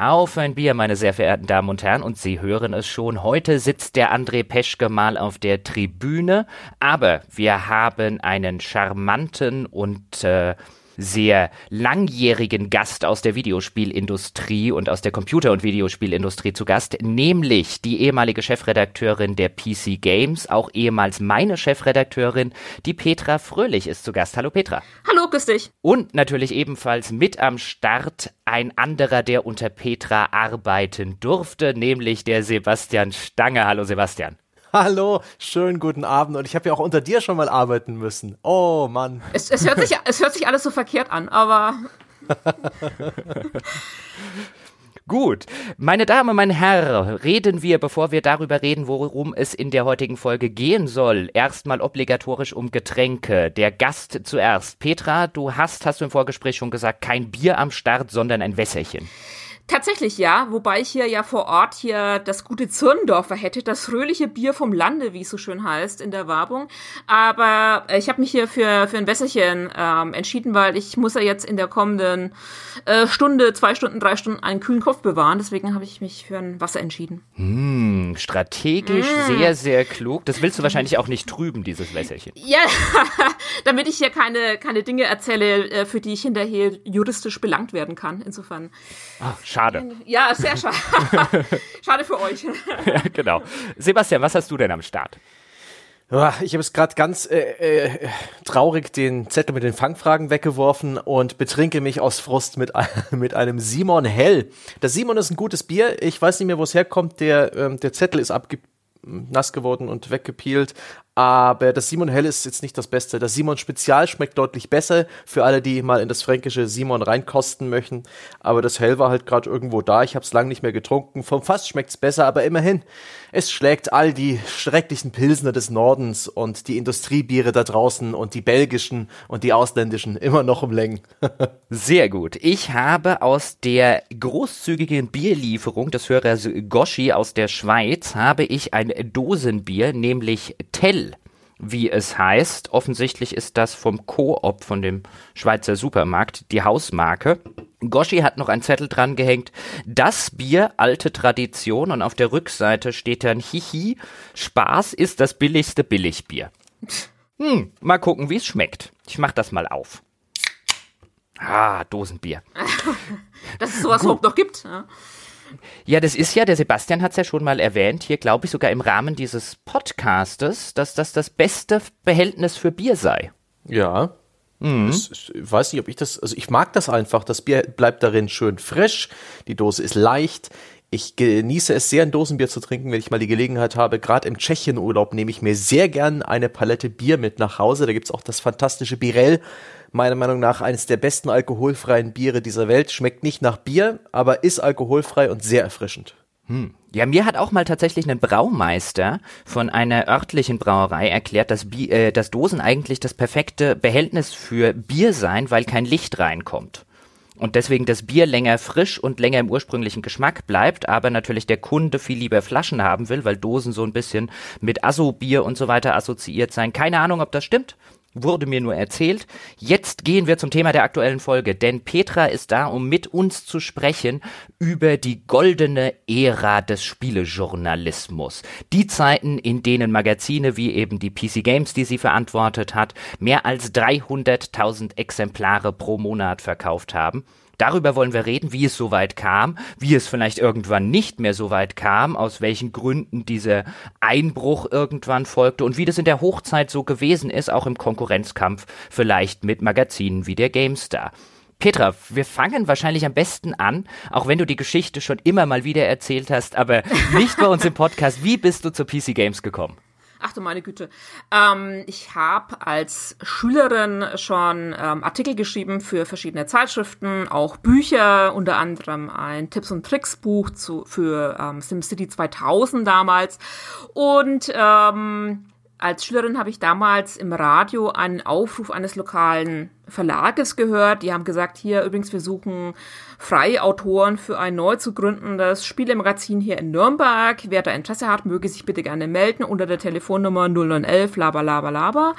Auf ein Bier, meine sehr verehrten Damen und Herren, und Sie hören es schon, heute sitzt der André Peschke mal auf der Tribüne, aber wir haben einen charmanten und äh, sehr langjährigen Gast aus der Videospielindustrie und aus der Computer- und Videospielindustrie zu Gast, nämlich die ehemalige Chefredakteurin der PC Games, auch ehemals meine Chefredakteurin, die Petra Fröhlich ist zu Gast. Hallo Petra. Hallo, grüß dich. Und natürlich ebenfalls mit am Start ein anderer, der unter Petra arbeiten durfte, nämlich der Sebastian Stange. Hallo Sebastian. Hallo, schönen guten Abend. Und ich habe ja auch unter dir schon mal arbeiten müssen. Oh Mann. Es, es, hört, sich, es hört sich alles so verkehrt an, aber. Gut, meine Damen, mein Herr, reden wir, bevor wir darüber reden, worum es in der heutigen Folge gehen soll, erstmal obligatorisch um Getränke. Der Gast zuerst. Petra, du hast, hast du im Vorgespräch schon gesagt, kein Bier am Start, sondern ein Wässerchen. Tatsächlich ja, wobei ich hier ja vor Ort hier das gute Zirndorfer hätte, das fröhliche Bier vom Lande, wie es so schön heißt in der Werbung. Aber ich habe mich hier für, für ein Wässerchen ähm, entschieden, weil ich muss ja jetzt in der kommenden äh, Stunde, zwei Stunden, drei Stunden einen kühlen Kopf bewahren. Deswegen habe ich mich für ein Wasser entschieden. Hm, strategisch mm. sehr, sehr klug. Das willst du wahrscheinlich auch nicht trüben, dieses Wässerchen. Ja, damit ich hier keine, keine Dinge erzähle, äh, für die ich hinterher juristisch belangt werden kann. Insofern. Ach, schade. Ja, sehr schade. schade für euch. ja, genau. Sebastian, was hast du denn am Start? Ich habe es gerade ganz äh, äh, traurig den Zettel mit den Fangfragen weggeworfen und betrinke mich aus Frust mit, mit einem Simon Hell. Das Simon ist ein gutes Bier. Ich weiß nicht mehr, wo es herkommt. Der, ähm, der Zettel ist abge nass geworden und weggepielt. Aber das Simon Hell ist jetzt nicht das Beste. Das Simon Spezial schmeckt deutlich besser für alle, die mal in das fränkische Simon reinkosten möchten. Aber das Hell war halt gerade irgendwo da. Ich habe es lange nicht mehr getrunken. Vom Fass schmeckt's besser, aber immerhin. Es schlägt all die schrecklichen Pilsner des Nordens und die Industriebiere da draußen und die belgischen und die ausländischen immer noch um Längen. Sehr gut. Ich habe aus der großzügigen Bierlieferung des Hörers Goschi aus der Schweiz habe ich ein Dosenbier, nämlich Tell wie es heißt. Offensichtlich ist das vom Coop, von dem Schweizer Supermarkt, die Hausmarke. Goschi hat noch einen Zettel dran gehängt. Das Bier, alte Tradition. Und auf der Rückseite steht dann Hihi, Spaß ist das billigste Billigbier. Hm, mal gucken, wie es schmeckt. Ich mach das mal auf. Ah, Dosenbier. Dass es sowas überhaupt noch gibt. Ja. Ja, das ist ja, der Sebastian hat es ja schon mal erwähnt, hier glaube ich sogar im Rahmen dieses Podcastes, dass das das beste Behältnis für Bier sei. Ja. Mhm. Ich weiß nicht, ob ich das, also ich mag das einfach. Das Bier bleibt darin schön frisch, die Dose ist leicht. Ich genieße es sehr, ein Dosenbier zu trinken, wenn ich mal die Gelegenheit habe. Gerade im Tschechienurlaub nehme ich mir sehr gern eine Palette Bier mit nach Hause. Da gibt's auch das fantastische Birell meiner Meinung nach eines der besten alkoholfreien Biere dieser Welt. Schmeckt nicht nach Bier, aber ist alkoholfrei und sehr erfrischend. Hm. Ja, mir hat auch mal tatsächlich ein Braumeister von einer örtlichen Brauerei erklärt, dass, Bi äh, dass Dosen eigentlich das perfekte Behältnis für Bier seien, weil kein Licht reinkommt. Und deswegen das Bier länger frisch und länger im ursprünglichen Geschmack bleibt, aber natürlich der Kunde viel lieber Flaschen haben will, weil Dosen so ein bisschen mit Asso-Bier und so weiter assoziiert sein. Keine Ahnung, ob das stimmt. Wurde mir nur erzählt. Jetzt gehen wir zum Thema der aktuellen Folge, denn Petra ist da, um mit uns zu sprechen über die goldene Ära des Spielejournalismus. Die Zeiten, in denen Magazine wie eben die PC Games, die sie verantwortet hat, mehr als 300.000 Exemplare pro Monat verkauft haben Darüber wollen wir reden, wie es so weit kam, wie es vielleicht irgendwann nicht mehr so weit kam, aus welchen Gründen dieser Einbruch irgendwann folgte und wie das in der Hochzeit so gewesen ist, auch im Konkurrenzkampf vielleicht mit Magazinen wie der GameStar. Petra, wir fangen wahrscheinlich am besten an, auch wenn du die Geschichte schon immer mal wieder erzählt hast, aber nicht bei uns im Podcast. Wie bist du zur PC Games gekommen? Ach du meine Güte. Ähm, ich habe als Schülerin schon ähm, Artikel geschrieben für verschiedene Zeitschriften, auch Bücher, unter anderem ein Tipps und Tricks Buch zu, für ähm, SimCity 2000 damals. Und ähm, als Schülerin habe ich damals im Radio einen Aufruf eines lokalen Verlages gehört. Die haben gesagt, hier übrigens, wir suchen freie Autoren für ein neu zu gründendes Spielemagazin hier in Nürnberg. Wer da Interesse hat, möge sich bitte gerne melden unter der Telefonnummer 0911 laber laber laber.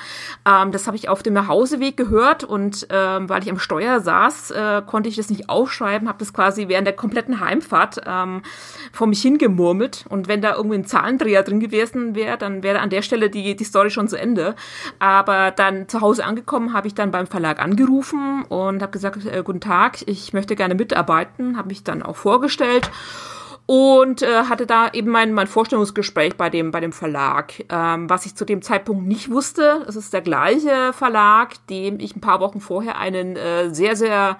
Ähm, das habe ich auf dem Nachhauseweg gehört und ähm, weil ich am Steuer saß, äh, konnte ich das nicht aufschreiben, habe das quasi während der kompletten Heimfahrt ähm, vor mich hingemurmelt und wenn da irgendwie ein Zahlendreher drin gewesen wäre, dann wäre an der Stelle die, die Story schon zu Ende. Aber dann zu Hause angekommen, habe ich dann beim Verlag angerufen und habe gesagt, äh, guten Tag, ich möchte gerne mitarbeiten, habe mich dann auch vorgestellt und äh, hatte da eben mein, mein Vorstellungsgespräch bei dem, bei dem Verlag. Ähm, was ich zu dem Zeitpunkt nicht wusste, es ist der gleiche Verlag, dem ich ein paar Wochen vorher einen äh, sehr, sehr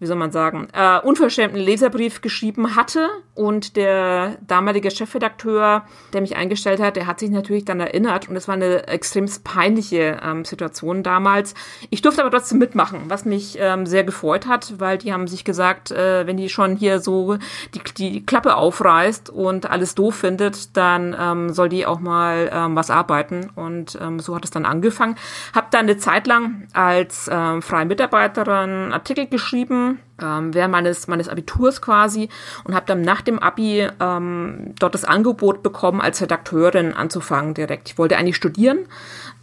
wie soll man sagen, äh, unverschämten Leserbrief geschrieben hatte. Und der damalige Chefredakteur, der mich eingestellt hat, der hat sich natürlich dann erinnert. Und es war eine extrem peinliche ähm, Situation damals. Ich durfte aber trotzdem mitmachen, was mich ähm, sehr gefreut hat, weil die haben sich gesagt, äh, wenn die schon hier so die, die Klappe aufreißt und alles doof findet, dann ähm, soll die auch mal ähm, was arbeiten. Und ähm, so hat es dann angefangen. Hab dann eine Zeit lang als ähm, freie Mitarbeiterin Artikel geschrieben ähm, während meines, meines Abiturs quasi und habe dann nach dem Abi ähm, dort das Angebot bekommen, als Redakteurin anzufangen direkt. Ich wollte eigentlich studieren,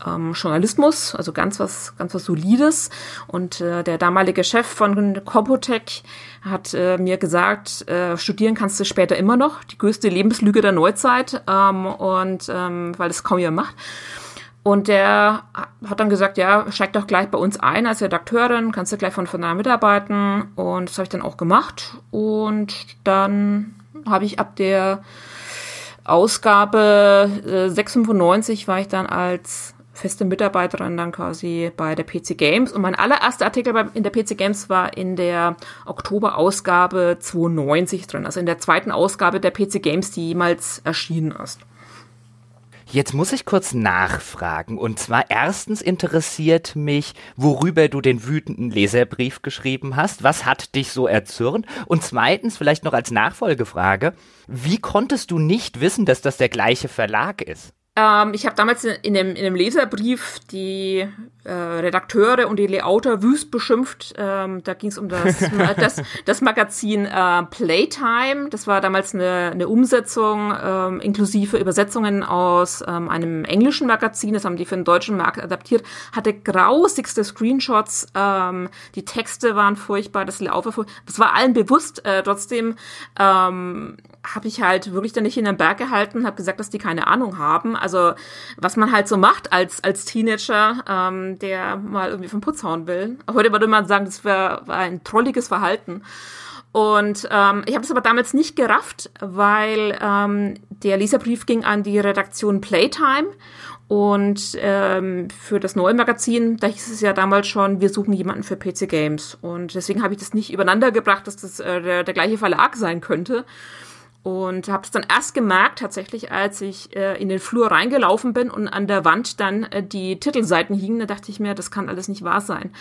ähm, Journalismus, also ganz was, ganz was Solides. Und äh, der damalige Chef von Compotech hat äh, mir gesagt, äh, studieren kannst du später immer noch, die größte Lebenslüge der Neuzeit ähm, und ähm, weil es kaum jemand macht. Und der hat dann gesagt, ja, steig doch gleich bei uns ein als Redakteurin, kannst du gleich von vorne mitarbeiten. Und das habe ich dann auch gemacht. Und dann habe ich ab der Ausgabe äh, 695 war ich dann als feste Mitarbeiterin dann quasi bei der PC Games. Und mein allererster Artikel in der PC Games war in der Oktober-Ausgabe 92 drin, also in der zweiten Ausgabe der PC Games, die jemals erschienen ist. Jetzt muss ich kurz nachfragen. Und zwar erstens interessiert mich, worüber du den wütenden Leserbrief geschrieben hast. Was hat dich so erzürnt? Und zweitens vielleicht noch als Nachfolgefrage, wie konntest du nicht wissen, dass das der gleiche Verlag ist? Ähm, ich habe damals in dem, in dem Leserbrief die äh, Redakteure und die Layouter wüst beschimpft. Ähm, da ging es um das, das, das Magazin äh, Playtime. Das war damals eine, eine Umsetzung ähm, inklusive Übersetzungen aus ähm, einem englischen Magazin. Das haben die für den deutschen Markt adaptiert. Hatte grausigste Screenshots. Ähm, die Texte waren furchtbar, das Layout war furchtbar. Das war allen bewusst. Äh, trotzdem ähm, habe ich halt wirklich dann nicht in den Berg gehalten, habe gesagt, dass die keine Ahnung haben. Also was man halt so macht als als Teenager, ähm, der mal irgendwie vom Putz hauen will. Heute würde man sagen, das wär, war ein trolliges Verhalten. Und ähm, ich habe das aber damals nicht gerafft, weil ähm, der Leserbrief ging an die Redaktion Playtime und ähm, für das neue Magazin, da hieß es ja damals schon, wir suchen jemanden für PC Games. Und deswegen habe ich das nicht übereinander gebracht, dass das äh, der, der gleiche Verlag sein könnte. Und habe es dann erst gemerkt, tatsächlich, als ich äh, in den Flur reingelaufen bin und an der Wand dann äh, die Titelseiten hingen. Da dachte ich mir, das kann alles nicht wahr sein.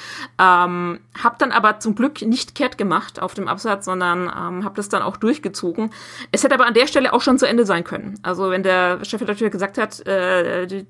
Ähm, habe dann aber zum Glück nicht kehrt gemacht auf dem Absatz, sondern ähm, habe das dann auch durchgezogen. Es hätte aber an der Stelle auch schon zu Ende sein können. Also wenn der Chefredakteur gesagt hat, äh, die,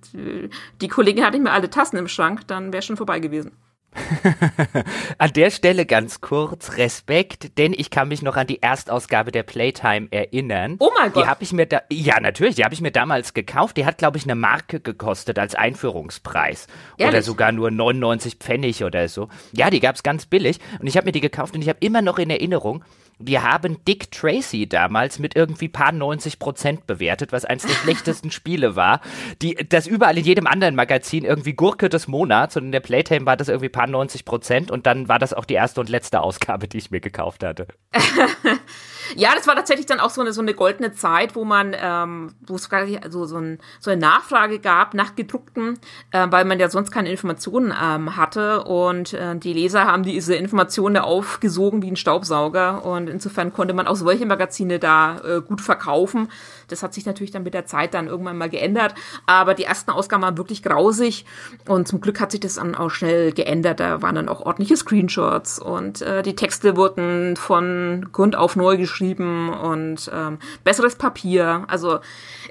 die Kollegin hat nicht mehr alle Tassen im Schrank, dann wäre schon vorbei gewesen. an der Stelle ganz kurz Respekt, denn ich kann mich noch an die Erstausgabe der Playtime erinnern. Oh mein Gott. Die habe ich mir da, ja natürlich, die habe ich mir damals gekauft. Die hat glaube ich eine Marke gekostet als Einführungspreis Ehrlich? oder sogar nur 99 Pfennig oder so. Ja, die gab es ganz billig und ich habe mir die gekauft und ich habe immer noch in Erinnerung, wir haben Dick Tracy damals mit irgendwie paar 90 Prozent bewertet, was eins der schlechtesten Spiele war. Die, das überall in jedem anderen Magazin irgendwie Gurke des Monats und in der Playtime war das irgendwie paar 90 Prozent und dann war das auch die erste und letzte Ausgabe, die ich mir gekauft hatte. Ja, das war tatsächlich dann auch so eine, so eine goldene Zeit, wo man, ähm, wo es so, so, ein, so eine Nachfrage gab nach gedruckten, äh, weil man ja sonst keine Informationen ähm, hatte und äh, die Leser haben diese Informationen aufgesogen wie ein Staubsauger und insofern konnte man auch solche Magazine da äh, gut verkaufen. Das hat sich natürlich dann mit der Zeit dann irgendwann mal geändert. Aber die ersten Ausgaben waren wirklich grausig. Und zum Glück hat sich das dann auch schnell geändert. Da waren dann auch ordentliche Screenshots und äh, die Texte wurden von Grund auf neu geschrieben und ähm, besseres Papier. Also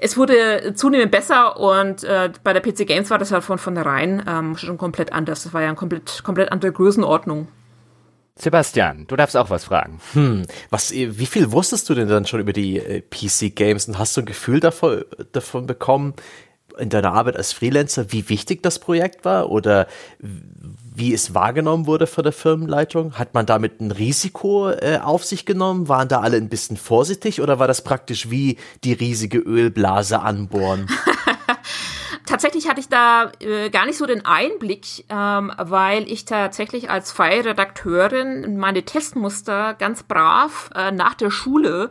es wurde zunehmend besser und äh, bei der PC Games war das halt von vornherein ähm, schon komplett anders. Das war ja eine komplett, komplett andere Größenordnung. Sebastian, du darfst auch was fragen. Hm, was, wie viel wusstest du denn dann schon über die äh, PC Games und hast du ein Gefühl davon, davon bekommen, in deiner Arbeit als Freelancer, wie wichtig das Projekt war oder wie es wahrgenommen wurde von der Firmenleitung? Hat man damit ein Risiko äh, auf sich genommen? Waren da alle ein bisschen vorsichtig oder war das praktisch wie die riesige Ölblase anbohren? tatsächlich hatte ich da äh, gar nicht so den Einblick, ähm, weil ich tatsächlich als freie Redakteurin meine Testmuster ganz brav äh, nach der Schule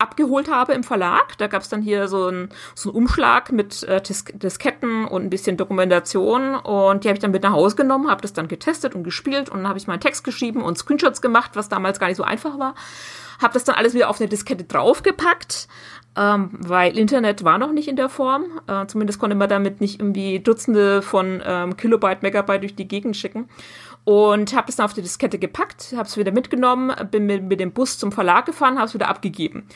abgeholt habe im Verlag. Da gab es dann hier so einen so Umschlag mit äh, Dis Disketten und ein bisschen Dokumentation und die habe ich dann mit nach Hause genommen, habe das dann getestet und gespielt und dann habe ich meinen Text geschrieben und Screenshots gemacht, was damals gar nicht so einfach war. Habe das dann alles wieder auf eine Diskette draufgepackt, ähm, weil Internet war noch nicht in der Form. Äh, zumindest konnte man damit nicht irgendwie Dutzende von ähm, Kilobyte, Megabyte durch die Gegend schicken und habe das dann auf die Diskette gepackt, habe es wieder mitgenommen, bin mit, mit, dem Bus zum Verlag gefahren, habe es wieder abgegeben.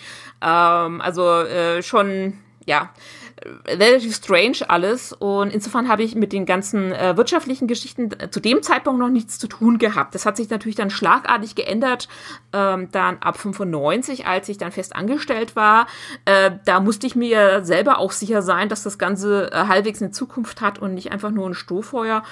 Ähm, also äh, schon, ja, relativ strange alles und insofern habe ich mit den ganzen äh, wirtschaftlichen Geschichten äh, zu dem Zeitpunkt noch nichts zu tun gehabt. Das hat sich natürlich dann schlagartig geändert, ähm, dann ab 95, als ich dann fest angestellt war. Äh, da musste ich mir selber auch sicher sein, dass das Ganze äh, halbwegs eine Zukunft hat und nicht einfach nur ein Strohfeuer.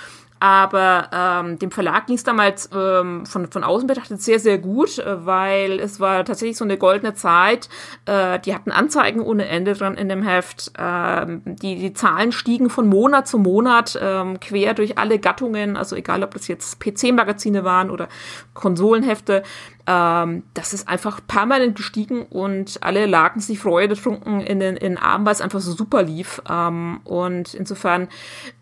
Aber ähm, dem Verlag ging es damals ähm, von, von außen betrachtet sehr, sehr gut, äh, weil es war tatsächlich so eine goldene Zeit. Äh, die hatten Anzeigen ohne Ende dran in dem Heft. Ähm, die, die Zahlen stiegen von Monat zu Monat ähm, quer durch alle Gattungen, also egal ob das jetzt PC-Magazine waren oder Konsolenhefte. Ähm, das ist einfach permanent gestiegen und alle lagen sich Freude trunken in den, in Armen, weil es einfach so super lief. Ähm, und insofern,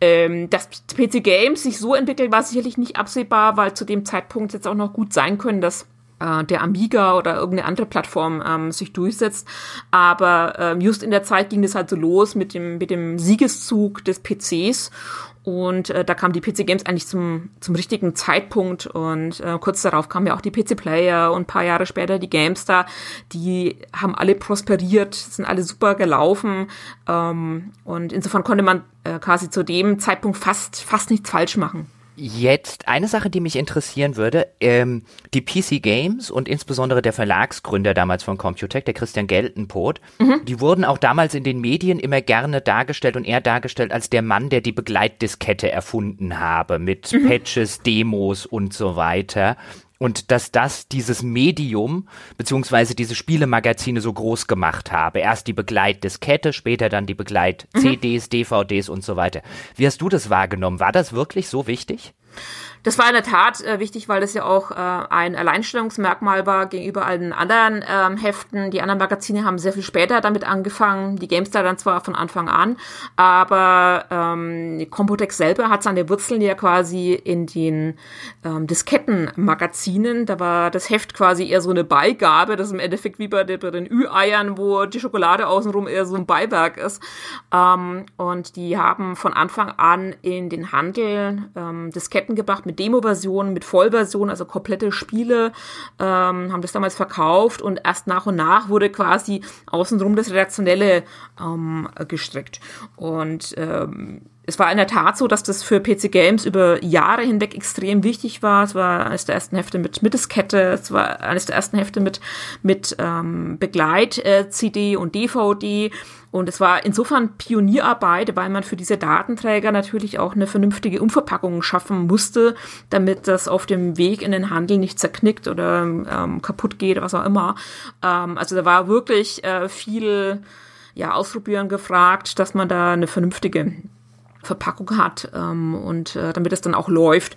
ähm, dass PC Games sich so entwickelt, war sicherlich nicht absehbar, weil zu dem Zeitpunkt jetzt auch noch gut sein können, dass äh, der Amiga oder irgendeine andere Plattform ähm, sich durchsetzt. Aber ähm, just in der Zeit ging es halt so los mit dem, mit dem Siegeszug des PCs und äh, da kam die PC Games eigentlich zum, zum richtigen Zeitpunkt und äh, kurz darauf kamen ja auch die PC Player und ein paar Jahre später die GameStar. Die haben alle prosperiert, sind alle super gelaufen ähm, und insofern konnte man äh, quasi zu dem Zeitpunkt fast, fast nichts falsch machen. Jetzt eine Sache, die mich interessieren würde, ähm, die PC Games und insbesondere der Verlagsgründer damals von Computec, der Christian Geltenpot, mhm. die wurden auch damals in den Medien immer gerne dargestellt und er dargestellt als der Mann, der die Begleitdiskette erfunden habe mit mhm. Patches, Demos und so weiter und dass das dieses Medium beziehungsweise diese Spielemagazine so groß gemacht habe. Erst die Begleitdiskette, später dann die Begleit-CDs, mhm. DVDs und so weiter. Wie hast du das wahrgenommen? War das wirklich so wichtig? Das war in der Tat äh, wichtig, weil das ja auch äh, ein Alleinstellungsmerkmal war gegenüber allen anderen ähm, Heften. Die anderen Magazine haben sehr viel später damit angefangen, die GameStar dann zwar von Anfang an, aber ähm, Compotex selber hat seine Wurzeln ja quasi in den ähm, Diskettenmagazinen. Da war das Heft quasi eher so eine Beigabe, das ist im Endeffekt wie bei, bei den Ü-Eiern, wo die Schokolade außenrum eher so ein Beiwerk ist. Ähm, und die haben von Anfang an in den Handel ähm, Disketten gebracht mit Demo-Versionen, mit Vollversionen, also komplette Spiele, ähm, haben das damals verkauft und erst nach und nach wurde quasi außenrum das Redaktionelle ähm, gestrickt. Und ähm, es war in der Tat so, dass das für PC Games über Jahre hinweg extrem wichtig war. Es war eines der ersten Hefte mit, mit es war eines der ersten Hefte mit, mit ähm, Begleit-CD äh, und DVD. Und es war insofern Pionierarbeit, weil man für diese Datenträger natürlich auch eine vernünftige Umverpackung schaffen musste, damit das auf dem Weg in den Handel nicht zerknickt oder ähm, kaputt geht, was auch immer. Ähm, also da war wirklich äh, viel ja, Ausprobieren gefragt, dass man da eine vernünftige Verpackung hat ähm, und äh, damit es dann auch läuft.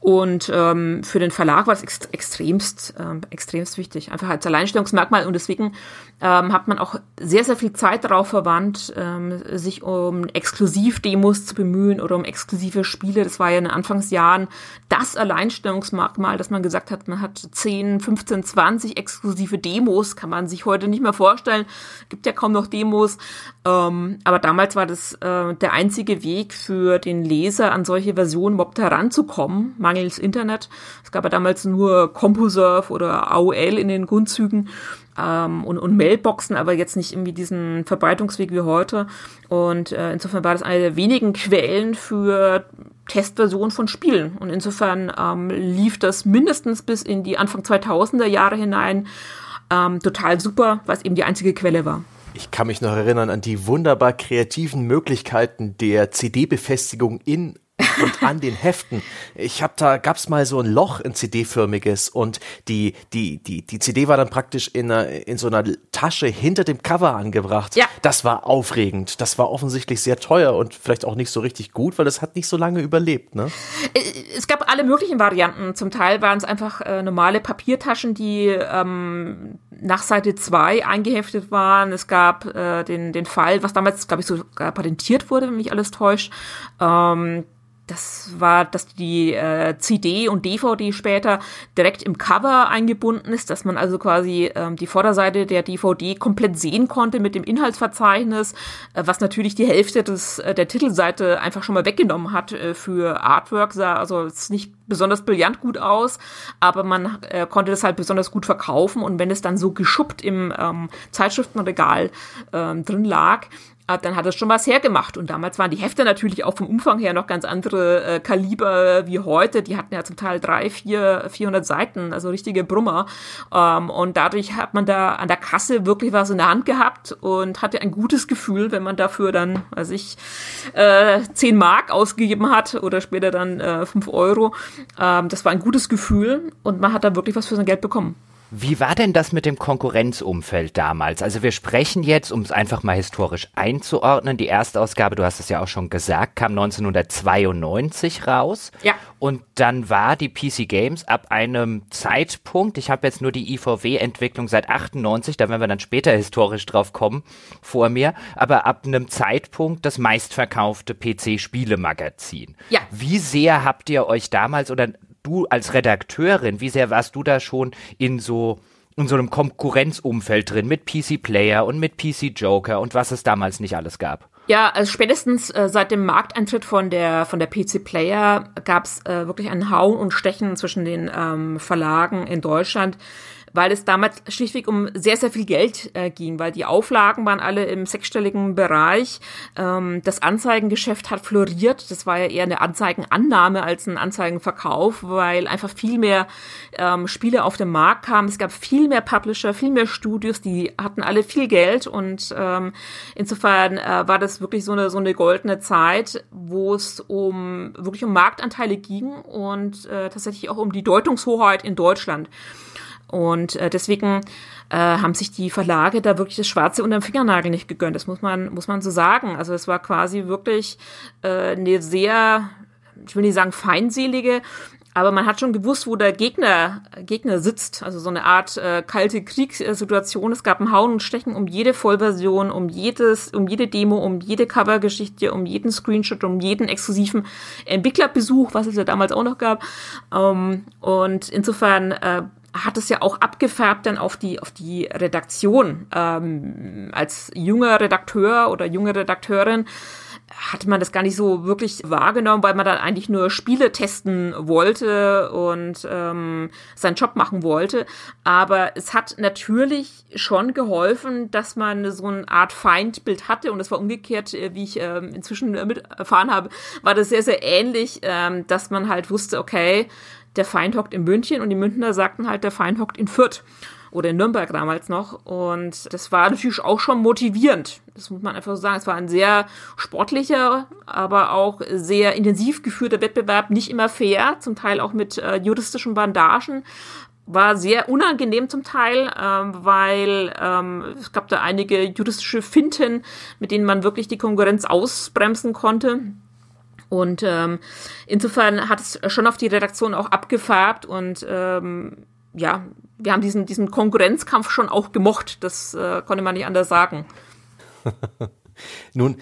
Und ähm, für den Verlag war es ext extremst, ähm, extremst wichtig, einfach als Alleinstellungsmerkmal. Und deswegen ähm, hat man auch sehr, sehr viel Zeit darauf verwandt, ähm, sich um Exklusivdemos zu bemühen oder um exklusive Spiele. Das war ja in den Anfangsjahren das Alleinstellungsmerkmal, dass man gesagt hat, man hat 10, 15, 20 exklusive Demos, kann man sich heute nicht mehr vorstellen. Gibt ja kaum noch Demos. Ähm, aber damals war das äh, der einzige Weg für den Leser, an solche Versionen überhaupt heranzukommen, mangels Internet. Es gab ja damals nur CompuServe oder AOL in den Grundzügen ähm, und, und Mailboxen, aber jetzt nicht irgendwie diesen Verbreitungsweg wie heute. Und äh, insofern war das eine der wenigen Quellen für Testversionen von Spielen. Und insofern ähm, lief das mindestens bis in die Anfang 2000er Jahre hinein ähm, total super, weil es eben die einzige Quelle war. Ich kann mich noch erinnern an die wunderbar kreativen Möglichkeiten der CD-Befestigung in und an den Heften. Ich habe da gab's mal so ein Loch, ein CD-förmiges und die die die die CD war dann praktisch in einer, in so einer Tasche hinter dem Cover angebracht. Ja. Das war aufregend. Das war offensichtlich sehr teuer und vielleicht auch nicht so richtig gut, weil das hat nicht so lange überlebt, ne? Äh, es gab alle möglichen Varianten. Zum Teil waren es einfach äh, normale Papiertaschen, die ähm, nach Seite 2 eingeheftet waren. Es gab äh, den den Fall, was damals glaube ich sogar patentiert wurde, wenn mich alles täuscht. Ähm, das war, dass die äh, CD und DVD später direkt im Cover eingebunden ist, dass man also quasi ähm, die Vorderseite der DVD komplett sehen konnte mit dem Inhaltsverzeichnis, äh, was natürlich die Hälfte des, äh, der Titelseite einfach schon mal weggenommen hat äh, für Artwork, sah also ist nicht besonders brillant gut aus, aber man äh, konnte das halt besonders gut verkaufen. Und wenn es dann so geschuppt im ähm, Zeitschriftenregal ähm, drin lag, äh, dann hat es schon was hergemacht. Und damals waren die Hefte natürlich auch vom Umfang her noch ganz andere äh, Kaliber wie heute. Die hatten ja zum Teil drei, vier, 400 Seiten, also richtige Brummer. Ähm, und dadurch hat man da an der Kasse wirklich was in der Hand gehabt und hatte ein gutes Gefühl, wenn man dafür dann, weiß ich, äh, 10 Mark ausgegeben hat oder später dann äh, 5 Euro. Ähm, das war ein gutes Gefühl und man hat da wirklich was für sein Geld bekommen. Wie war denn das mit dem Konkurrenzumfeld damals? Also wir sprechen jetzt, um es einfach mal historisch einzuordnen, die erste Ausgabe, du hast es ja auch schon gesagt, kam 1992 raus. Ja. Und dann war die PC Games ab einem Zeitpunkt, ich habe jetzt nur die IVW-Entwicklung seit 98, da werden wir dann später historisch drauf kommen, vor mir, aber ab einem Zeitpunkt das meistverkaufte PC-Spielemagazin. Ja. Wie sehr habt ihr euch damals oder du als Redakteurin, wie sehr warst du da schon in so in so einem Konkurrenzumfeld drin mit PC Player und mit PC Joker und was es damals nicht alles gab? Ja, also spätestens äh, seit dem Markteintritt von der von der PC Player gab es äh, wirklich ein Hauen und Stechen zwischen den ähm, Verlagen in Deutschland weil es damals schlichtweg um sehr, sehr viel Geld äh, ging, weil die Auflagen waren alle im sechsstelligen Bereich. Ähm, das Anzeigengeschäft hat floriert. Das war ja eher eine Anzeigenannahme als ein Anzeigenverkauf, weil einfach viel mehr ähm, Spiele auf den Markt kamen. Es gab viel mehr Publisher, viel mehr Studios, die hatten alle viel Geld und ähm, insofern äh, war das wirklich so eine, so eine goldene Zeit, wo es um wirklich um Marktanteile ging und äh, tatsächlich auch um die Deutungshoheit in Deutschland. Und äh, deswegen äh, haben sich die Verlage da wirklich das Schwarze unter dem Fingernagel nicht gegönnt. Das muss man, muss man so sagen. Also es war quasi wirklich äh, eine sehr, ich will nicht sagen feindselige, aber man hat schon gewusst, wo der Gegner, Gegner sitzt. Also so eine Art äh, kalte Kriegssituation. Es gab ein Hauen und Stechen um jede Vollversion, um jedes, um jede Demo, um jede Covergeschichte, um jeden Screenshot, um jeden exklusiven Entwicklerbesuch, was es ja damals auch noch gab. Ähm, und insofern äh, hat es ja auch abgefärbt dann auf die auf die Redaktion. Ähm, als junger Redakteur oder junge Redakteurin hatte man das gar nicht so wirklich wahrgenommen, weil man dann eigentlich nur Spiele testen wollte und ähm, seinen Job machen wollte. Aber es hat natürlich schon geholfen, dass man so eine Art Feindbild hatte und es war umgekehrt, äh, wie ich ähm, inzwischen mit erfahren habe, war das sehr, sehr ähnlich, ähm, dass man halt wusste, okay, der Feind hockt in München und die Münchner sagten halt, der Feind hockt in Fürth oder in Nürnberg damals noch. Und das war natürlich auch schon motivierend. Das muss man einfach so sagen. Es war ein sehr sportlicher, aber auch sehr intensiv geführter Wettbewerb, nicht immer fair, zum Teil auch mit äh, juristischen Bandagen. War sehr unangenehm zum Teil, ähm, weil ähm, es gab da einige juristische Finten, mit denen man wirklich die Konkurrenz ausbremsen konnte. Und ähm, insofern hat es schon auf die Redaktion auch abgefärbt und ähm, ja, wir haben diesen, diesen Konkurrenzkampf schon auch gemocht. Das äh, konnte man nicht anders sagen. Nun,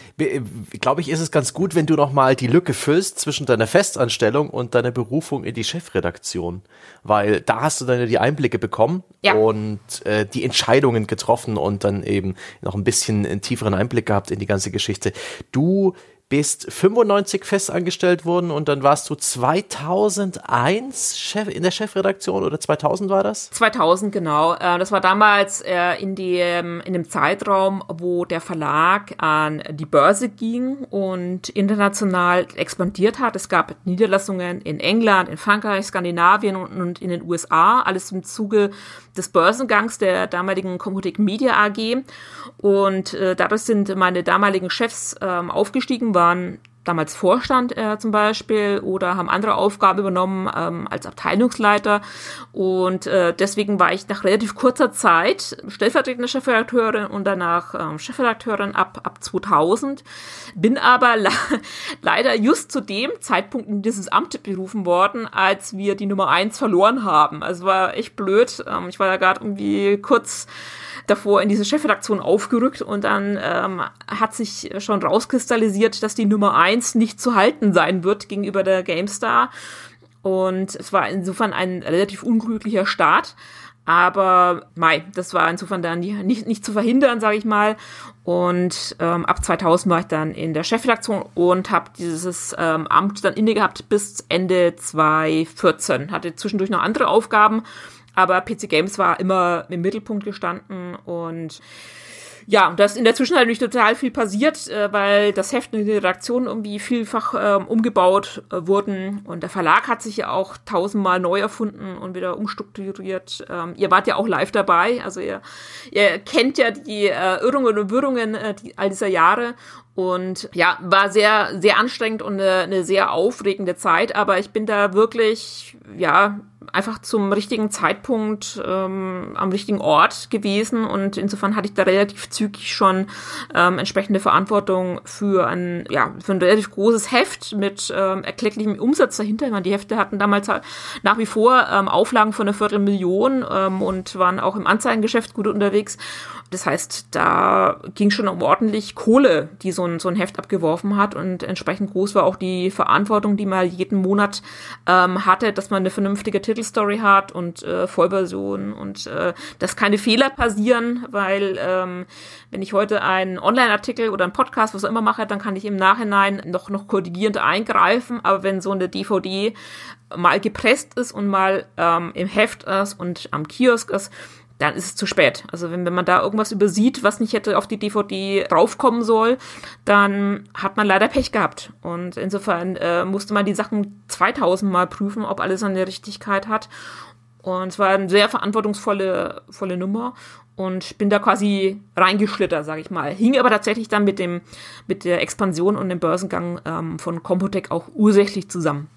glaube ich, ist es ganz gut, wenn du noch mal die Lücke füllst zwischen deiner Festanstellung und deiner Berufung in die Chefredaktion, weil da hast du dann die Einblicke bekommen ja. und äh, die Entscheidungen getroffen und dann eben noch ein bisschen einen tieferen Einblick gehabt in die ganze Geschichte. Du bist 95 festangestellt worden und dann warst du 2001 Chef in der Chefredaktion oder 2000 war das? 2000 genau. Äh, das war damals äh, in dem in dem Zeitraum, wo der Verlag an die Börse ging und international expandiert hat. Es gab Niederlassungen in England, in Frankreich, Skandinavien und in den USA, alles im Zuge des Börsengangs der damaligen Computic Media AG. Und äh, dadurch sind meine damaligen Chefs ähm, aufgestiegen, waren damals Vorstand äh, zum Beispiel oder haben andere Aufgaben übernommen ähm, als Abteilungsleiter. Und äh, deswegen war ich nach relativ kurzer Zeit stellvertretende Chefredakteurin und danach ähm, Chefredakteurin ab, ab 2000. Bin aber le leider just zu dem Zeitpunkt in dieses Amt berufen worden, als wir die Nummer eins verloren haben. Also war echt blöd. Ähm, ich war da gerade irgendwie kurz davor in diese Chefredaktion aufgerückt und dann ähm, hat sich schon rauskristallisiert, dass die Nummer eins nicht zu halten sein wird gegenüber der GameStar. Und es war insofern ein relativ unglücklicher Start. Aber Mai, das war insofern dann nicht, nicht zu verhindern, sage ich mal. Und ähm, ab 2000 war ich dann in der Chefredaktion und habe dieses ähm, Amt dann inne gehabt bis Ende 2014. Hatte zwischendurch noch andere Aufgaben, aber PC Games war immer im Mittelpunkt gestanden und ja, und ist in der Zwischenzeit natürlich total viel passiert, äh, weil das Heft und die Redaktion irgendwie vielfach ähm, umgebaut äh, wurden. Und der Verlag hat sich ja auch tausendmal neu erfunden und wieder umstrukturiert. Ähm, ihr wart ja auch live dabei, also ihr, ihr kennt ja die äh, Irrungen und Wirrungen äh, die, all dieser Jahre und ja, war sehr, sehr anstrengend und eine, eine sehr aufregende Zeit, aber ich bin da wirklich, ja, einfach zum richtigen Zeitpunkt ähm, am richtigen Ort gewesen und insofern hatte ich da relativ zügig schon ähm, entsprechende Verantwortung für ein ja für ein relativ großes Heft mit ähm, erklecklichem Umsatz dahinter. Ich meine, die Hefte hatten damals halt nach wie vor ähm, Auflagen von einer Viertelmillion ähm, und waren auch im Anzeigengeschäft gut unterwegs. Das heißt, da ging schon um ordentlich Kohle, die so ein, so ein Heft abgeworfen hat. Und entsprechend groß war auch die Verantwortung, die man jeden Monat ähm, hatte, dass man eine vernünftige Titelstory hat und äh, Vollversion und äh, dass keine Fehler passieren, weil ähm, wenn ich heute einen Online-Artikel oder einen Podcast, was auch immer mache, dann kann ich im Nachhinein noch, noch korrigierend eingreifen, aber wenn so eine DVD mal gepresst ist und mal ähm, im Heft ist und am Kiosk ist, dann ist es zu spät. Also wenn, wenn man da irgendwas übersieht, was nicht hätte auf die DVD draufkommen soll, dann hat man leider Pech gehabt. Und insofern äh, musste man die Sachen 2000 Mal prüfen, ob alles eine Richtigkeit hat. Und es war eine sehr verantwortungsvolle volle Nummer und bin da quasi reingeschlittert, sage ich mal. Hing aber tatsächlich dann mit dem mit der Expansion und dem Börsengang ähm, von Compotec auch ursächlich zusammen.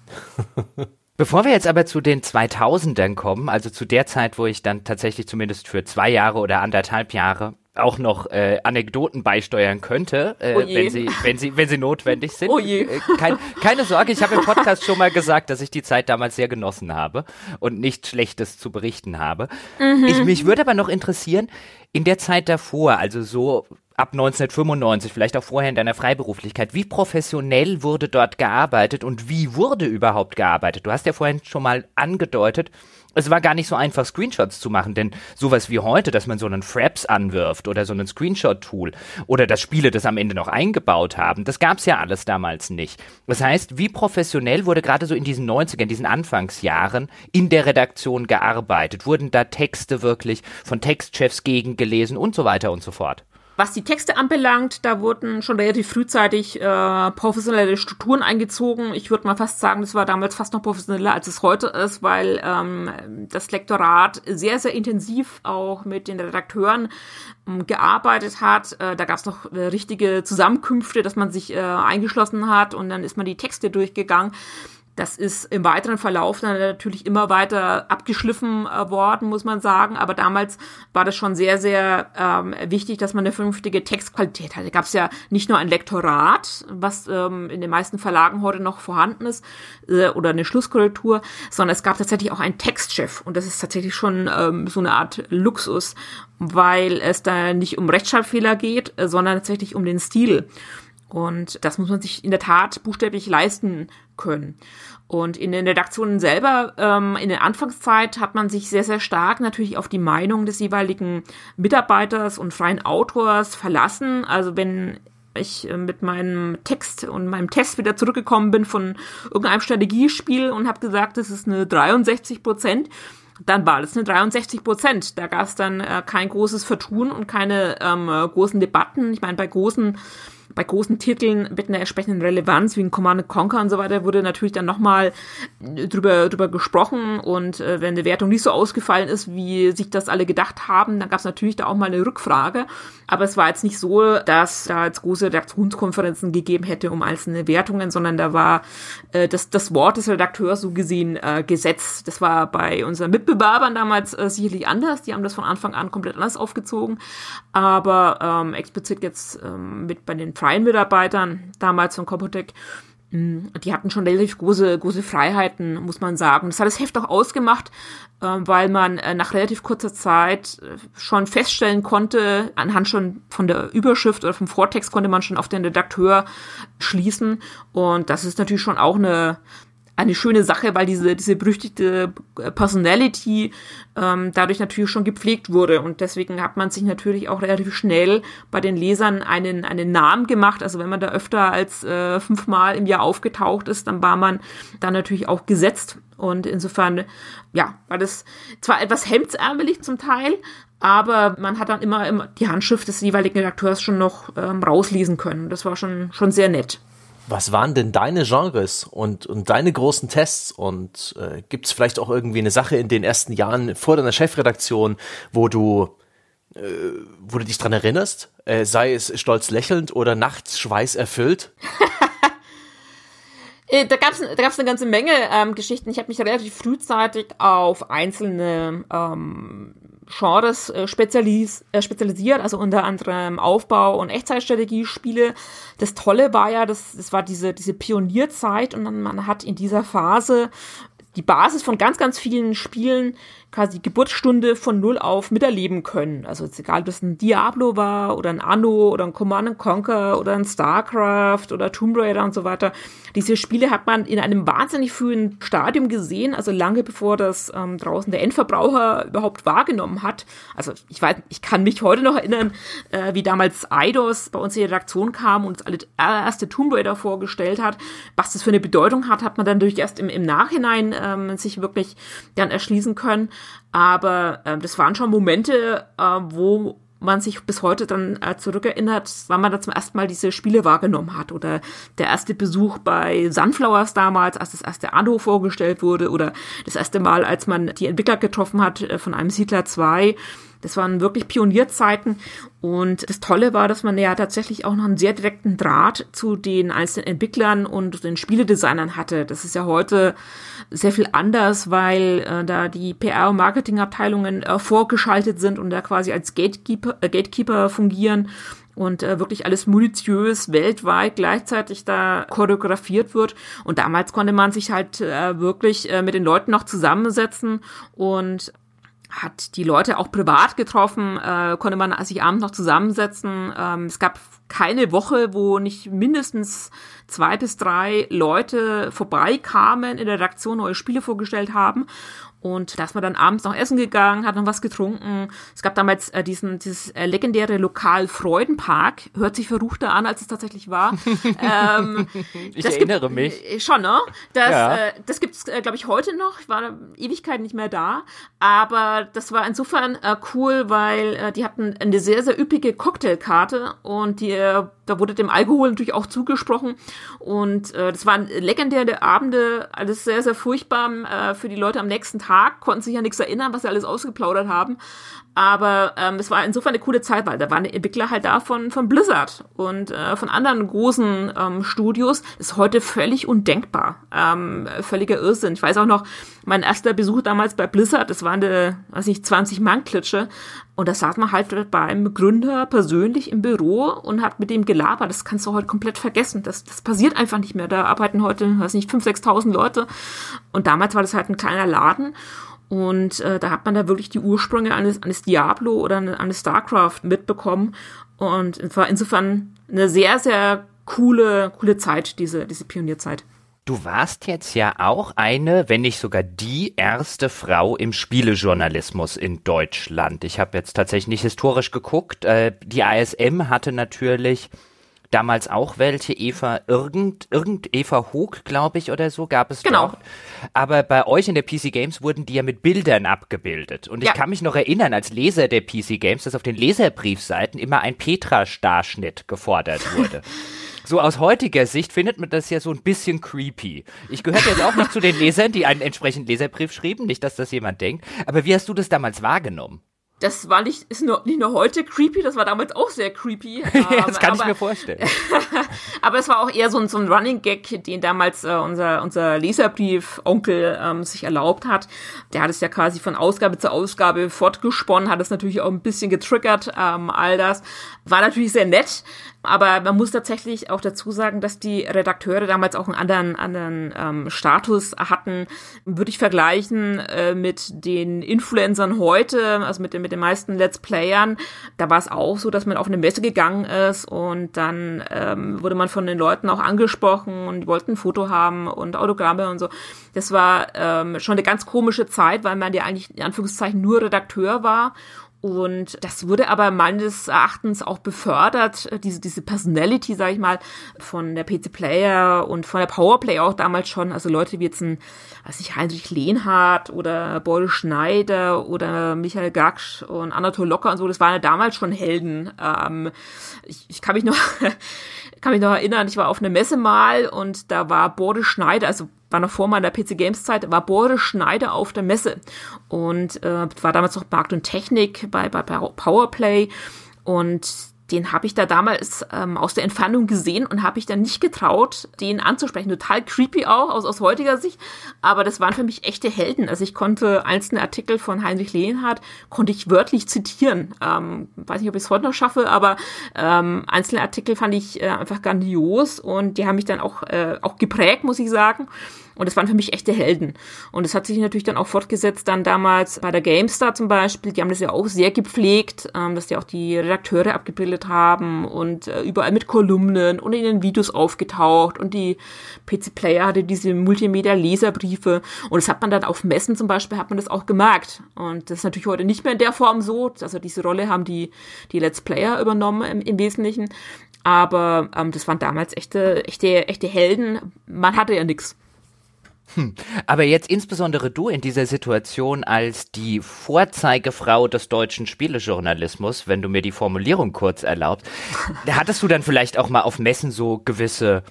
Bevor wir jetzt aber zu den 2000ern kommen, also zu der Zeit, wo ich dann tatsächlich zumindest für zwei Jahre oder anderthalb Jahre auch noch äh, Anekdoten beisteuern könnte, äh, oh wenn sie wenn sie wenn sie notwendig sind. Oh je. Äh, kein, keine Sorge, ich habe im Podcast schon mal gesagt, dass ich die Zeit damals sehr genossen habe und nichts Schlechtes zu berichten habe. Mhm. Ich, mich würde aber noch interessieren, in der Zeit davor, also so ab 1995, vielleicht auch vorher in deiner Freiberuflichkeit, wie professionell wurde dort gearbeitet und wie wurde überhaupt gearbeitet? Du hast ja vorhin schon mal angedeutet, es war gar nicht so einfach, Screenshots zu machen, denn sowas wie heute, dass man so einen Fraps anwirft oder so einen Screenshot-Tool oder dass Spiele das am Ende noch eingebaut haben, das gab's ja alles damals nicht. Das heißt, wie professionell wurde gerade so in diesen 90ern, in diesen Anfangsjahren in der Redaktion gearbeitet? Wurden da Texte wirklich von Textchefs gegengelesen und so weiter und so fort? Was die Texte anbelangt, da wurden schon relativ frühzeitig äh, professionelle Strukturen eingezogen. Ich würde mal fast sagen, das war damals fast noch professioneller, als es heute ist, weil ähm, das Lektorat sehr, sehr intensiv auch mit den Redakteuren ähm, gearbeitet hat. Äh, da gab es noch äh, richtige Zusammenkünfte, dass man sich äh, eingeschlossen hat und dann ist man die Texte durchgegangen Das ist im weiteren Verlauf dann natürlich immer weiter abgeschliffen äh, worden, muss man sagen. Aber damals war das schon sehr, sehr ähm, wichtig, dass man eine vernünftige Textqualität hatte. Da gab es ja nicht nur ein Lektorat, was ähm, in den meisten Verlagen heute noch vorhanden ist, äh, oder eine Schlusskorrektur, sondern es gab tatsächlich auch einen Textchef. Und das ist tatsächlich schon ähm, so eine Art Luxus, weil es da nicht um Rechtschreibfehler geht, äh, sondern tatsächlich um den Stil. Und das muss man sich in der Tat buchstäblich leisten können. Und in den Redaktionen selber, ähm, in der Anfangszeit, hat man sich sehr, sehr stark natürlich auf die Meinung des jeweiligen Mitarbeiters und freien Autors verlassen. Also wenn ich äh, mit meinem Text und meinem Test wieder zurückgekommen bin von irgendeinem Strategiespiel und habe gesagt, das ist eine 63 Prozent, dann war das eine 63 Prozent. Da gab es dann äh, kein großes Vertun und keine ähm, großen Debatten. Ich meine, bei großen bei großen Titeln mit einer entsprechenden Relevanz wie ein Command Conquer und so weiter wurde natürlich dann nochmal drüber, drüber gesprochen und äh, wenn eine Wertung nicht so ausgefallen ist, wie sich das alle gedacht haben, dann gab es natürlich da auch mal eine Rückfrage. Aber es war jetzt nicht so, dass da jetzt große Redaktionskonferenzen gegeben hätte um einzelne Wertungen, sondern da war äh, das, das Wort des Redakteurs so gesehen äh, gesetzt. Das war bei unseren Mitbewerbern damals äh, sicherlich anders. Die haben das von Anfang an komplett anders aufgezogen. Aber ähm, explizit jetzt ähm, mit bei den freien Mitarbeitern damals von Compotec, hm, die hatten schon relativ große, große Freiheiten, muss man sagen. Das hat das Heft auch ausgemacht, ähm, weil man äh, nach relativ kurzer Zeit äh, schon feststellen konnte, anhand schon von der Überschrift oder vom Vortext konnte man schon auf den Redakteur schließen. Und das ist natürlich schon auch eine, eine schöne Sache, weil diese, diese berüchtigte Personality ähm, dadurch natürlich schon gepflegt wurde. Und deswegen hat man sich natürlich auch relativ schnell bei den Lesern einen, einen Namen gemacht. Also wenn man da öfter als äh, fünfmal im Jahr aufgetaucht ist, dann war man da natürlich auch gesetzt. Und insofern, ja, war das zwar etwas hemdsärmelig zum Teil, aber man hat dann immer, immer die Handschrift des jeweiligen Redakteurs schon noch ähm, rauslesen können. Das war schon, schon sehr nett. Was waren denn deine Genres und, und deine großen Tests? Und äh, gibt es vielleicht auch irgendwie eine Sache in den ersten Jahren vor deiner Chefredaktion, wo du, äh, wo du dich dran erinnerst? Äh, sei es stolz lächelnd oder nachts schweißerfüllt? Äh, da gab es da gab's eine ganze Menge ähm, Geschichten. Ich habe mich relativ frühzeitig auf einzelne ähm, Genres äh, spezialis äh, spezialisiert, also unter anderem Aufbau- und Echtzeitstrategiespiele. Das Tolle war ja, das, das war diese, diese Pionierzeit und dann, man hat in dieser Phase die Basis von ganz, ganz vielen Spielen quasi Geburtsstunde von null auf miterleben können. Also jetzt egal, ob das ein Diablo war oder ein Anno oder ein Command Conquer oder ein StarCraft oder Tomb Raider und so weiter. Diese Spiele hat man in einem wahnsinnig frühen Stadium gesehen, also lange bevor das ähm, draußen der Endverbraucher überhaupt wahrgenommen hat. Also ich weiß, ich kann mich heute noch erinnern, äh, wie damals Eidos bei uns in die Redaktion kam und uns alle erste Tomb Raider vorgestellt hat. Was das für eine Bedeutung hat, hat man dann natürlich erst im, im Nachhinein ähm, sich wirklich dann erschließen können. Aber äh, das waren schon Momente, äh, wo man sich bis heute dann äh, zurückerinnert, wann man da zum ersten Mal diese Spiele wahrgenommen hat. Oder der erste Besuch bei Sunflowers damals, als das erste Anno vorgestellt wurde. Oder das erste Mal, als man die Entwickler getroffen hat äh, von einem Siedler 2 das waren wirklich Pionierzeiten und das Tolle war, dass man ja tatsächlich auch noch einen sehr direkten Draht zu den einzelnen Entwicklern und den Spieledesignern hatte. Das ist ja heute sehr viel anders, weil äh, da die PR- und Marketingabteilungen äh, vorgeschaltet sind und da quasi als Gatekeeper, äh, Gatekeeper fungieren und äh, wirklich alles minutiös weltweit gleichzeitig da choreografiert wird. Und damals konnte man sich halt äh, wirklich äh, mit den Leuten noch zusammensetzen und hat die Leute auch privat getroffen, äh, konnte man sich abends noch zusammensetzen. Ähm, es gab keine Woche, wo nicht mindestens zwei bis drei Leute vorbeikamen in der Redaktion, neue Spiele vorgestellt haben. Und da ist man dann abends noch essen gegangen, hat noch was getrunken. Es gab damals äh, diesen, dieses äh, legendäre Lokal Freudenpark. Hört sich verruchter an, als es tatsächlich war. ähm, ich erinnere gibt, mich. Äh, schon, ne? Das, ja. äh, das gibt es, äh, glaube ich, heute noch. Ich war Ewigkeit nicht mehr da. Aber das war insofern äh, cool, weil äh, die hatten eine sehr, sehr üppige Cocktailkarte und die da wurde dem Alkohol natürlich auch zugesprochen. Und das waren legendäre Abende, alles sehr, sehr furchtbar für die Leute am nächsten Tag, konnten sich ja nichts erinnern, was sie alles ausgeplaudert haben. Aber ähm, es war insofern eine coole Zeit, weil da waren Entwickler halt da von, von Blizzard und äh, von anderen großen ähm, Studios. Ist heute völlig undenkbar. Ähm, völliger Irrsinn. Ich weiß auch noch, mein erster Besuch damals bei Blizzard, das war eine, weiß nicht, 20 Mann Klitsche. Und da saß man halt beim Gründer persönlich im Büro und hat mit dem gelabert. Das kannst du heute komplett vergessen. Das, das passiert einfach nicht mehr. Da arbeiten heute, weiß nicht, 5.000, 6.000 Leute. Und damals war das halt ein kleiner Laden. Und äh, da hat man da wirklich die Ursprünge eines, eines Diablo oder eines StarCraft mitbekommen. Und war insofern eine sehr, sehr coole, coole Zeit, diese, diese Pionierzeit. Du warst jetzt ja auch eine, wenn nicht sogar die erste Frau im Spielejournalismus in Deutschland. Ich habe jetzt tatsächlich nicht historisch geguckt. Äh, die ASM hatte natürlich damals auch welche, Eva irgend, irgend Eva Hoog, glaube ich, oder so, gab es genau. dort. Aber bei euch in der PC Games wurden die ja mit Bildern abgebildet. Und ich kann mich noch erinnern, als Leser der PC Games, dass auf den Leserbriefseiten immer ein Petra-Starschnitt gefordert wurde. so aus heutiger Sicht findet man das ja so ein bisschen creepy. Ich gehöre jetzt auch nicht zu den Lesern, die einen entsprechenden Leserbrief schrieben, nicht, dass das jemand denkt. Aber wie hast du das damals wahrgenommen? Das war nicht, ist nur, nicht nur heute creepy, das war damals auch sehr creepy. ja, das kann aber, ich mir vorstellen. aber es war auch eher so ein, so ein Running Gag, den damals äh, unser, unser Leserbrief-Onkel ähm, sich erlaubt hat. Der hat es ja quasi von Ausgabe zu Ausgabe fortgesponnen, hat es natürlich auch ein bisschen getriggert, ähm, all das. War natürlich sehr nett, aber man muss tatsächlich auch dazu sagen, dass die Redakteure damals auch einen anderen, anderen ähm, Status hatten. Würde ich vergleichen äh, mit den Influencern heute, also mit den, mit den meisten Let's Playern. Da war es auch so, dass man auf eine Messe gegangen ist und dann ähm, wurde man von den Leuten auch angesprochen und wollten ein Foto haben und Autogramme und so. Das war ähm, schon eine ganz komische Zeit, weil man ja eigentlich in Anführungszeichen nur Redakteur war und das wurde aber meines Erachtens auch befördert, diese, diese Personality, sag ich mal, von der PC Player und von der Powerplay auch damals schon. Also Leute wie jetzt ein, weiß ich, Heinrich Lehnhardt oder Boris Schneider oder Michael Gaksch und Anatol Locker und so, das waren ja damals schon Helden. Ähm, ich, ich kann mich noch kann mich noch erinnern, ich war auf einer Messe mal und da war Boris Schneider, also war noch vor meiner PC Games Zeit, war Boris Schneider auf der Messe und äh, war damals noch Markt und Technik bei, bei Powerplay und den habe ich da damals ähm, aus der Entfernung gesehen und habe ich dann nicht getraut, den anzusprechen. Total creepy auch aus, aus heutiger Sicht, aber das waren für mich echte Helden. Also ich konnte einzelne Artikel von Heinrich Lehnhardt, konnte ich wörtlich zitieren. Ähm, weiß nicht, ob ich es heute noch schaffe, aber ähm, einzelne Artikel fand ich äh, einfach grandios und die haben mich dann auch, äh, auch geprägt, muss ich sagen. Und das waren für mich echte Helden. Und es hat sich natürlich dann auch fortgesetzt, dann damals bei der GameStar zum Beispiel. Die haben das ja auch sehr gepflegt, ähm, dass die auch die Redakteure abgebildet haben und äh, überall mit Kolumnen und in den Videos aufgetaucht. Und die PC Player hatte diese Multimedia-Leserbriefe. Und das hat man dann auf Messen zum Beispiel, hat man das auch gemerkt. Und das ist natürlich heute nicht mehr in der Form so. Also diese Rolle haben die, die Let's Player übernommen im, im Wesentlichen. Aber ähm, das waren damals echte, echte, echte Helden. Man hatte ja nichts. Hm. Aber jetzt insbesondere du in dieser Situation als die Vorzeigefrau des deutschen Spielejournalismus, wenn du mir die Formulierung kurz erlaubst, hattest du dann vielleicht auch mal auf Messen so gewisse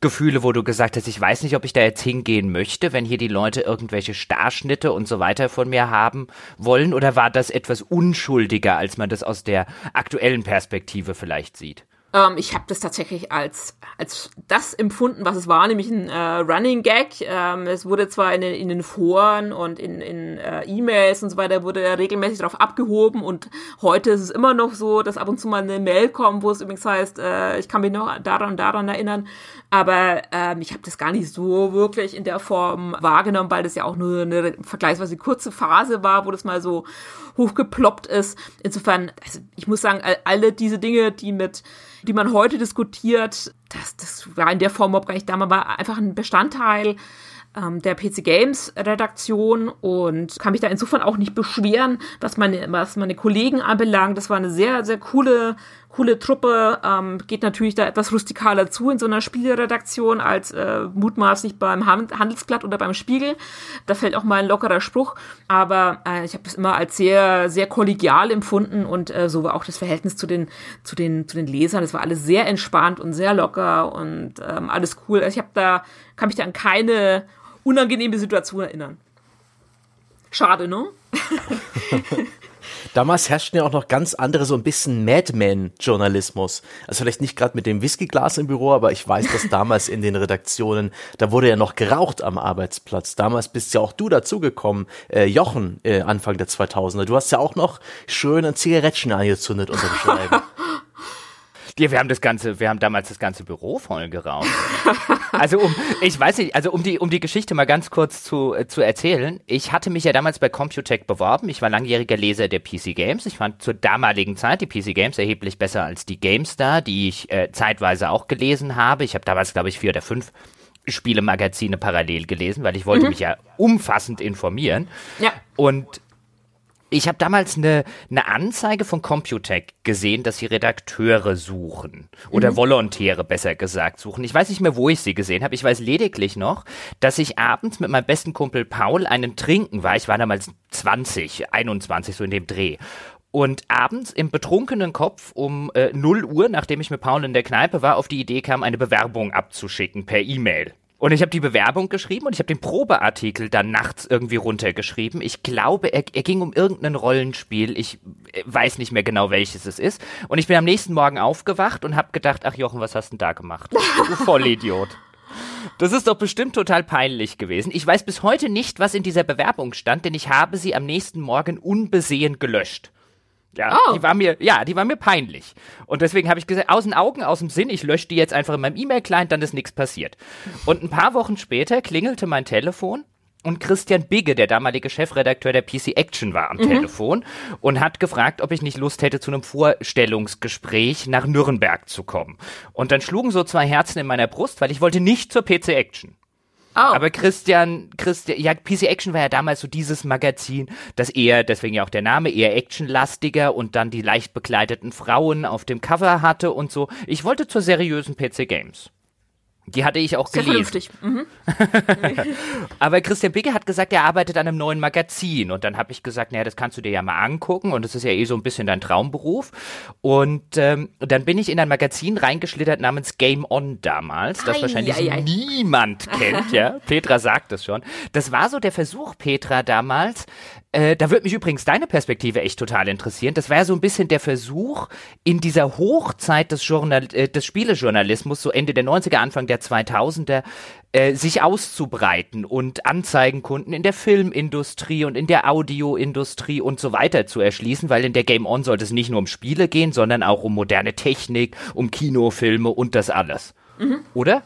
Gefühle, wo du gesagt hast, ich weiß nicht, ob ich da jetzt hingehen möchte, wenn hier die Leute irgendwelche Starschnitte und so weiter von mir haben wollen? Oder war das etwas unschuldiger, als man das aus der aktuellen Perspektive vielleicht sieht? Ähm, ich habe das tatsächlich als, als das empfunden, was es war, nämlich ein äh, Running Gag. Ähm, es wurde zwar in den, in den Foren und in, in äh, E-Mails und so weiter, wurde regelmäßig darauf abgehoben und heute ist es immer noch so, dass ab und zu mal eine Mail kommt, wo es übrigens heißt, äh, ich kann mich noch daran daran erinnern, aber ähm, ich habe das gar nicht so wirklich in der Form wahrgenommen, weil das ja auch nur eine vergleichsweise kurze Phase war, wo das mal so hochgeploppt ist. Insofern, also ich muss sagen, alle diese Dinge, die mit die man heute diskutiert, das, das war in der Form überhaupt gar nicht da. Man war einfach ein Bestandteil ähm, der PC Games Redaktion und kann mich da insofern auch nicht beschweren, was meine, was meine Kollegen anbelangt. Das war eine sehr, sehr coole, coole Truppe. Ähm, geht natürlich da etwas rustikaler zu in so einer Spieleredaktion als äh, mutmaßlich beim Handelsblatt oder beim Spiegel. Da fällt auch mal ein lockerer Spruch. Aber äh, ich habe das immer als sehr, sehr kollegial empfunden und äh, so war auch das Verhältnis zu den, zu den, zu den Lesern. Das war alles sehr entspannt und sehr locker und ähm, alles cool. Also ich habe da, kann mich da an keine unangenehme Situation erinnern. Schade, ne? Damals herrschten ja auch noch ganz andere, so ein bisschen Madman-Journalismus. Also vielleicht nicht gerade mit dem Whiskyglas im Büro, aber ich weiß, dass damals in den Redaktionen, da wurde ja noch geraucht am Arbeitsplatz. Damals bist ja auch du dazugekommen, äh, Jochen, äh, Anfang der 2000er. Du hast ja auch noch schön ein Zigarettchen angezündet unter dem Schreiben. Ja, wir haben das ganze, wir haben damals das ganze Büro voll geraucht. also um, ich weiß nicht, also um die, um die Geschichte mal ganz kurz zu, äh, zu erzählen. Ich hatte mich ja damals bei Computech beworben. Ich war langjähriger Leser der PC Games. Ich fand zur damaligen Zeit die PC Games erheblich besser als die GameStar, die ich äh, zeitweise auch gelesen habe. Ich habe damals, glaube ich, vier oder fünf Spielemagazine parallel gelesen, weil ich wollte mhm. mich ja umfassend informieren. Ja. Und ich habe damals eine, eine Anzeige von Computec gesehen, dass sie Redakteure suchen. Oder mhm. Volontäre, besser gesagt, suchen. Ich weiß nicht mehr, wo ich sie gesehen habe. Ich weiß lediglich noch, dass ich abends mit meinem besten Kumpel Paul einen Trinken war. Ich war damals 20, 21, so in dem Dreh. Und abends im betrunkenen Kopf um äh, 0 Uhr, nachdem ich mit Paul in der Kneipe war, auf die Idee kam, eine Bewerbung abzuschicken per E-Mail. Und ich habe die Bewerbung geschrieben und ich habe den Probeartikel dann nachts irgendwie runtergeschrieben. Ich glaube, er, er ging um irgendein Rollenspiel. Ich äh, weiß nicht mehr genau, welches es ist. Und ich bin am nächsten Morgen aufgewacht und habe gedacht, ach Jochen, was hast du denn da gemacht? Du Vollidiot. Das ist doch bestimmt total peinlich gewesen. Ich weiß bis heute nicht, was in dieser Bewerbung stand, denn ich habe sie am nächsten Morgen unbesehen gelöscht. Ja, oh. die war mir, ja, die war mir peinlich. Und deswegen habe ich gesagt, aus den Augen, aus dem Sinn, ich lösche die jetzt einfach in meinem E-Mail-Client, dann ist nichts passiert. Und ein paar Wochen später klingelte mein Telefon und Christian Bigge, der damalige Chefredakteur der PC Action, war am mhm. Telefon und hat gefragt, ob ich nicht Lust hätte, zu einem Vorstellungsgespräch nach Nürnberg zu kommen. Und dann schlugen so zwei Herzen in meiner Brust, weil ich wollte nicht zur PC Action. Oh. Aber Christian, Christian, ja, PC Action war ja damals so dieses Magazin, das eher, deswegen ja auch der Name, eher actionlastiger und dann die leicht bekleideten Frauen auf dem Cover hatte und so. Ich wollte zur seriösen PC Games. Die hatte ich auch Sehr gelesen. Vernünftig. Mhm. Aber Christian Bigge hat gesagt, er arbeitet an einem neuen Magazin. Und dann habe ich gesagt, naja, das kannst du dir ja mal angucken. Und das ist ja eh so ein bisschen dein Traumberuf. Und ähm, dann bin ich in ein Magazin reingeschlittert namens Game On damals, das ei, wahrscheinlich ei, ei. niemand kennt. ja, Petra sagt es schon. Das war so der Versuch, Petra damals, äh, da würde mich übrigens deine Perspektive echt total interessieren. Das wäre so ein bisschen der Versuch, in dieser Hochzeit des, Journal äh, des Spielejournalismus, so Ende der 90er, Anfang der 2000er, äh, sich auszubreiten und Anzeigenkunden in der Filmindustrie und in der Audioindustrie und so weiter zu erschließen, weil in der Game On sollte es nicht nur um Spiele gehen, sondern auch um moderne Technik, um Kinofilme und das alles. Mhm. Oder?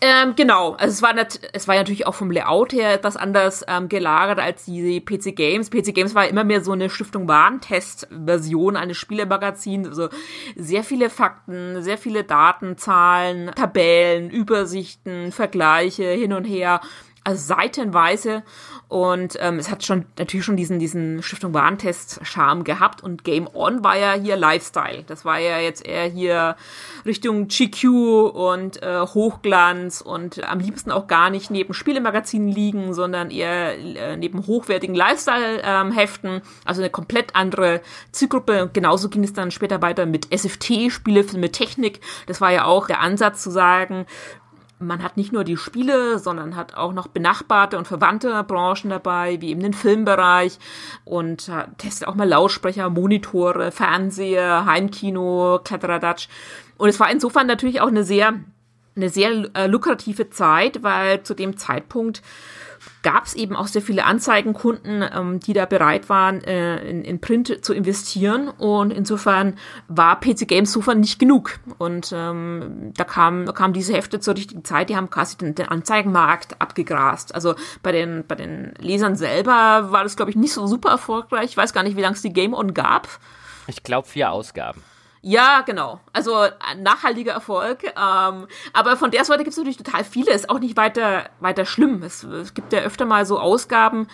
Ähm, genau, also es war, nat es war natürlich auch vom Layout her etwas anders ähm, gelagert als die PC Games. PC Games war immer mehr so eine Stiftung Warentest-Version eines Spielemagazins. Also sehr viele Fakten, sehr viele Daten, Zahlen, Tabellen, Übersichten, Vergleiche hin und her. Also seitenweise und ähm, es hat schon natürlich schon diesen, diesen Stiftung Warentest-Charme gehabt. Und Game On war ja hier Lifestyle. Das war ja jetzt eher hier Richtung GQ und äh, Hochglanz und am liebsten auch gar nicht neben Spielemagazinen liegen, sondern eher äh, neben hochwertigen Lifestyle-Heften. Ähm, also eine komplett andere Zielgruppe. Und genauso ging es dann später weiter mit SFT, Spielefilme, Technik. Das war ja auch der Ansatz zu sagen, man hat nicht nur die Spiele, sondern hat auch noch benachbarte und verwandte Branchen dabei, wie eben den Filmbereich und äh, testet auch mal Lautsprecher, Monitore, Fernseher, Heimkino, Kladderadatsch. Und es war insofern natürlich auch eine sehr, eine sehr äh, lukrative Zeit, weil zu dem Zeitpunkt gab es eben auch sehr viele Anzeigenkunden, ähm, die da bereit waren, äh, in, in Print zu investieren. Und insofern war PC Games insofern nicht genug. Und ähm, da kamen da kam diese Hefte zur richtigen Zeit, die haben quasi den, den Anzeigenmarkt abgegrast. Also bei den, bei den Lesern selber war das, glaube ich, nicht so super erfolgreich. Ich weiß gar nicht, wie lange es die Game On gab. Ich glaube, vier Ausgaben. Ja, genau. Also nachhaltiger Erfolg. Ähm, aber von der Seite gibt es natürlich total viele. Ist auch nicht weiter, weiter schlimm. Es, es gibt ja öfter mal so Ausgaben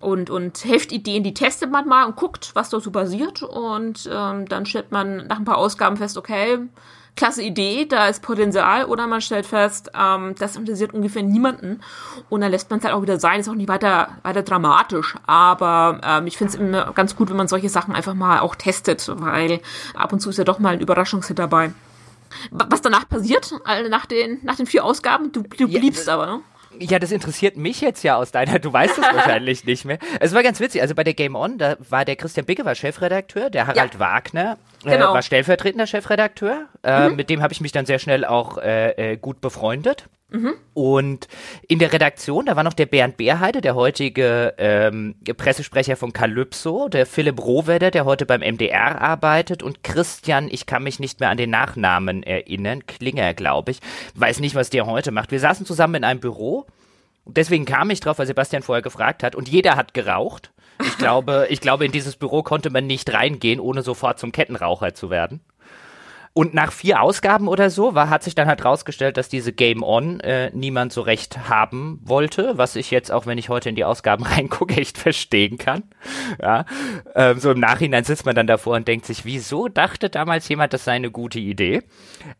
und, und Heftideen, die testet man mal und guckt, was da so passiert. Und ähm, dann stellt man nach ein paar Ausgaben fest, okay, klasse Idee, da ist Potenzial, oder man stellt fest, ähm, das interessiert ungefähr niemanden und dann lässt man es halt auch wieder sein, ist auch nicht weiter, weiter dramatisch, aber ähm, ich finde es immer ganz gut, wenn man solche Sachen einfach mal auch testet, weil ab und zu ist ja doch mal ein Überraschungshit dabei. Was danach passiert, nach den, nach den vier Ausgaben, du, du bliebst ja, aber, ne? Ja, das interessiert mich jetzt ja aus deiner, du weißt es wahrscheinlich nicht mehr. Es war ganz witzig, also bei der Game On, da war der Christian Bicke war Chefredakteur, der Harald ja. Wagner äh, genau. war stellvertretender Chefredakteur. Äh, mhm. Mit dem habe ich mich dann sehr schnell auch äh, äh, gut befreundet. Mhm. Und in der Redaktion, da war noch der Bernd Beerheide, der heutige ähm, Pressesprecher von Calypso, der Philipp Rohwedder, der heute beim MDR arbeitet und Christian, ich kann mich nicht mehr an den Nachnamen erinnern, Klinger, glaube ich, weiß nicht, was der heute macht. Wir saßen zusammen in einem Büro. Deswegen kam ich drauf, weil Sebastian vorher gefragt hat und jeder hat geraucht. Ich glaube, ich glaube, in dieses Büro konnte man nicht reingehen, ohne sofort zum Kettenraucher zu werden. Und nach vier Ausgaben oder so war, hat sich dann halt rausgestellt, dass diese Game On äh, niemand so recht haben wollte, was ich jetzt, auch wenn ich heute in die Ausgaben reingucke, echt verstehen kann. Ja, ähm, so im Nachhinein sitzt man dann davor und denkt sich, wieso dachte damals jemand, das sei eine gute Idee?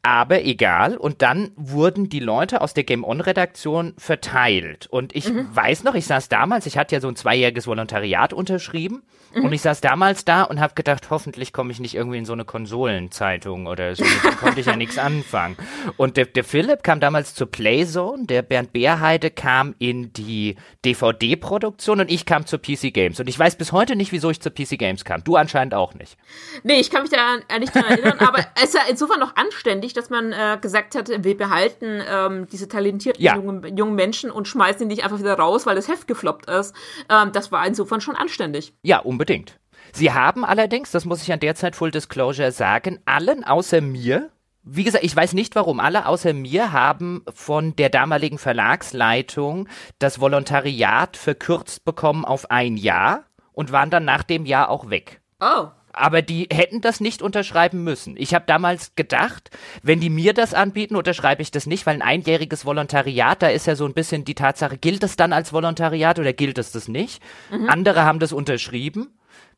Aber egal. Und dann wurden die Leute aus der Game On-Redaktion verteilt. Und ich mhm. weiß noch, ich saß damals, ich hatte ja so ein zweijähriges Volontariat unterschrieben. Mhm. Und ich saß damals da und habe gedacht, hoffentlich komme ich nicht irgendwie in so eine Konsolenzeitung oder so. Mit konnte ich ja nichts anfangen. Und der, der Philipp kam damals zur Playzone, der Bernd Beerheide kam in die DVD-Produktion und ich kam zur PC Games. Und ich weiß bis heute nicht, wieso ich zur PC Games kam. Du anscheinend auch nicht. Nee, ich kann mich da nicht daran erinnern, aber es ist ja insofern noch anständig, dass man äh, gesagt hat, wir behalten ähm, diese talentierten ja. jungen, jungen Menschen und schmeißen die nicht einfach wieder raus, weil das Heft gefloppt ist. Ähm, das war insofern schon anständig. Ja, unbedingt. Sie haben allerdings, das muss ich an der Zeit Full Disclosure sagen, allen außer mir wie gesagt, ich weiß nicht warum. Alle außer mir haben von der damaligen Verlagsleitung das Volontariat verkürzt bekommen auf ein Jahr und waren dann nach dem Jahr auch weg. Oh. Aber die hätten das nicht unterschreiben müssen. Ich habe damals gedacht, wenn die mir das anbieten, unterschreibe ich das nicht, weil ein einjähriges Volontariat, da ist ja so ein bisschen die Tatsache, gilt es dann als Volontariat oder gilt es das nicht? Mhm. Andere haben das unterschrieben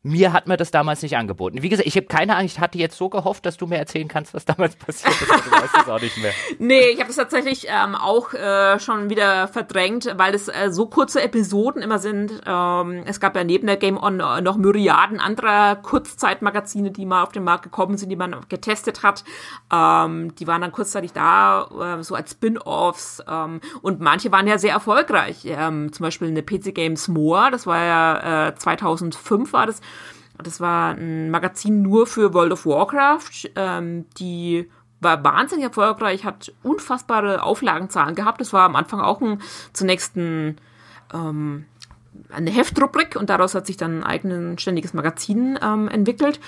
mir hat mir das damals nicht angeboten. Wie gesagt, ich habe keine Ahnung, ich hatte jetzt so gehofft, dass du mir erzählen kannst, was damals passiert ist, du weißt es auch nicht mehr. Nee, ich habe es tatsächlich ähm, auch äh, schon wieder verdrängt, weil es äh, so kurze Episoden immer sind. Ähm, es gab ja neben der Game On noch Myriaden anderer Kurzzeitmagazine, die mal auf den Markt gekommen sind, die man getestet hat. Ähm, die waren dann kurzzeitig da, äh, so als Spin-offs. Ähm, und manche waren ja sehr erfolgreich. Ähm, zum Beispiel eine PC Games More, das war ja äh, 2005 war das das war ein Magazin nur für World of Warcraft. Ähm, die war wahnsinnig erfolgreich, hat unfassbare Auflagenzahlen gehabt. Das war am Anfang auch ein, zunächst ein, ähm, eine Heftrubrik und daraus hat sich dann ein eigenständiges Magazin ähm, entwickelt.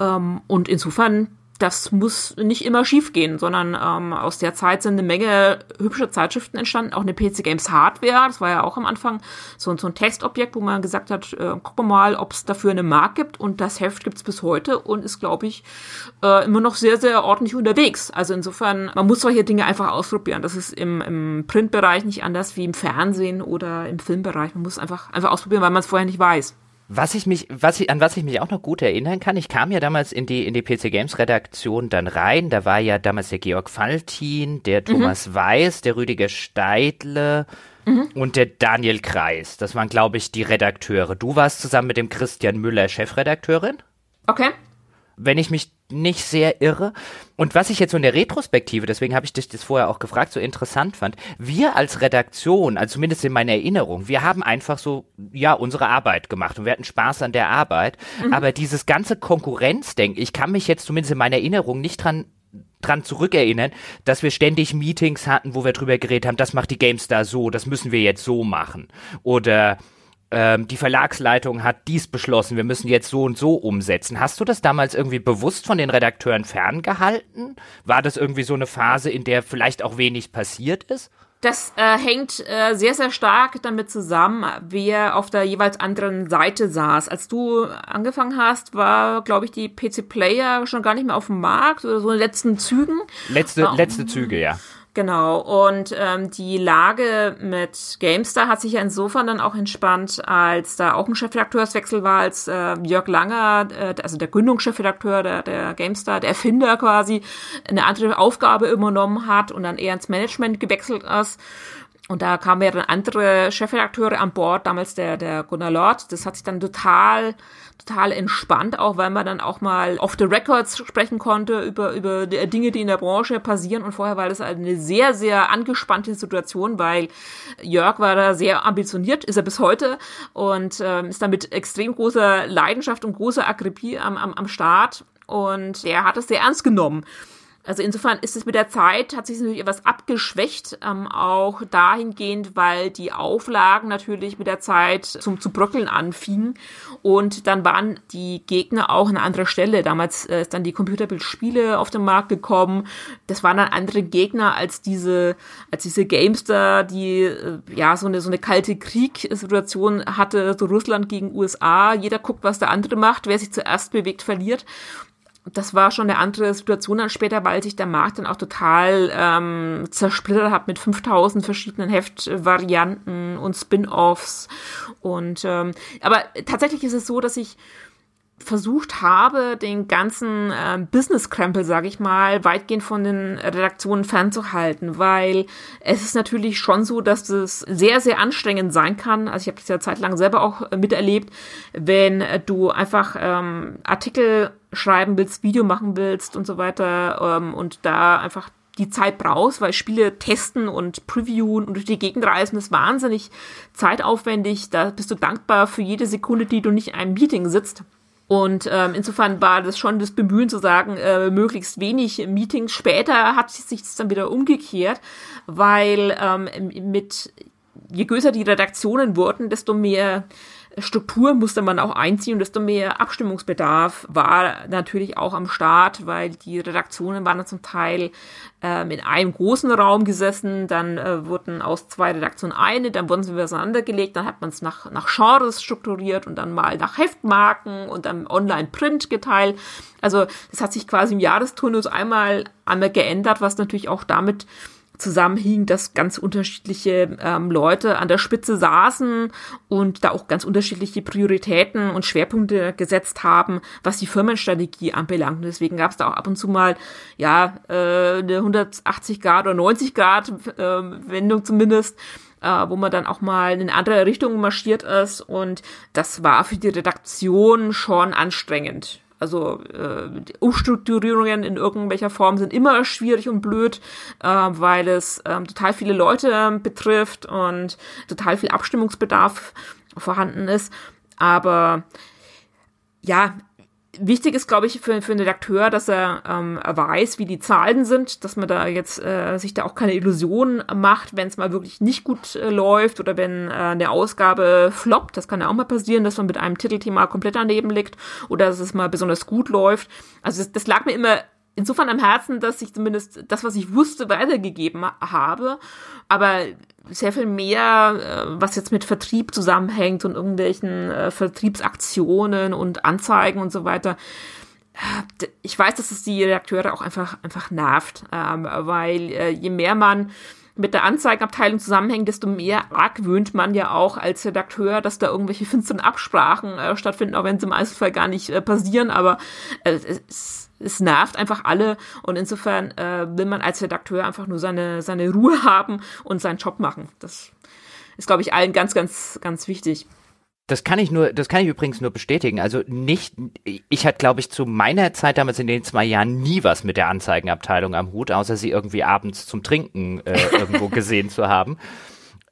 Ähm, und insofern das muss nicht immer schief gehen, sondern ähm, aus der Zeit sind eine Menge hübsche Zeitschriften entstanden, auch eine PC Games Hardware, das war ja auch am Anfang so, so ein Testobjekt, wo man gesagt hat, äh, gucken wir mal, ob es dafür eine Mark gibt und das Heft gibt's bis heute und ist, glaube ich, äh, immer noch sehr, sehr ordentlich unterwegs. Also insofern, man muss solche Dinge einfach ausprobieren. Das ist im, im Printbereich nicht anders wie im Fernsehen oder im Filmbereich. Man muss einfach, einfach ausprobieren, weil man es vorher nicht weiß. Was ich mich, was ich, an was ich mich auch noch gut erinnern kann, ich kam ja damals in die, in die PC Games Redaktion dann rein, da war ja damals der Georg Faltin, der mhm. Thomas mhm. Weiß, der Rüdiger Steidle mhm. und der Daniel Kreis. Das waren, glaube ich, die Redakteure. Du warst zusammen mit dem Christian Müller Chefredakteurin. Okay wenn ich mich nicht sehr irre. Und was ich jetzt so in der Retrospektive, deswegen habe ich dich das vorher auch gefragt, so interessant fand, wir als Redaktion, also zumindest in meiner Erinnerung, wir haben einfach so, ja, unsere Arbeit gemacht und wir hatten Spaß an der Arbeit. Mhm. Aber dieses ganze Konkurrenzdenken, ich kann mich jetzt zumindest in meiner Erinnerung nicht dran dran zurückerinnern, dass wir ständig Meetings hatten, wo wir drüber geredet haben, das macht die GameStar so, das müssen wir jetzt so machen. Oder ähm, die Verlagsleitung hat dies beschlossen, wir müssen jetzt so und so umsetzen. Hast du das damals irgendwie bewusst von den Redakteuren ferngehalten? War das irgendwie so eine Phase, in der vielleicht auch wenig passiert ist? Das äh, hängt äh, sehr, sehr stark damit zusammen, wer auf der jeweils anderen Seite saß. Als du angefangen hast, war, glaube ich, die PC Player schon gar nicht mehr auf dem Markt oder so in den letzten Zügen. Letzte, ähm, letzte Züge, ja. Genau, und ähm, die Lage mit GameStar hat sich ja insofern dann auch entspannt, als da auch ein Chefredakteurswechsel war, als äh, Jörg Langer, äh, also der Gründungschefredakteur der, der GameStar, der Erfinder quasi, eine andere Aufgabe übernommen hat und dann eher ins Management gewechselt ist. Und da kamen ja dann andere Chefredakteure an Bord, damals der, der Gunnar Lord. Das hat sich dann total, total entspannt, auch weil man dann auch mal off the records sprechen konnte über, über die Dinge, die in der Branche passieren. Und vorher war das eine sehr, sehr angespannte Situation, weil Jörg war da sehr ambitioniert, ist er bis heute und ähm, ist da mit extrem großer Leidenschaft und großer Akribie am, am, am Start. Und er hat es sehr ernst genommen. Also insofern ist es mit der Zeit, hat sich natürlich etwas abgeschwächt, ähm, auch dahingehend, weil die Auflagen natürlich mit der Zeit zum zu bröckeln anfingen und dann waren die Gegner auch an anderer Stelle. Damals äh, ist dann die Computerbildspiele auf den Markt gekommen. Das waren dann andere Gegner als diese, als diese Gamester, die äh, ja so eine so eine kalte Kriegssituation hatte, so Russland gegen USA. Jeder guckt, was der andere macht. Wer sich zuerst bewegt, verliert das war schon eine andere Situation dann später, weil sich der Markt dann auch total ähm, zersplittert hat mit 5000 verschiedenen Heftvarianten und Spin-offs und ähm, aber tatsächlich ist es so, dass ich versucht habe, den ganzen äh, Business-Krempel, sage ich mal, weitgehend von den Redaktionen fernzuhalten, weil es ist natürlich schon so, dass es sehr, sehr anstrengend sein kann. Also ich habe das ja zeitlang selber auch äh, miterlebt, wenn äh, du einfach ähm, Artikel schreiben willst, Video machen willst und so weiter ähm, und da einfach die Zeit brauchst, weil Spiele testen und previewen und durch die Gegend reisen ist wahnsinnig zeitaufwendig. Da bist du dankbar für jede Sekunde, die du nicht in einem Meeting sitzt. Und ähm, insofern war das schon das Bemühen zu sagen, äh, möglichst wenig Meetings. Später hat sich das dann wieder umgekehrt, weil ähm, mit je größer die Redaktionen wurden, desto mehr Struktur musste man auch einziehen und desto mehr Abstimmungsbedarf war natürlich auch am Start, weil die Redaktionen waren dann zum Teil ähm, in einem großen Raum gesessen, dann äh, wurden aus zwei Redaktionen eine, dann wurden sie wieder auseinandergelegt, dann hat man es nach, nach Genres strukturiert und dann mal nach Heftmarken und dann Online-Print geteilt. Also das hat sich quasi im Jahresturnus einmal, einmal geändert, was natürlich auch damit zusammenhing, dass ganz unterschiedliche ähm, Leute an der Spitze saßen und da auch ganz unterschiedliche Prioritäten und Schwerpunkte gesetzt haben, was die Firmenstrategie anbelangt. Und deswegen gab es da auch ab und zu mal ja äh, eine 180 Grad oder 90 Grad äh, Wendung zumindest äh, wo man dann auch mal in eine andere Richtung marschiert ist und das war für die Redaktion schon anstrengend. Also äh, Umstrukturierungen in irgendwelcher Form sind immer schwierig und blöd, äh, weil es äh, total viele Leute betrifft und total viel Abstimmungsbedarf vorhanden ist. Aber ja, wichtig ist, glaube ich, für, für einen Redakteur, dass er ähm, weiß, wie die Zahlen sind, dass man da jetzt äh, sich da auch keine Illusionen macht, wenn es mal wirklich nicht gut äh, läuft oder wenn äh, eine Ausgabe floppt. Das kann ja auch mal passieren, dass man mit einem Titelthema komplett daneben liegt oder dass es mal besonders gut läuft. Also das, das lag mir immer insofern am Herzen, dass ich zumindest das, was ich wusste, weitergegeben habe. Aber sehr viel mehr, äh, was jetzt mit Vertrieb zusammenhängt und irgendwelchen äh, Vertriebsaktionen und Anzeigen und so weiter. Äh, ich weiß, dass es die Redakteure auch einfach, einfach nervt, ähm, weil je mehr man mit der Anzeigenabteilung zusammenhängt, desto mehr argwöhnt man ja auch als Redakteur, dass da irgendwelche finsteren Absprachen äh, stattfinden, auch wenn sie im Einzelfall gar nicht passieren, aber es es nervt einfach alle und insofern äh, will man als Redakteur einfach nur seine, seine Ruhe haben und seinen Job machen. Das ist, glaube ich, allen ganz, ganz, ganz wichtig. Das kann ich nur, das kann ich übrigens nur bestätigen. Also nicht, ich hatte, glaube ich, zu meiner Zeit damals in den zwei Jahren nie was mit der Anzeigenabteilung am Hut, außer sie irgendwie abends zum Trinken äh, irgendwo gesehen zu haben.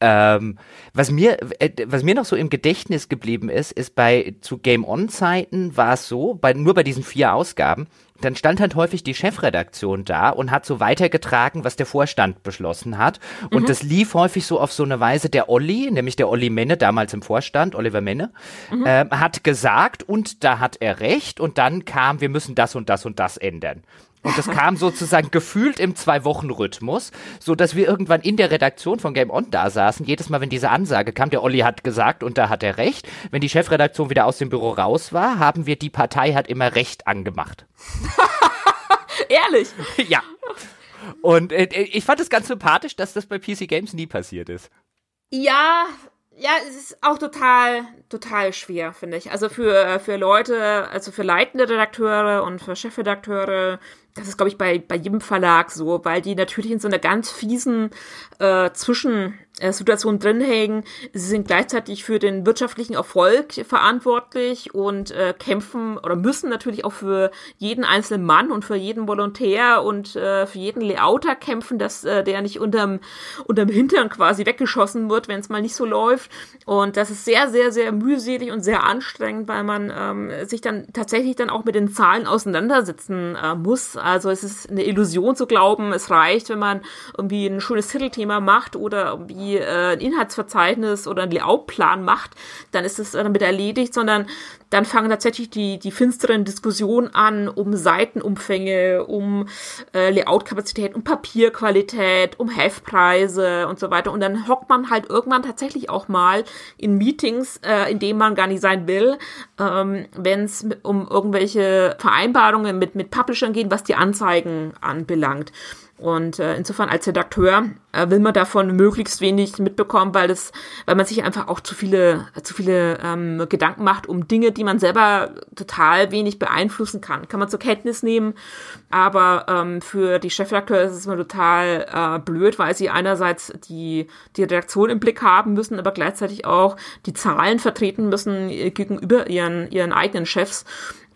Ähm, was mir, äh, was mir noch so im Gedächtnis geblieben ist, ist bei zu Game On Zeiten war es so, bei, nur bei diesen vier Ausgaben, dann stand halt häufig die Chefredaktion da und hat so weitergetragen, was der Vorstand beschlossen hat. Und mhm. das lief häufig so auf so eine Weise, der Olli, nämlich der Olli Menne, damals im Vorstand, Oliver Menne, mhm. äh, hat gesagt, und da hat er recht, und dann kam, wir müssen das und das und das ändern. Und das kam sozusagen gefühlt im Zwei-Wochen-Rhythmus, so dass wir irgendwann in der Redaktion von Game On da saßen. Jedes Mal, wenn diese Ansage kam, der Olli hat gesagt und da hat er recht. Wenn die Chefredaktion wieder aus dem Büro raus war, haben wir die Partei hat immer recht angemacht. Ehrlich? Ja. Und äh, ich fand es ganz sympathisch, dass das bei PC Games nie passiert ist. Ja, ja, es ist auch total, total schwer, finde ich. Also für, für Leute, also für leitende Redakteure und für Chefredakteure, das ist, glaube ich, bei, bei jedem Verlag so, weil die natürlich in so einer ganz fiesen äh, Zwischen, Situation drin hängen. Sie sind gleichzeitig für den wirtschaftlichen Erfolg verantwortlich und äh, kämpfen oder müssen natürlich auch für jeden einzelnen Mann und für jeden Volontär und äh, für jeden Layouter kämpfen, dass äh, der nicht unterm, unterm Hintern quasi weggeschossen wird, wenn es mal nicht so läuft. Und das ist sehr, sehr, sehr mühselig und sehr anstrengend, weil man ähm, sich dann tatsächlich dann auch mit den Zahlen auseinandersetzen äh, muss. Also es ist eine Illusion zu glauben, es reicht, wenn man irgendwie ein schönes Titelthema macht oder irgendwie irgendwie äh, ein Inhaltsverzeichnis oder ein Layoutplan macht, dann ist es damit erledigt, sondern dann fangen tatsächlich die, die finsteren Diskussionen an um Seitenumfänge, um äh, Layoutkapazität, um Papierqualität, um Heftpreise und so weiter. Und dann hockt man halt irgendwann tatsächlich auch mal in Meetings, äh, in denen man gar nicht sein will, ähm, wenn es um irgendwelche Vereinbarungen mit, mit Publishern geht, was die Anzeigen anbelangt. Und äh, insofern als Redakteur äh, will man davon möglichst wenig mitbekommen, weil das, weil man sich einfach auch zu viele, zu viele ähm, Gedanken macht um Dinge, die man selber total wenig beeinflussen kann. Kann man zur Kenntnis nehmen, aber ähm, für die Chefredakteure ist es immer total äh, blöd, weil sie einerseits die, die Redaktion im Blick haben müssen, aber gleichzeitig auch die Zahlen vertreten müssen äh, gegenüber ihren, ihren eigenen Chefs.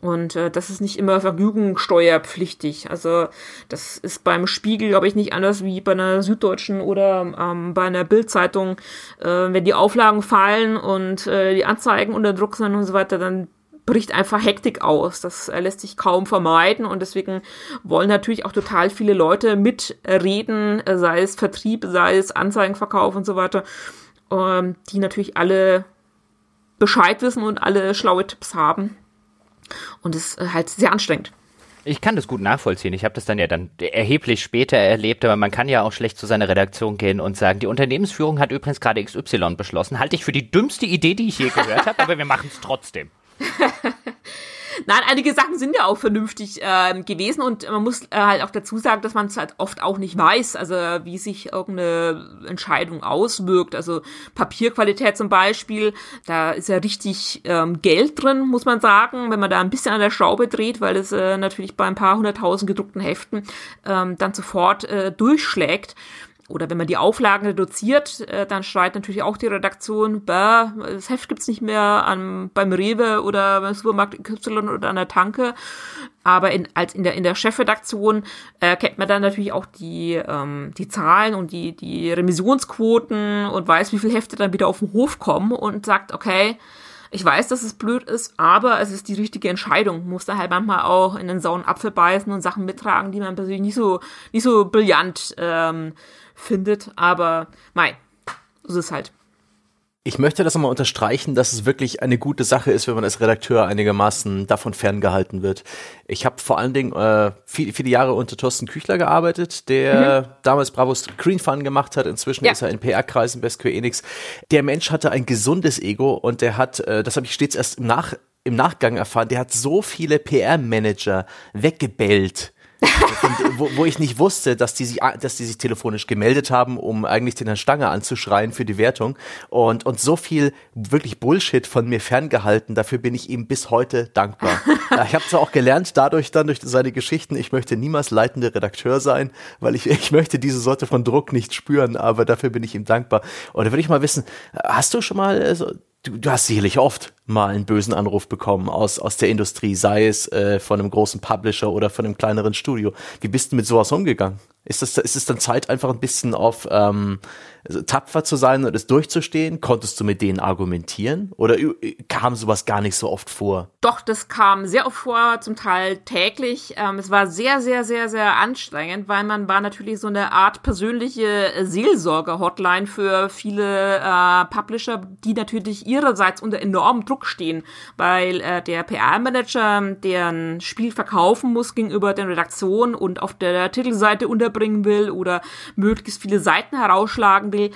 Und äh, das ist nicht immer vergnügungssteuerpflichtig. Also das ist beim Spiegel, glaube ich, nicht anders wie bei einer Süddeutschen oder ähm, bei einer Bildzeitung. Äh, wenn die Auflagen fallen und äh, die Anzeigen unter Druck sind und so weiter, dann bricht einfach Hektik aus. Das äh, lässt sich kaum vermeiden und deswegen wollen natürlich auch total viele Leute mitreden, äh, sei es Vertrieb, sei es Anzeigenverkauf und so weiter, ähm, die natürlich alle Bescheid wissen und alle schlaue Tipps haben. Und es ist äh, halt sehr anstrengend. Ich kann das gut nachvollziehen. Ich habe das dann ja dann erheblich später erlebt, aber man kann ja auch schlecht zu seiner Redaktion gehen und sagen, die Unternehmensführung hat übrigens gerade XY beschlossen. Halte ich für die dümmste Idee, die ich je gehört habe, aber wir machen es trotzdem. Nein, einige Sachen sind ja auch vernünftig äh, gewesen und man muss äh, halt auch dazu sagen, dass man es halt oft auch nicht weiß, also wie sich irgendeine Entscheidung auswirkt. Also Papierqualität zum Beispiel, da ist ja richtig ähm, Geld drin, muss man sagen, wenn man da ein bisschen an der Schraube dreht, weil es äh, natürlich bei ein paar hunderttausend gedruckten Heften ähm, dann sofort äh, durchschlägt oder wenn man die Auflagen reduziert, äh, dann schreit natürlich auch die Redaktion, bah, das Heft gibt's nicht mehr an, beim Rewe oder beim Supermarkt Y oder an der Tanke. Aber in, als in der, in der Chefredaktion äh, kennt man dann natürlich auch die, ähm, die Zahlen und die, die Remissionsquoten und weiß, wie viele Hefte dann wieder auf den Hof kommen und sagt, okay, ich weiß, dass es blöd ist, aber es ist die richtige Entscheidung. Muss da halt manchmal auch in den sauren Apfel beißen und Sachen mittragen, die man persönlich nicht so, nicht so brillant ähm, findet, aber mei, so ist es halt. Ich möchte das nochmal unterstreichen, dass es wirklich eine gute Sache ist, wenn man als Redakteur einigermaßen davon ferngehalten wird. Ich habe vor allen Dingen äh, viel, viele Jahre unter Thorsten Küchler gearbeitet, der mhm. damals Bravo Screen Fun gemacht hat. Inzwischen ja. ist er in PR-Kreisen bei Square Enix. Der Mensch hatte ein gesundes Ego und der hat, äh, das habe ich stets erst im, Nach im Nachgang erfahren, der hat so viele PR-Manager weggebellt wo, wo, ich nicht wusste, dass die, sich, dass die sich telefonisch gemeldet haben, um eigentlich den Herrn Stange anzuschreien für die Wertung. Und, und so viel wirklich Bullshit von mir ferngehalten. Dafür bin ich ihm bis heute dankbar. ich habe zwar auch gelernt, dadurch dann durch seine Geschichten, ich möchte niemals leitender Redakteur sein, weil ich, ich möchte diese Sorte von Druck nicht spüren, aber dafür bin ich ihm dankbar. Und da würde ich mal wissen, hast du schon mal so du, du hast sicherlich oft mal einen bösen Anruf bekommen aus, aus der Industrie, sei es äh, von einem großen Publisher oder von einem kleineren Studio. Wie bist du mit sowas umgegangen? Ist das, ist es dann Zeit, einfach ein bisschen auf ähm, tapfer zu sein und es durchzustehen? Konntest du mit denen argumentieren? Oder kam sowas gar nicht so oft vor? Doch, das kam sehr oft vor, zum Teil täglich. Ähm, es war sehr, sehr, sehr, sehr anstrengend, weil man war natürlich so eine Art persönliche Seelsorge-Hotline für viele äh, Publisher, die natürlich ihrerseits unter enormem Druck stehen, weil äh, der PR-Manager, der ein Spiel verkaufen muss gegenüber den Redaktionen und auf der Titelseite unterbringen will oder möglichst viele Seiten herausschlagen will,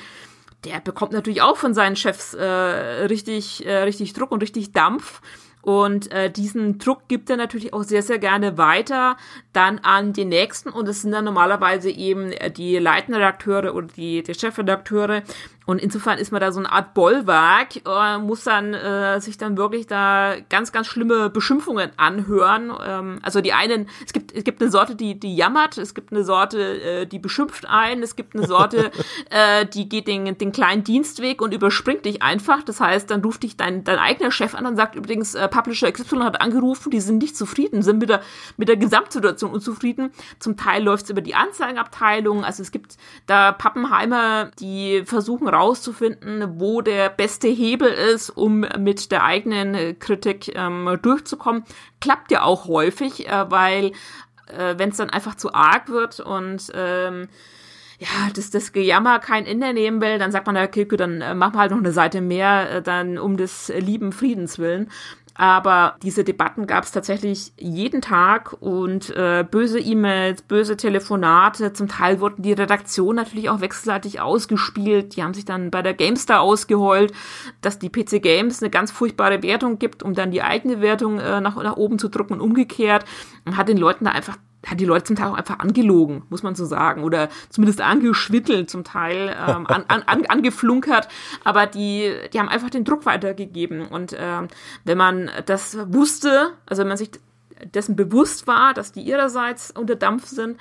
der bekommt natürlich auch von seinen Chefs äh, richtig, äh, richtig Druck und richtig Dampf. Und äh, diesen Druck gibt er natürlich auch sehr, sehr gerne weiter dann an die Nächsten. Und es sind dann normalerweise eben äh, die Leitredakteure oder die, die Chefredakteure. Und insofern ist man da so eine Art Bollwerk, äh, muss dann äh, sich dann wirklich da ganz, ganz schlimme Beschimpfungen anhören. Ähm, also die einen, es gibt, es gibt eine Sorte, die, die jammert, es gibt eine Sorte, äh, die beschimpft ein, es gibt eine Sorte, äh, die geht den, den kleinen Dienstweg und überspringt dich einfach. Das heißt, dann ruft dich dein, dein eigener Chef an und sagt übrigens, äh, Publisher XY hat angerufen, die sind nicht zufrieden, sind mit der, mit der Gesamtsituation unzufrieden. Zum Teil läuft es über die Anzeigenabteilung. Also es gibt da Pappenheimer, die versuchen rauszufinden, wo der beste Hebel ist, um mit der eigenen Kritik ähm, durchzukommen. Klappt ja auch häufig, äh, weil äh, wenn es dann einfach zu arg wird und ähm, ja, das, das Gejammer kein Ende nehmen will, dann sagt man, okay, dann äh, machen wir halt noch eine Seite mehr, äh, dann um des lieben Friedens willen. Aber diese Debatten gab es tatsächlich jeden Tag und äh, böse E-Mails, böse Telefonate. Zum Teil wurden die Redaktionen natürlich auch wechselseitig ausgespielt. Die haben sich dann bei der GameStar ausgeheult, dass die PC Games eine ganz furchtbare Wertung gibt, um dann die eigene Wertung äh, nach, nach oben zu drücken und umgekehrt. Und hat den Leuten da einfach hat die Leute zum Teil auch einfach angelogen, muss man so sagen, oder zumindest angeschwittelt, zum Teil ähm, an, an, an, angeflunkert, aber die, die haben einfach den Druck weitergegeben. Und ähm, wenn man das wusste, also wenn man sich dessen bewusst war, dass die ihrerseits unter Dampf sind,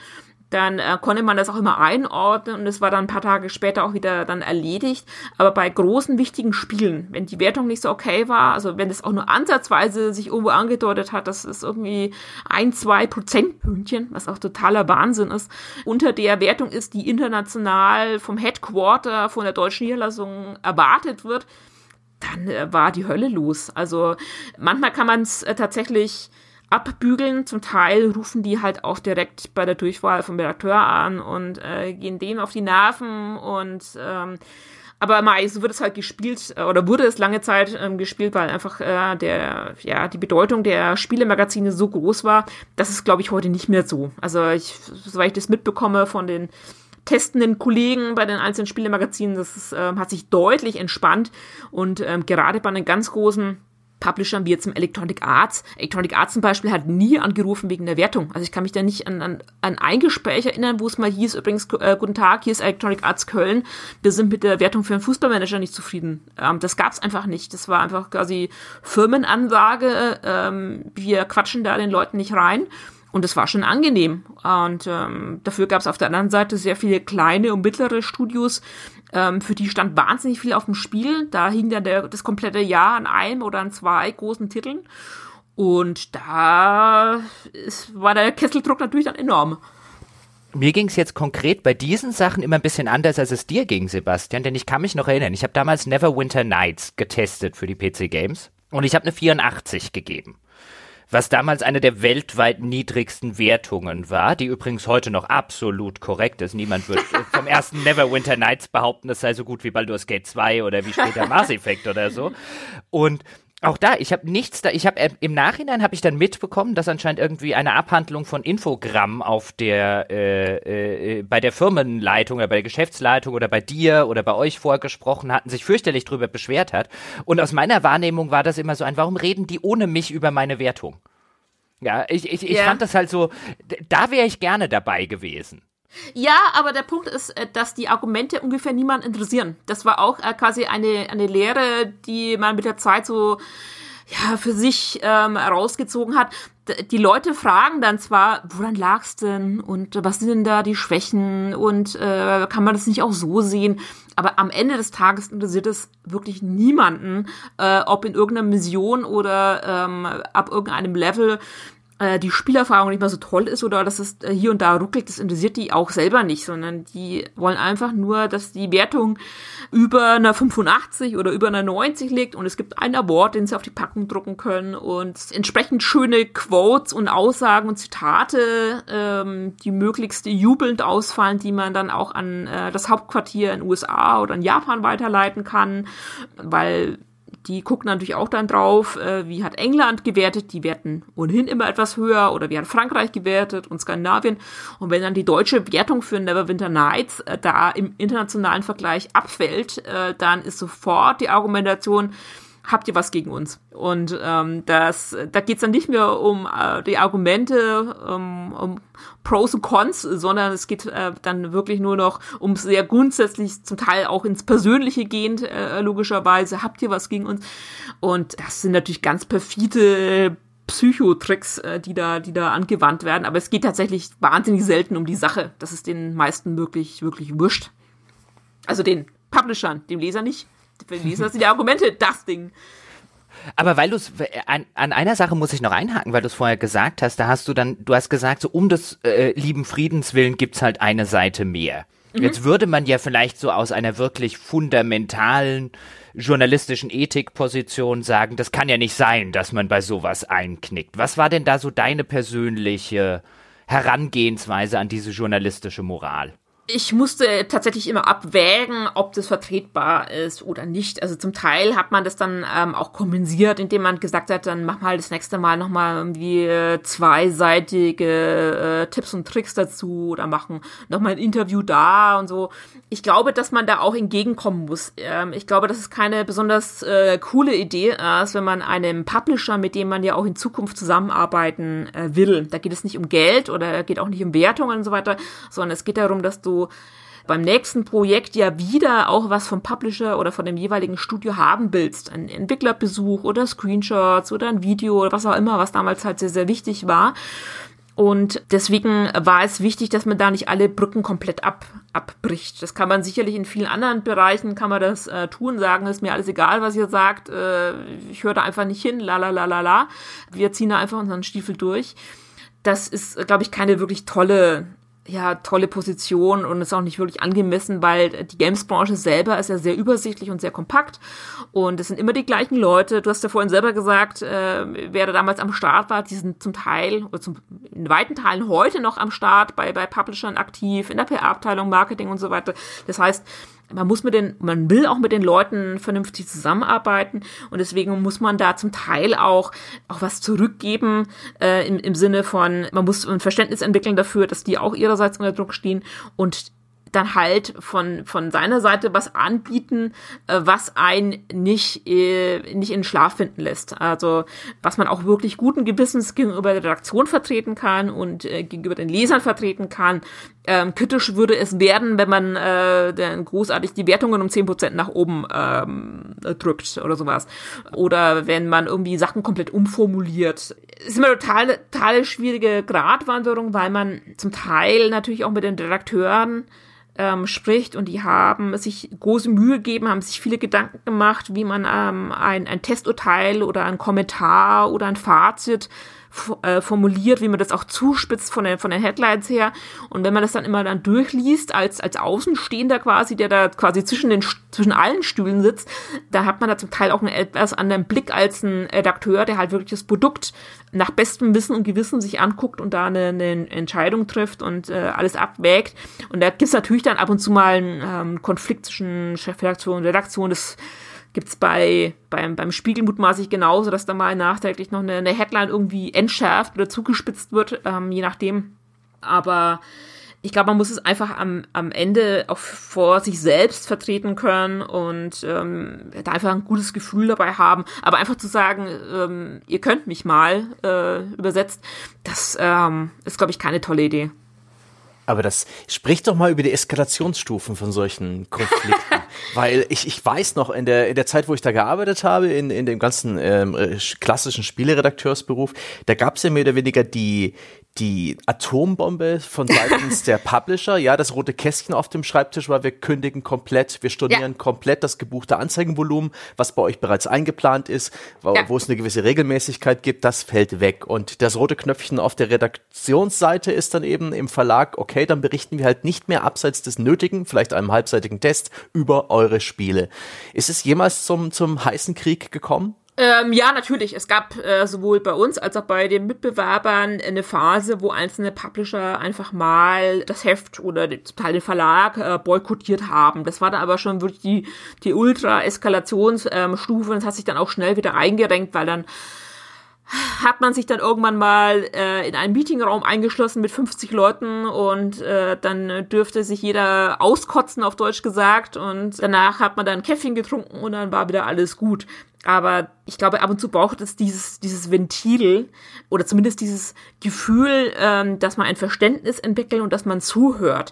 dann äh, konnte man das auch immer einordnen und es war dann ein paar Tage später auch wieder dann erledigt. Aber bei großen, wichtigen Spielen, wenn die Wertung nicht so okay war, also wenn es auch nur ansatzweise sich irgendwo angedeutet hat, dass es irgendwie ein, zwei Prozentpünktchen, was auch totaler Wahnsinn ist, unter der Wertung ist, die international vom Headquarter, von der deutschen Niederlassung erwartet wird, dann äh, war die Hölle los. Also manchmal kann man es äh, tatsächlich abbügeln. Zum Teil rufen die halt auch direkt bei der Durchwahl vom Redakteur an und äh, gehen denen auf die Nerven und ähm, aber meist wird es halt gespielt äh, oder wurde es lange Zeit ähm, gespielt, weil einfach äh, der ja die Bedeutung der Spielemagazine so groß war. Das ist glaube ich heute nicht mehr so. Also ich, soweit ich das mitbekomme von den testenden Kollegen bei den einzelnen Spielemagazinen, das ist, äh, hat sich deutlich entspannt und ähm, gerade bei den ganz großen Publishern wie jetzt im Electronic Arts. Electronic Arts zum Beispiel hat nie angerufen wegen der Wertung. Also ich kann mich da nicht an, an, an ein Gespräch erinnern, wo es mal hieß, übrigens, äh, guten Tag, hier ist Electronic Arts Köln. Wir sind mit der Wertung für einen Fußballmanager nicht zufrieden. Ähm, das gab's einfach nicht. Das war einfach quasi Firmenansage. Ähm, wir quatschen da den Leuten nicht rein. Und es war schon angenehm. Und ähm, dafür gab es auf der anderen Seite sehr viele kleine und mittlere Studios, ähm, für die stand wahnsinnig viel auf dem Spiel. Da hing dann der, das komplette Jahr an einem oder an zwei großen Titeln. Und da ist, war der Kesseldruck natürlich dann enorm. Mir ging es jetzt konkret bei diesen Sachen immer ein bisschen anders, als es dir ging, Sebastian, denn ich kann mich noch erinnern, ich habe damals Neverwinter Nights getestet für die PC Games und ich habe eine 84 gegeben was damals eine der weltweit niedrigsten Wertungen war, die übrigens heute noch absolut korrekt ist. Niemand wird vom ersten Neverwinter Nights behaupten, das sei so gut wie Baldur's Gate 2 oder wie später Mass Effect oder so. Und auch da, ich habe nichts da, ich habe äh, im Nachhinein habe ich dann mitbekommen, dass anscheinend irgendwie eine Abhandlung von Infogramm auf der äh, äh, bei der Firmenleitung oder bei der Geschäftsleitung oder bei dir oder bei euch vorgesprochen hatten, sich fürchterlich drüber beschwert hat. Und aus meiner Wahrnehmung war das immer so ein, warum reden die ohne mich über meine Wertung? Ja, ich, ich, ich yeah. fand das halt so, da wäre ich gerne dabei gewesen. Ja, aber der Punkt ist, äh, dass die Argumente ungefähr niemand interessieren. Das war auch äh, quasi eine, eine Lehre, die man mit der Zeit so ja, für sich ähm, rausgezogen hat. Die Leute fragen dann zwar, woran lag's denn und was sind denn da die Schwächen und äh, kann man das nicht auch so sehen? Aber am Ende des Tages interessiert es wirklich niemanden, äh, ob in irgendeiner Mission oder ähm, ab irgendeinem Level äh, die Spielerfahrung nicht mehr so toll ist oder dass es äh, hier und da ruckelt, das interessiert die auch selber nicht, sondern die wollen einfach nur, dass die Wertung über einer 85 oder über einer 90 liegt und es gibt einen Award, den sie auf die Packung drucken können und entsprechend schöne Quotes und Aussagen und Zitate, ähm, die möglichst jubelnd ausfallen, die man dann auch an äh, das Hauptquartier in USA oder in Japan weiterleiten kann, weil die gucken natürlich auch dann drauf, äh, wie hat England gewertet, die werten ohnehin immer etwas höher oder wie hat Frankreich gewertet und Skandinavien. Und wenn dann die deutsche Wertung für Neverwinter Nights äh, da im internationalen Vergleich abfällt, äh, dann ist sofort die Argumentation, habt ihr was gegen uns? Und ähm, das, da geht's dann nicht mehr um äh, die Argumente, um, um Pros und Cons, sondern es geht äh, dann wirklich nur noch um sehr grundsätzlich, zum Teil auch ins Persönliche gehend, äh, logischerweise, habt ihr was gegen uns? Und das sind natürlich ganz perfide Psychotricks, äh, die da, die da angewandt werden. Aber es geht tatsächlich wahnsinnig selten um die Sache. Das ist den meisten wirklich, wirklich wurscht. Also den Publishern, dem Leser nicht. Den Leser sind die Argumente das Ding. Aber weil du es an, an, einer Sache muss ich noch einhaken, weil du es vorher gesagt hast, da hast du dann, du hast gesagt, so um des äh, lieben Friedens willen gibt's halt eine Seite mehr. Mhm. Jetzt würde man ja vielleicht so aus einer wirklich fundamentalen journalistischen Ethikposition sagen, das kann ja nicht sein, dass man bei sowas einknickt. Was war denn da so deine persönliche Herangehensweise an diese journalistische Moral? Ich musste tatsächlich immer abwägen, ob das vertretbar ist oder nicht. Also zum Teil hat man das dann ähm, auch kompensiert, indem man gesagt hat, dann mach mal das nächste Mal nochmal irgendwie zweiseitige äh, Tipps und Tricks dazu oder machen nochmal ein Interview da und so. Ich glaube, dass man da auch entgegenkommen muss. Ähm, ich glaube, dass es keine besonders äh, coole Idee ist, wenn man einem Publisher, mit dem man ja auch in Zukunft zusammenarbeiten äh, will. Da geht es nicht um Geld oder geht auch nicht um Wertungen und so weiter, sondern es geht darum, dass du beim nächsten Projekt ja wieder auch was vom Publisher oder von dem jeweiligen Studio haben willst. Ein Entwicklerbesuch oder Screenshots oder ein Video oder was auch immer, was damals halt sehr, sehr wichtig war. Und deswegen war es wichtig, dass man da nicht alle Brücken komplett ab, abbricht. Das kann man sicherlich in vielen anderen Bereichen, kann man das äh, tun, sagen, ist mir alles egal, was ihr sagt, äh, ich höre da einfach nicht hin, la la la la la. Wir ziehen da einfach unseren Stiefel durch. Das ist, glaube ich, keine wirklich tolle ja, tolle Position und ist auch nicht wirklich angemessen, weil die Games-Branche selber ist ja sehr übersichtlich und sehr kompakt und es sind immer die gleichen Leute. Du hast ja vorhin selber gesagt, äh, wer da damals am Start war, die sind zum Teil, oder zum, in weiten Teilen heute noch am Start, bei, bei Publishern aktiv, in der PR-Abteilung, Marketing und so weiter. Das heißt, man muss mit den, man will auch mit den Leuten vernünftig zusammenarbeiten und deswegen muss man da zum Teil auch, auch was zurückgeben, äh, im, im Sinne von, man muss ein Verständnis entwickeln dafür, dass die auch ihrerseits unter Druck stehen und dann halt von, von seiner Seite was anbieten, äh, was einen nicht, äh, nicht in Schlaf finden lässt. Also was man auch wirklich guten Gewissens gegenüber der Redaktion vertreten kann und äh, gegenüber den Lesern vertreten kann. Ähm, kritisch würde es werden, wenn man äh, dann großartig die Wertungen um zehn Prozent nach oben ähm, drückt oder sowas. Oder wenn man irgendwie Sachen komplett umformuliert. ist immer total, total schwierige Gratwanderung, weil man zum Teil natürlich auch mit den Redakteuren ähm, spricht und die haben sich große Mühe gegeben, haben sich viele Gedanken gemacht, wie man ähm, ein, ein Testurteil oder ein Kommentar oder ein Fazit äh, formuliert, wie man das auch zuspitzt von den, von den Headlines her. Und wenn man das dann immer dann durchliest, als, als Außenstehender quasi, der da quasi zwischen den, zwischen allen Stühlen sitzt, da hat man da zum Teil auch einen etwas anderen Blick als ein Redakteur, der halt wirklich das Produkt nach bestem Wissen und Gewissen sich anguckt und da eine, eine Entscheidung trifft und äh, alles abwägt. Und da gibt es natürlich dann ab und zu mal einen ähm, Konflikt zwischen Chefredaktion und Redaktion. Das gibt's bei beim, beim Spiegel mutmaßlich genauso, dass da mal nachträglich noch eine, eine Headline irgendwie entschärft oder zugespitzt wird, ähm, je nachdem. Aber ich glaube, man muss es einfach am, am Ende auch vor sich selbst vertreten können und ähm, da einfach ein gutes Gefühl dabei haben. Aber einfach zu sagen, ähm, ihr könnt mich mal äh, übersetzt, das ähm, ist, glaube ich, keine tolle Idee. Aber das spricht doch mal über die Eskalationsstufen von solchen Konflikten. Weil ich, ich weiß noch, in der, in der Zeit, wo ich da gearbeitet habe, in, in dem ganzen ähm, äh, klassischen Spieleredakteursberuf, da gab es ja mehr oder weniger die, die Atombombe von seitens der Publisher, ja, das rote Kästchen auf dem Schreibtisch war, wir kündigen komplett, wir stornieren ja. komplett das gebuchte Anzeigenvolumen, was bei euch bereits eingeplant ist, wo, ja. wo, es eine gewisse Regelmäßigkeit gibt, das fällt weg. Und das rote Knöpfchen auf der Redaktionsseite ist dann eben im Verlag, okay, dann berichten wir halt nicht mehr abseits des Nötigen, vielleicht einem halbseitigen Test, über eure Spiele. Ist es jemals zum, zum heißen Krieg gekommen? Ähm, ja, natürlich. Es gab äh, sowohl bei uns als auch bei den Mitbewerbern eine Phase, wo einzelne Publisher einfach mal das Heft oder zum Teil den Verlag äh, boykottiert haben. Das war dann aber schon wirklich die, die Ultra-Eskalationsstufe. Ähm, das hat sich dann auch schnell wieder eingerenkt, weil dann hat man sich dann irgendwann mal äh, in einen Meetingraum eingeschlossen mit 50 Leuten und äh, dann dürfte sich jeder auskotzen, auf Deutsch gesagt. Und danach hat man dann Käffchen getrunken und dann war wieder alles gut. Aber ich glaube, ab und zu braucht es dieses, dieses Ventil oder zumindest dieses Gefühl, ähm, dass man ein Verständnis entwickelt und dass man zuhört.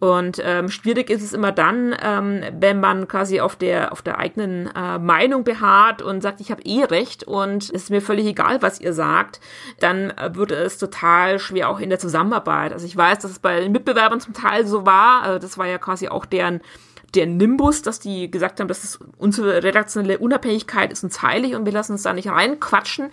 Und ähm, schwierig ist es immer dann, ähm, wenn man quasi auf der auf der eigenen äh, Meinung beharrt und sagt, ich habe eh recht und es ist mir völlig egal, was ihr sagt, dann äh, wird es total schwer auch in der Zusammenarbeit. Also ich weiß, dass es bei den Mitbewerbern zum Teil so war. Also das war ja quasi auch deren der Nimbus, dass die gesagt haben, dass es unsere redaktionelle Unabhängigkeit ist uns heilig und wir lassen uns da nicht reinquatschen.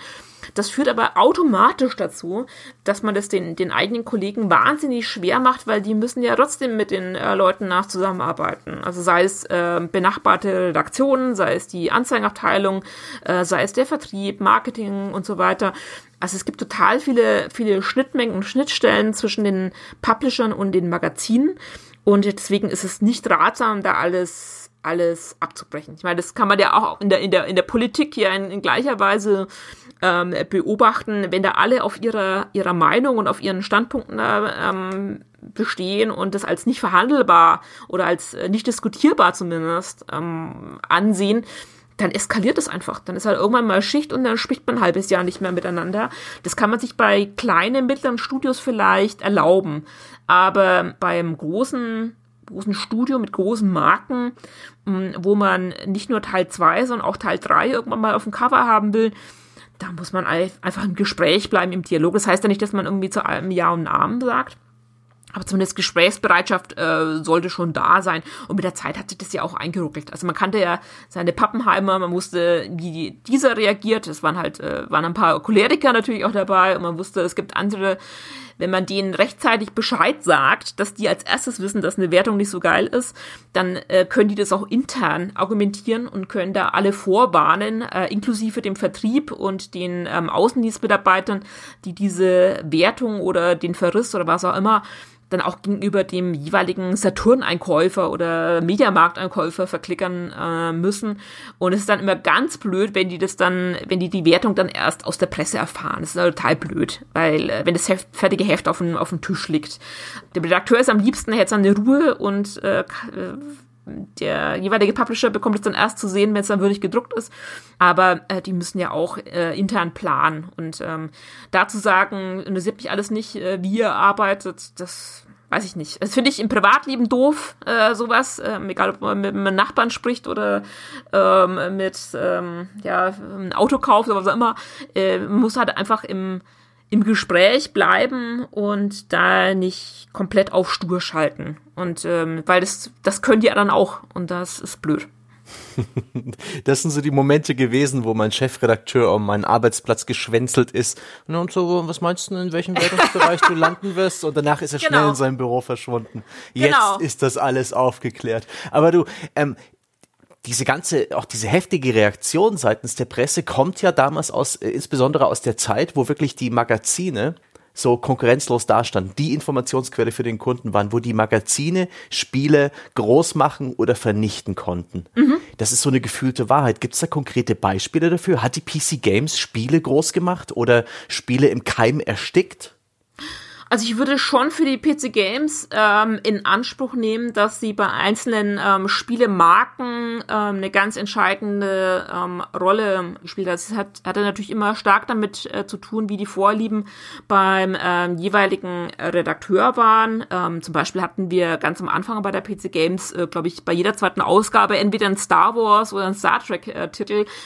Das führt aber automatisch dazu, dass man das den, den eigenen Kollegen wahnsinnig schwer macht, weil die müssen ja trotzdem mit den äh, Leuten nach zusammenarbeiten. Also sei es äh, benachbarte Redaktionen, sei es die Anzeigenabteilung, äh, sei es der Vertrieb, Marketing und so weiter. Also es gibt total viele, viele Schnittmengen und Schnittstellen zwischen den Publishern und den Magazinen. Und deswegen ist es nicht ratsam, da alles, alles abzubrechen. Ich meine, das kann man ja auch in der, in der, in der Politik ja in, in gleicher Weise ähm, beobachten, wenn da alle auf ihrer, ihrer Meinung und auf ihren Standpunkten ähm, bestehen und das als nicht verhandelbar oder als äh, nicht diskutierbar zumindest ähm, ansehen, dann eskaliert es einfach. Dann ist halt irgendwann mal Schicht und dann spricht man ein halbes Jahr nicht mehr miteinander. Das kann man sich bei kleinen, mittleren Studios vielleicht erlauben. Aber beim großen, großen Studio mit großen Marken, mm, wo man nicht nur Teil 2, sondern auch Teil 3 irgendwann mal auf dem Cover haben will, da muss man einfach im Gespräch bleiben, im Dialog. Das heißt ja nicht, dass man irgendwie zu allem Ja und Namen sagt. Aber zumindest Gesprächsbereitschaft äh, sollte schon da sein. Und mit der Zeit hat sich das ja auch eingeruckelt. Also man kannte ja seine Pappenheimer, man wusste, wie dieser reagiert. Es waren halt, äh, waren ein paar Choleriker natürlich auch dabei und man wusste, es gibt andere, wenn man denen rechtzeitig Bescheid sagt, dass die als erstes wissen, dass eine Wertung nicht so geil ist, dann äh, können die das auch intern argumentieren und können da alle vorwarnen, äh, inklusive dem Vertrieb und den ähm, Außendienstmitarbeitern, die diese Wertung oder den Verriss oder was auch immer dann auch gegenüber dem jeweiligen Saturn-Einkäufer oder Mediamarkt-Einkäufer verklickern äh, müssen. Und es ist dann immer ganz blöd, wenn die das dann, wenn die die Wertung dann erst aus der Presse erfahren. Das ist halt total blöd, weil äh, wenn das Heft, fertige Heft auf dem, auf dem Tisch liegt. Der Redakteur ist am liebsten, er hätte seine Ruhe und äh, der jeweilige Publisher bekommt es dann erst zu sehen, wenn es dann würdig gedruckt ist. Aber äh, die müssen ja auch äh, intern planen. Und ähm, dazu sagen, interessiert mich alles nicht, äh, wie ihr arbeitet, das weiß ich nicht. Das finde ich im Privatleben doof, äh, sowas. Ähm, egal, ob man mit einem Nachbarn spricht oder ähm, mit ähm, ja, einem Auto kauft oder was auch immer. Äh, man muss halt einfach im im Gespräch bleiben und da nicht komplett auf stur schalten. Und ähm, weil das, das können die anderen auch und das ist blöd. Das sind so die Momente gewesen, wo mein Chefredakteur um meinen Arbeitsplatz geschwänzelt ist. Und so, was meinst du, in welchem Wertungsbereich du landen wirst? Und danach ist er genau. schnell in seinem Büro verschwunden. Jetzt genau. ist das alles aufgeklärt. Aber du, ähm, diese ganze, auch diese heftige Reaktion seitens der Presse kommt ja damals aus, äh, insbesondere aus der Zeit, wo wirklich die Magazine so konkurrenzlos dastanden, die Informationsquelle für den Kunden waren, wo die Magazine Spiele groß machen oder vernichten konnten. Mhm. Das ist so eine gefühlte Wahrheit. Gibt es da konkrete Beispiele dafür? Hat die PC Games Spiele groß gemacht oder Spiele im Keim erstickt? Also ich würde schon für die PC Games ähm, in Anspruch nehmen, dass sie bei einzelnen ähm, Spielemarken ähm, eine ganz entscheidende ähm, Rolle gespielt hat. Das hat, hatte natürlich immer stark damit äh, zu tun, wie die Vorlieben beim ähm, jeweiligen Redakteur waren. Ähm, zum Beispiel hatten wir ganz am Anfang bei der PC Games, äh, glaube ich, bei jeder zweiten Ausgabe entweder ein Star Wars oder ein Star Trek äh.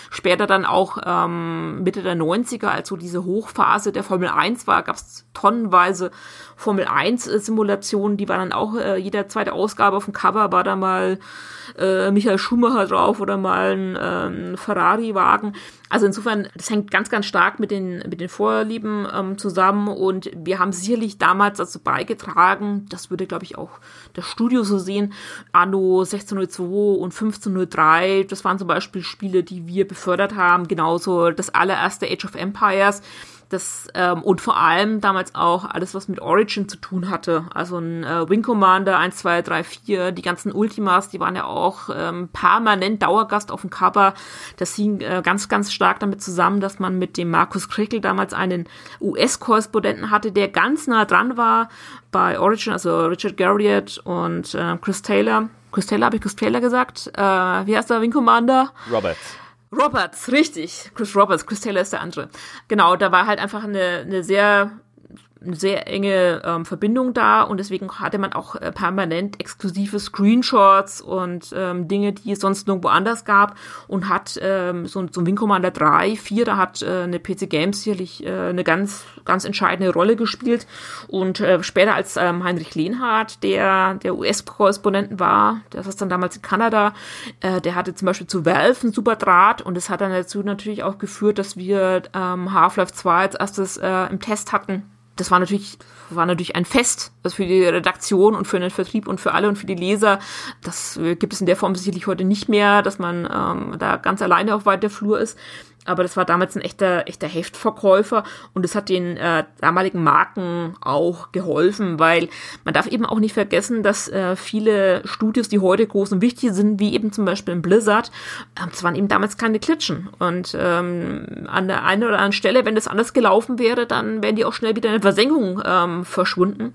Später dann auch ähm, Mitte der 90er, als so diese Hochphase der Formel 1 war, gab es tonnenweise Formel 1 Simulationen, die waren dann auch, äh, jeder zweite Ausgabe auf dem Cover war da mal äh, Michael Schumacher drauf oder mal ein ähm, Ferrari-Wagen. Also insofern, das hängt ganz, ganz stark mit den, mit den Vorlieben ähm, zusammen und wir haben sicherlich damals dazu beigetragen, das würde, glaube ich, auch das Studio so sehen, Anno 1602 und 1503, das waren zum Beispiel Spiele, die wir befördert haben, genauso das allererste Age of Empires Das, ähm, und vor allem damals auch alles, was mit Origin zu tun hatte. Also ein äh, Wing Commander 1, 2, 3, 4, die ganzen Ultimas, die waren ja auch ähm, permanent Dauergast auf dem Cover. Das hing äh, ganz, ganz stark damit zusammen, dass man mit dem Markus Krickel damals einen US-Korrespondenten hatte, der ganz nah dran war bei Origin, also Richard Garriott und äh, Chris Taylor. Chris Taylor, habe ich Chris Taylor gesagt? Äh, wie heißt der Wing Commander? Roberts. Roberts, richtig. Chris Roberts, Chris Taylor ist der andere. Genau, da war halt einfach eine, eine sehr eine sehr enge ähm, Verbindung da und deswegen hatte man auch äh, permanent exklusive Screenshots und ähm, Dinge, die es sonst nirgendwo anders gab und hat ähm, so, so ein Wing Commander 3, 4, da hat äh, eine PC Games sicherlich äh, eine ganz, ganz entscheidende Rolle gespielt und äh, später als ähm, Heinrich Lehnhardt, der der US-Korrespondenten war, der ist dann damals in Kanada, äh, der hatte zum Beispiel zu Valve einen super Draht und das hat dann dazu natürlich auch geführt, dass wir ähm, Half-Life 2 als erstes äh, im Test hatten das war natürlich, war natürlich ein Fest, das für die Redaktion und für den Vertrieb und für alle und für die Leser. Das gibt es in der Form sicherlich heute nicht mehr, dass man ähm, da ganz alleine auf weiter Flur ist aber das war damals ein echter, echter Heftverkäufer und es hat den äh, damaligen Marken auch geholfen, weil man darf eben auch nicht vergessen, dass äh, viele Studios, die heute groß und wichtig sind, wie eben zum Beispiel in Blizzard, äh, das waren eben damals keine Klitschen. Und ähm, an der einen oder anderen Stelle, wenn das anders gelaufen wäre, dann wären die auch schnell wieder in der Versenkung ähm, verschwunden,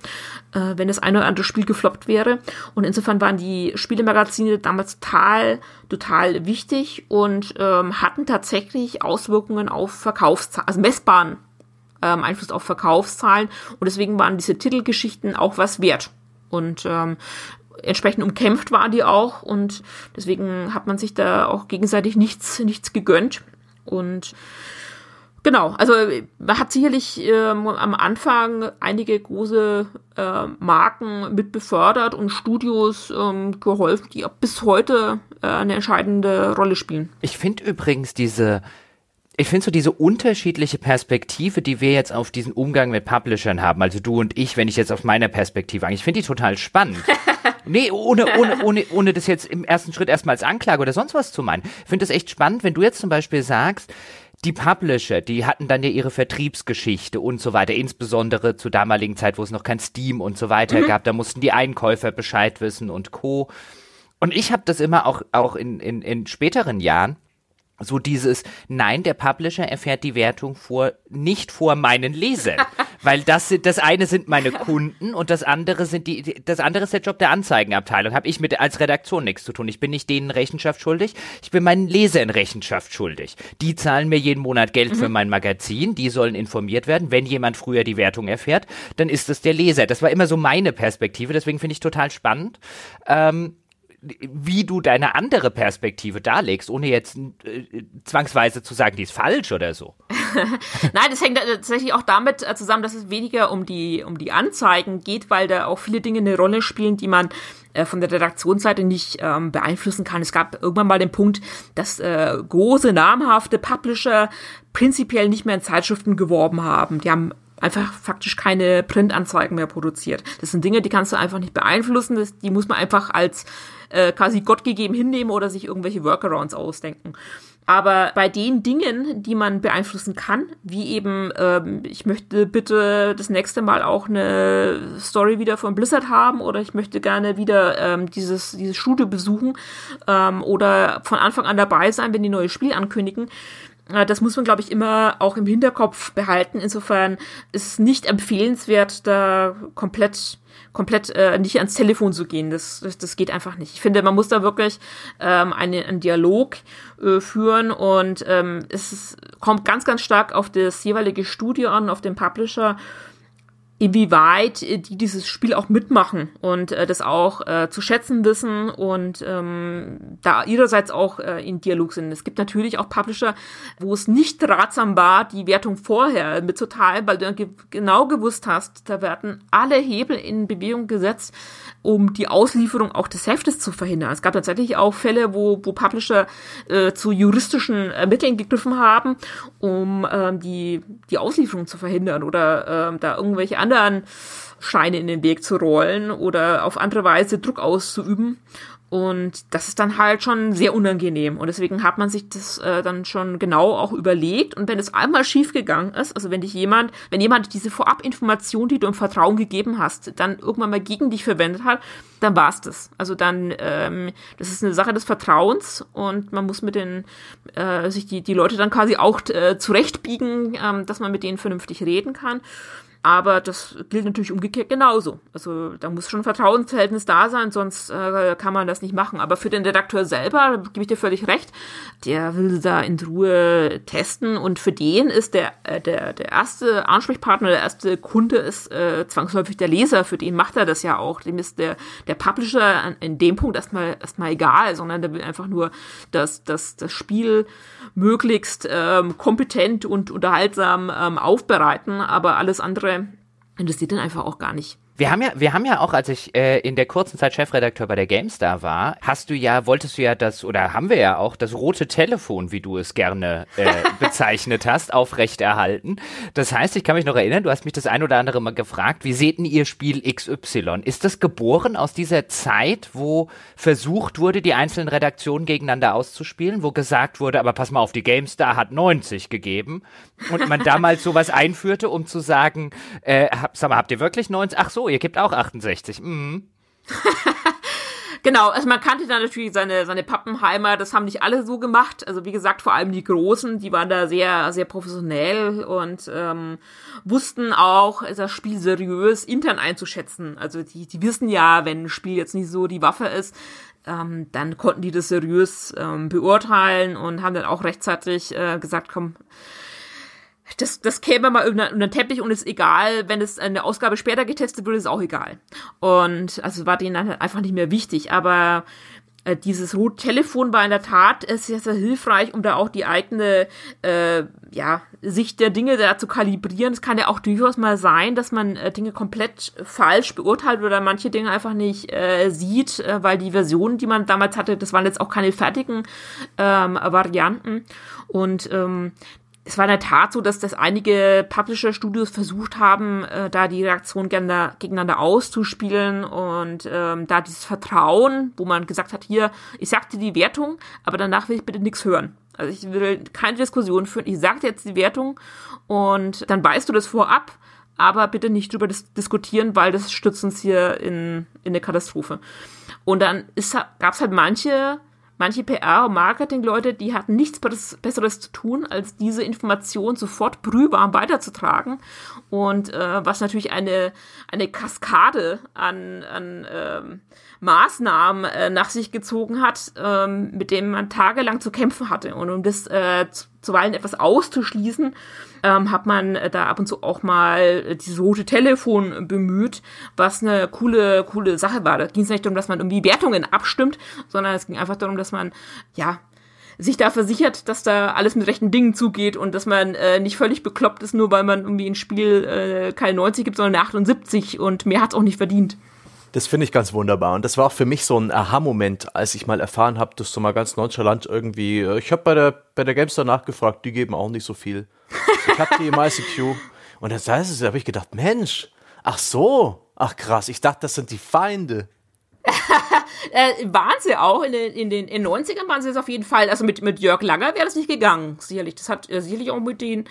äh, wenn das eine oder andere Spiel gefloppt wäre. Und insofern waren die Spielemagazine damals total, total wichtig und ähm, hatten tatsächlich Auswirkungen auf Verkaufszahlen, also messbaren ähm, Einfluss auf Verkaufszahlen und deswegen waren diese Titelgeschichten auch was wert. Und ähm, entsprechend umkämpft war die auch und deswegen hat man sich da auch gegenseitig nichts, nichts gegönnt. Und genau, also man hat sicherlich ähm, am Anfang einige große äh, Marken mit befördert und Studios ähm, geholfen, die bis heute äh, eine entscheidende Rolle spielen. Ich finde übrigens diese ich finde so diese unterschiedliche Perspektive, die wir jetzt auf diesen Umgang mit Publishern haben, also du und ich, wenn ich jetzt auf meiner Perspektive angehe, ich finde die total spannend. nee, ohne, ohne, ohne, ohne das jetzt im ersten Schritt erstmal als Anklage oder sonst was zu meinen. Ich finde das echt spannend, wenn du jetzt zum Beispiel sagst, die Publisher, die hatten dann ja ihre Vertriebsgeschichte und so weiter, insbesondere zur damaligen Zeit, wo es noch kein Steam und so weiter mhm. gab, da mussten die Einkäufer Bescheid wissen und Co. Und ich habe das immer auch, auch in, in, in späteren Jahren, so dieses, nein, der Publisher erfährt die Wertung vor, nicht vor meinen Lesern. Weil das sind, das eine sind meine Kunden und das andere sind die, das andere ist der Job der Anzeigenabteilung. Habe ich mit als Redaktion nichts zu tun. Ich bin nicht denen Rechenschaft schuldig. Ich bin meinen Lesern Rechenschaft schuldig. Die zahlen mir jeden Monat Geld mhm. für mein Magazin. Die sollen informiert werden. Wenn jemand früher die Wertung erfährt, dann ist es der Leser. Das war immer so meine Perspektive. Deswegen finde ich total spannend. Ähm, wie du deine andere Perspektive darlegst, ohne jetzt äh, zwangsweise zu sagen, die ist falsch oder so. Nein, das hängt tatsächlich auch damit äh, zusammen, dass es weniger um die, um die Anzeigen geht, weil da auch viele Dinge eine Rolle spielen, die man äh, von der Redaktionsseite nicht ähm, beeinflussen kann. Es gab irgendwann mal den Punkt, dass äh, große, namhafte Publisher prinzipiell nicht mehr in Zeitschriften geworben haben. Die haben einfach faktisch keine Printanzeigen mehr produziert. Das sind Dinge, die kannst du einfach nicht beeinflussen. Das, die muss man einfach als äh, quasi Gott gegeben hinnehmen oder sich irgendwelche Workarounds ausdenken. Aber bei den Dingen, die man beeinflussen kann, wie eben, ähm, ich möchte bitte das nächste Mal auch eine Story wieder von Blizzard haben oder ich möchte gerne wieder ähm, dieses, dieses Studio besuchen ähm, oder von Anfang an dabei sein, wenn die neue Spiel ankündigen, das muss man, glaube ich, immer auch im Hinterkopf behalten. Insofern ist es nicht empfehlenswert, da komplett komplett äh, nicht ans Telefon zu gehen. Das, das, das geht einfach nicht. Ich finde, man muss da wirklich ähm, einen, einen Dialog äh, führen und ähm, es ist, kommt ganz, ganz stark auf das jeweilige Studio an, auf den Publisher inwieweit äh, die dieses Spiel auch mitmachen und äh, das auch äh, zu schätzen wissen und ähm, da ihrerseits auch äh, in Dialog sind. Es gibt natürlich auch Publisher, wo es nicht ratsam war, die Wertung vorher mitzuteilen, weil du ge genau gewusst hast, da werden alle Hebel in Bewegung gesetzt, um die Auslieferung auch des Heftes zu verhindern. Es gab tatsächlich auch Fälle, wo, wo Publisher äh, zu juristischen äh, Mitteln gegriffen haben, um äh, die, die Auslieferung zu verhindern oder äh, da irgendwelche anderen Scheine in den Weg zu rollen oder auf andere Weise Druck auszuüben. Und das ist dann halt schon sehr unangenehm. Und deswegen hat man sich das äh, dann schon genau auch überlegt. Und wenn es einmal schiefgegangen ist, also wenn dich jemand, wenn jemand diese Vorabinformation, die du im Vertrauen gegeben hast, dann irgendwann mal gegen dich verwendet hat, dann war's das. Also dann, ähm, das ist eine Sache des Vertrauens und man muss mit den, äh, sich die, die Leute dann quasi auch äh, zurechtbiegen, ähm, dass man mit denen vernünftig reden kann. Aber das gilt natürlich umgekehrt genauso. Also da muss schon ein Vertrauensverhältnis da sein, sonst äh, kann man das nicht machen. Aber für den Redakteur selber, gebe ich dir völlig recht, der will da in Ruhe testen und für den ist der, äh, der, der erste Ansprechpartner, der erste Kunde ist äh, zwangsläufig der Leser. Für den macht er das ja auch. Dem ist der, der Publisher in dem Punkt erstmal, erstmal egal, sondern der will einfach nur, dass, dass das Spiel möglichst ähm, kompetent und unterhaltsam ähm, aufbereiten, aber alles andere interessiert dann einfach auch gar nicht. Wir haben ja, wir haben ja auch, als ich äh, in der kurzen Zeit Chefredakteur bei der GameStar war, hast du ja, wolltest du ja das, oder haben wir ja auch das rote Telefon, wie du es gerne äh, bezeichnet hast, aufrechterhalten. Das heißt, ich kann mich noch erinnern, du hast mich das ein oder andere Mal gefragt, wie seht denn ihr Spiel XY? Ist das geboren aus dieser Zeit, wo versucht wurde, die einzelnen Redaktionen gegeneinander auszuspielen, wo gesagt wurde, aber pass mal auf, die GameStar hat 90 gegeben und man damals sowas einführte, um zu sagen, äh, hab, sag mal, habt ihr wirklich 90? Ach so, ihr gebt auch 68. Mhm. Genau, also man kannte da natürlich seine, seine Pappenheimer, das haben nicht alle so gemacht. Also wie gesagt, vor allem die Großen, die waren da sehr, sehr professionell und ähm, wussten auch, das Spiel seriös intern einzuschätzen. Also die, die wissen ja, wenn ein Spiel jetzt nicht so die Waffe ist, ähm, dann konnten die das seriös ähm, beurteilen und haben dann auch rechtzeitig äh, gesagt, komm, das, das käme mal über den Teppich und ist egal, wenn es eine Ausgabe später getestet wird, ist auch egal. Und also war denen dann einfach nicht mehr wichtig. Aber äh, dieses Rot-Telefon war in der Tat sehr, sehr hilfreich, um da auch die eigene äh, ja, Sicht der Dinge da zu kalibrieren. Es kann ja auch durchaus mal sein, dass man äh, Dinge komplett falsch beurteilt oder manche Dinge einfach nicht äh, sieht, äh, weil die Versionen, die man damals hatte, das waren jetzt auch keine fertigen ähm, Varianten. Und ähm, es war in der Tat so, dass das einige Publisher-Studios versucht haben, äh, da die Reaktion gegeneinander auszuspielen und ähm, da dieses Vertrauen, wo man gesagt hat, hier, ich sagte die Wertung, aber danach will ich bitte nichts hören. Also ich will keine Diskussion führen, ich sagte jetzt die Wertung und dann weißt du das vorab, aber bitte nicht drüber dis diskutieren, weil das stützt uns hier in, in eine Katastrophe. Und dann gab es halt manche Manche PR- und Marketingleute, die hatten nichts Besseres zu tun, als diese Information sofort brühwarm weiterzutragen. Und äh, was natürlich eine, eine Kaskade an, an ähm, Maßnahmen äh, nach sich gezogen hat, ähm, mit denen man tagelang zu kämpfen hatte. Und um das äh, zuweilen etwas auszuschließen, ähm, hat man äh, da ab und zu auch mal äh, dieses rote Telefon bemüht, was eine coole, coole Sache war. Da ging es nicht darum, dass man irgendwie Wertungen abstimmt, sondern es ging einfach darum, dass man, ja, sich da versichert, dass da alles mit rechten Dingen zugeht und dass man äh, nicht völlig bekloppt ist, nur weil man irgendwie ein Spiel äh, keine 90 gibt, sondern eine 78 und mehr hat's auch nicht verdient. Das finde ich ganz wunderbar. Und das war auch für mich so ein Aha-Moment, als ich mal erfahren habe, dass du mal ganz nonchalant irgendwie, äh, ich habe bei der, bei der Gamestar nachgefragt, die geben auch nicht so viel. Ich habe die im ICQ. Und das heißt es, da habe ich gedacht, Mensch, ach so, ach krass, ich dachte, das sind die Feinde. Äh, waren sie auch in den, in den in 90ern waren sie es auf jeden Fall. Also mit, mit Jörg Langer wäre das nicht gegangen, sicherlich. Das hat äh, sicherlich auch mit den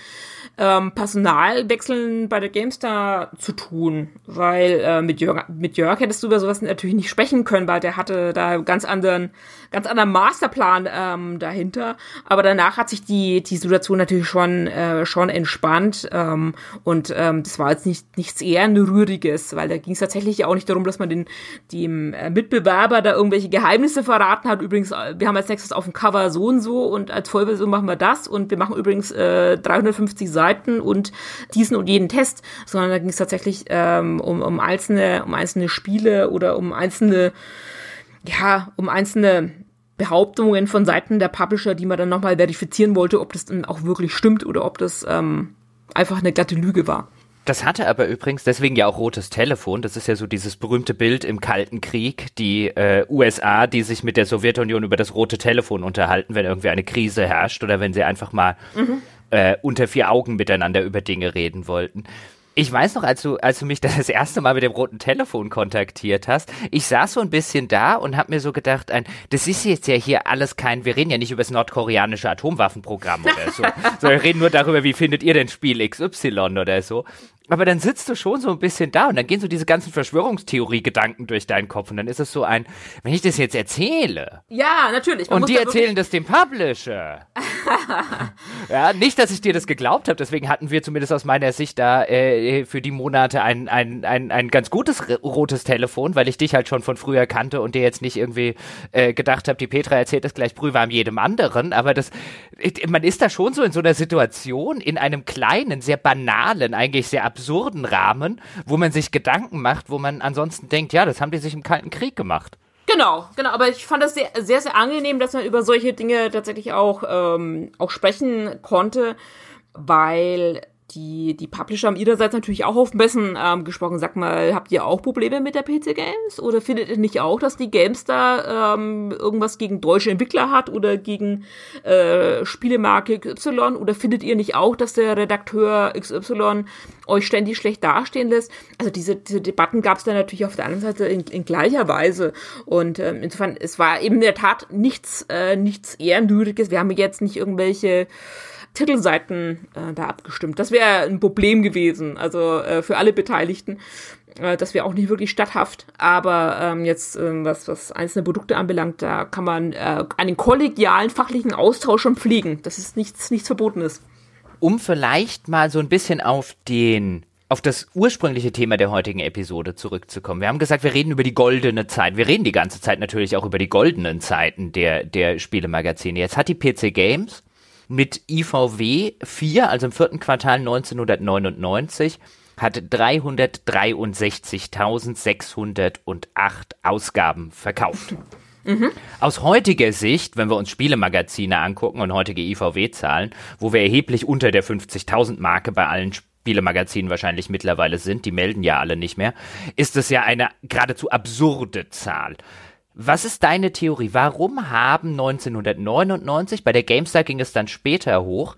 ähm, Personalwechseln bei der GameStar zu tun, weil äh, mit, Jörg, mit Jörg hättest du über sowas natürlich nicht sprechen können, weil der hatte da ganz anderen, ganz anderen Masterplan ähm, dahinter. Aber danach hat sich die, die Situation natürlich schon, äh, schon entspannt ähm, und ähm, das war jetzt nicht nichts eher Rühriges, weil da ging es tatsächlich auch nicht darum, dass man den dem äh, Mitbewerber da irgendwelche Geheimnisse verraten hat. Übrigens, äh, wir haben als nächstes auf dem Cover so und so und als Vollversion machen wir das und wir machen übrigens äh, 350 Seiten Seiten und diesen und jeden Test, sondern da ging es tatsächlich ähm, um, um einzelne, um einzelne Spiele oder um einzelne, ja, um einzelne Behauptungen von Seiten der Publisher, die man dann nochmal verifizieren wollte, ob das dann auch wirklich stimmt oder ob das ähm, einfach eine glatte Lüge war. Das hatte aber übrigens deswegen ja auch rotes Telefon. Das ist ja so dieses berühmte Bild im Kalten Krieg, die äh, USA, die sich mit der Sowjetunion über das rote Telefon unterhalten, wenn irgendwie eine Krise herrscht oder wenn sie einfach mal mhm äh, unter vier Augen miteinander über Dinge reden wollten. Ich weiß noch, als du, als du mich das erste Mal mit dem roten Telefon kontaktiert hast, ich saß so ein bisschen da und hab mir so gedacht, ein, das ist jetzt ja hier alles kein, wir reden ja nicht über das nordkoreanische Atomwaffenprogramm oder so, sondern wir reden nur darüber, wie findet ihr denn Spiel XY oder so. Aber dann sitzt du schon so ein bisschen da und dann gehen so diese ganzen Verschwörungstheorie-Gedanken durch deinen Kopf und dann ist es so ein, wenn ich das jetzt erzähle. Ja, natürlich. und die erzählen das dem Publisher. ja, nicht, dass ich dir das geglaubt habe, deswegen hatten wir zumindest aus meiner Sicht da äh, für die Monate ein, ein, ein, ein ganz gutes rotes Telefon, weil ich dich halt schon von früher kannte und dir jetzt nicht irgendwie äh, gedacht habe, die Petra erzählt das gleich prüfer jedem anderen, aber das, man ist da schon so in so einer Situation, in einem kleinen, sehr banalen, eigentlich sehr absurden Rahmen, wo man sich Gedanken macht, wo man ansonsten denkt, ja, das haben die sich im Kalten Krieg gemacht. Genau, genau, aber ich fand das sehr, sehr, sehr angenehm, dass man über solche Dinge tatsächlich auch, ähm, auch sprechen konnte, weil die, die Publisher haben ihrerseits natürlich auch auf Messen ähm, gesprochen. Sag mal, habt ihr auch Probleme mit der PC Games? Oder findet ihr nicht auch, dass die Games da ähm, irgendwas gegen deutsche Entwickler hat oder gegen äh, Spielemarke XY? Oder findet ihr nicht auch, dass der Redakteur XY euch ständig schlecht dastehen lässt? Also diese, diese Debatten gab es da natürlich auf der anderen Seite in, in gleicher Weise. Und ähm, insofern, es war eben in der Tat nichts, äh, nichts Ehrenwürdiges. Wir haben jetzt nicht irgendwelche Titelseiten äh, da abgestimmt. Das wäre ein Problem gewesen, also äh, für alle Beteiligten. Äh, das wäre auch nicht wirklich statthaft. Aber ähm, jetzt, äh, was, was einzelne Produkte anbelangt, da kann man äh, einen kollegialen fachlichen Austausch schon pflegen. Das ist nichts, nichts Verbotenes. Um vielleicht mal so ein bisschen auf den auf das ursprüngliche Thema der heutigen Episode zurückzukommen. Wir haben gesagt, wir reden über die goldene Zeit. Wir reden die ganze Zeit natürlich auch über die goldenen Zeiten der, der Spielemagazine. Jetzt hat die PC Games mit IVW 4, also im vierten Quartal 1999, hat 363.608 Ausgaben verkauft. Mhm. Aus heutiger Sicht, wenn wir uns Spielemagazine angucken und heutige IVW-Zahlen, wo wir erheblich unter der 50.000 Marke bei allen Spielemagazinen wahrscheinlich mittlerweile sind, die melden ja alle nicht mehr, ist es ja eine geradezu absurde Zahl. Was ist deine Theorie? Warum haben 1999, bei der GameStar ging es dann später hoch,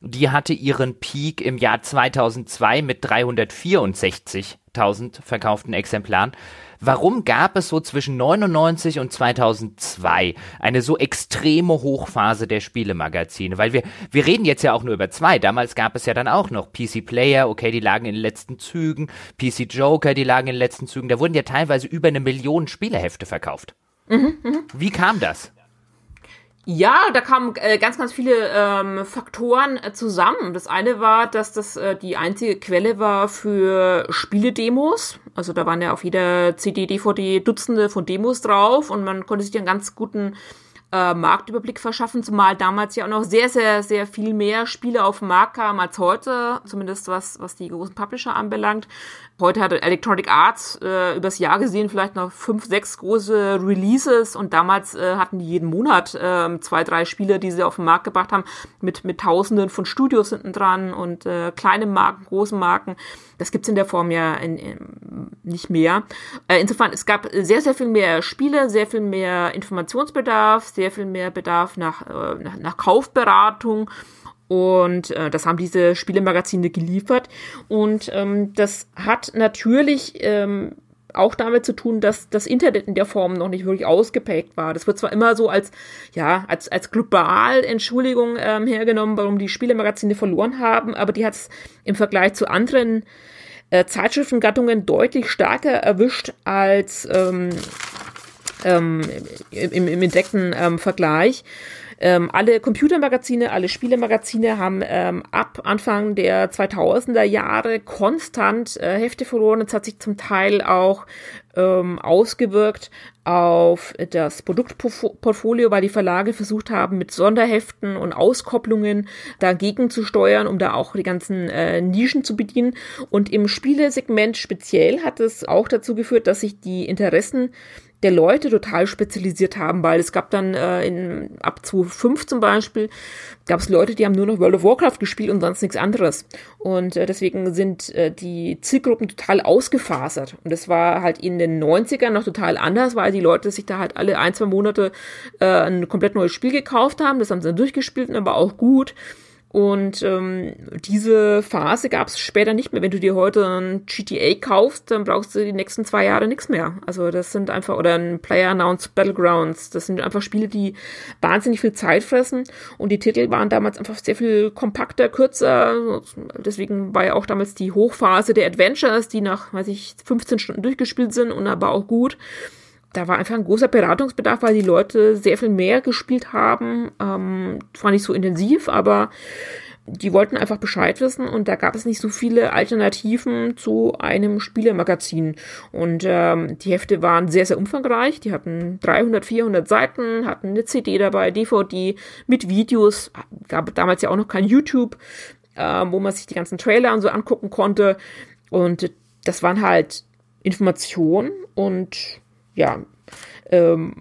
die hatte ihren Peak im Jahr 2002 mit 364.000 verkauften Exemplaren. Warum gab es so zwischen 99 und 2002 eine so extreme Hochphase der Spielemagazine? Weil wir, wir reden jetzt ja auch nur über zwei. Damals gab es ja dann auch noch PC Player, okay, die lagen in den letzten Zügen, PC Joker, die lagen in den letzten Zügen. Da wurden ja teilweise über eine Million Spielehefte verkauft. Mhm, mh. Wie kam das? Ja, da kamen äh, ganz, ganz viele ähm, Faktoren äh, zusammen. Das eine war, dass das äh, die einzige Quelle war für Spieledemos. Also da waren ja auf jeder CD, DVD Dutzende von Demos drauf und man konnte sich einen ganz guten äh, Marktüberblick verschaffen, zumal damals ja auch noch sehr, sehr, sehr viel mehr Spiele auf den Markt kamen als heute, zumindest was, was die großen Publisher anbelangt. Heute hat Electronic Arts äh, übers Jahr gesehen vielleicht noch fünf, sechs große Releases und damals äh, hatten die jeden Monat äh, zwei, drei Spiele, die sie auf den Markt gebracht haben, mit, mit Tausenden von Studios hinten dran und äh, kleinen Marken, großen Marken. Das gibt's in der Form ja in, in, nicht mehr. Äh, insofern, es gab sehr, sehr viel mehr Spiele, sehr viel mehr Informationsbedarf, sehr viel mehr Bedarf nach, äh, nach, nach Kaufberatung und äh, das haben diese Spielemagazine geliefert. Und ähm, das hat natürlich ähm, auch damit zu tun, dass das Internet in der Form noch nicht wirklich ausgeprägt war. Das wird zwar immer so als, ja, als, als global Entschuldigung ähm, hergenommen, warum die Spielemagazine verloren haben, aber die hat es im Vergleich zu anderen äh, Zeitschriftengattungen deutlich stärker erwischt als ähm, ähm, im, im entdeckten ähm, Vergleich. Ähm, alle Computermagazine, alle Spielemagazine haben ähm, ab Anfang der 2000er Jahre konstant äh, Hefte verloren. Das hat sich zum Teil auch ähm, ausgewirkt auf das Produktportfolio, weil die Verlage versucht haben, mit Sonderheften und Auskopplungen dagegen zu steuern, um da auch die ganzen äh, Nischen zu bedienen. Und im Spielesegment speziell hat es auch dazu geführt, dass sich die Interessen der Leute total spezialisiert haben, weil es gab dann äh, in, ab 2005 zum Beispiel, gab es Leute, die haben nur noch World of Warcraft gespielt und sonst nichts anderes. Und äh, deswegen sind äh, die Zielgruppen total ausgefasert. Und das war halt in den 90ern noch total anders, weil die Leute sich da halt alle ein, zwei Monate äh, ein komplett neues Spiel gekauft haben. Das haben sie dann durchgespielt und aber auch gut. Und ähm, diese Phase gab es später nicht mehr. Wenn du dir heute ein GTA kaufst, dann brauchst du die nächsten zwei Jahre nichts mehr. Also das sind einfach, oder ein Player Announced Battlegrounds, das sind einfach Spiele, die wahnsinnig viel Zeit fressen. Und die Titel waren damals einfach sehr viel kompakter, kürzer. Deswegen war ja auch damals die Hochphase der Adventures, die nach, weiß ich, 15 Stunden durchgespielt sind und aber auch gut da war einfach ein großer Beratungsbedarf, weil die Leute sehr viel mehr gespielt haben. Ähm, zwar nicht so intensiv, aber die wollten einfach Bescheid wissen und da gab es nicht so viele Alternativen zu einem Spielemagazin. Und ähm, die Hefte waren sehr, sehr umfangreich. Die hatten 300, 400 Seiten, hatten eine CD dabei, DVD mit Videos. Gab damals ja auch noch kein YouTube, äh, wo man sich die ganzen Trailer und so angucken konnte. Und das waren halt Informationen und ja, ähm,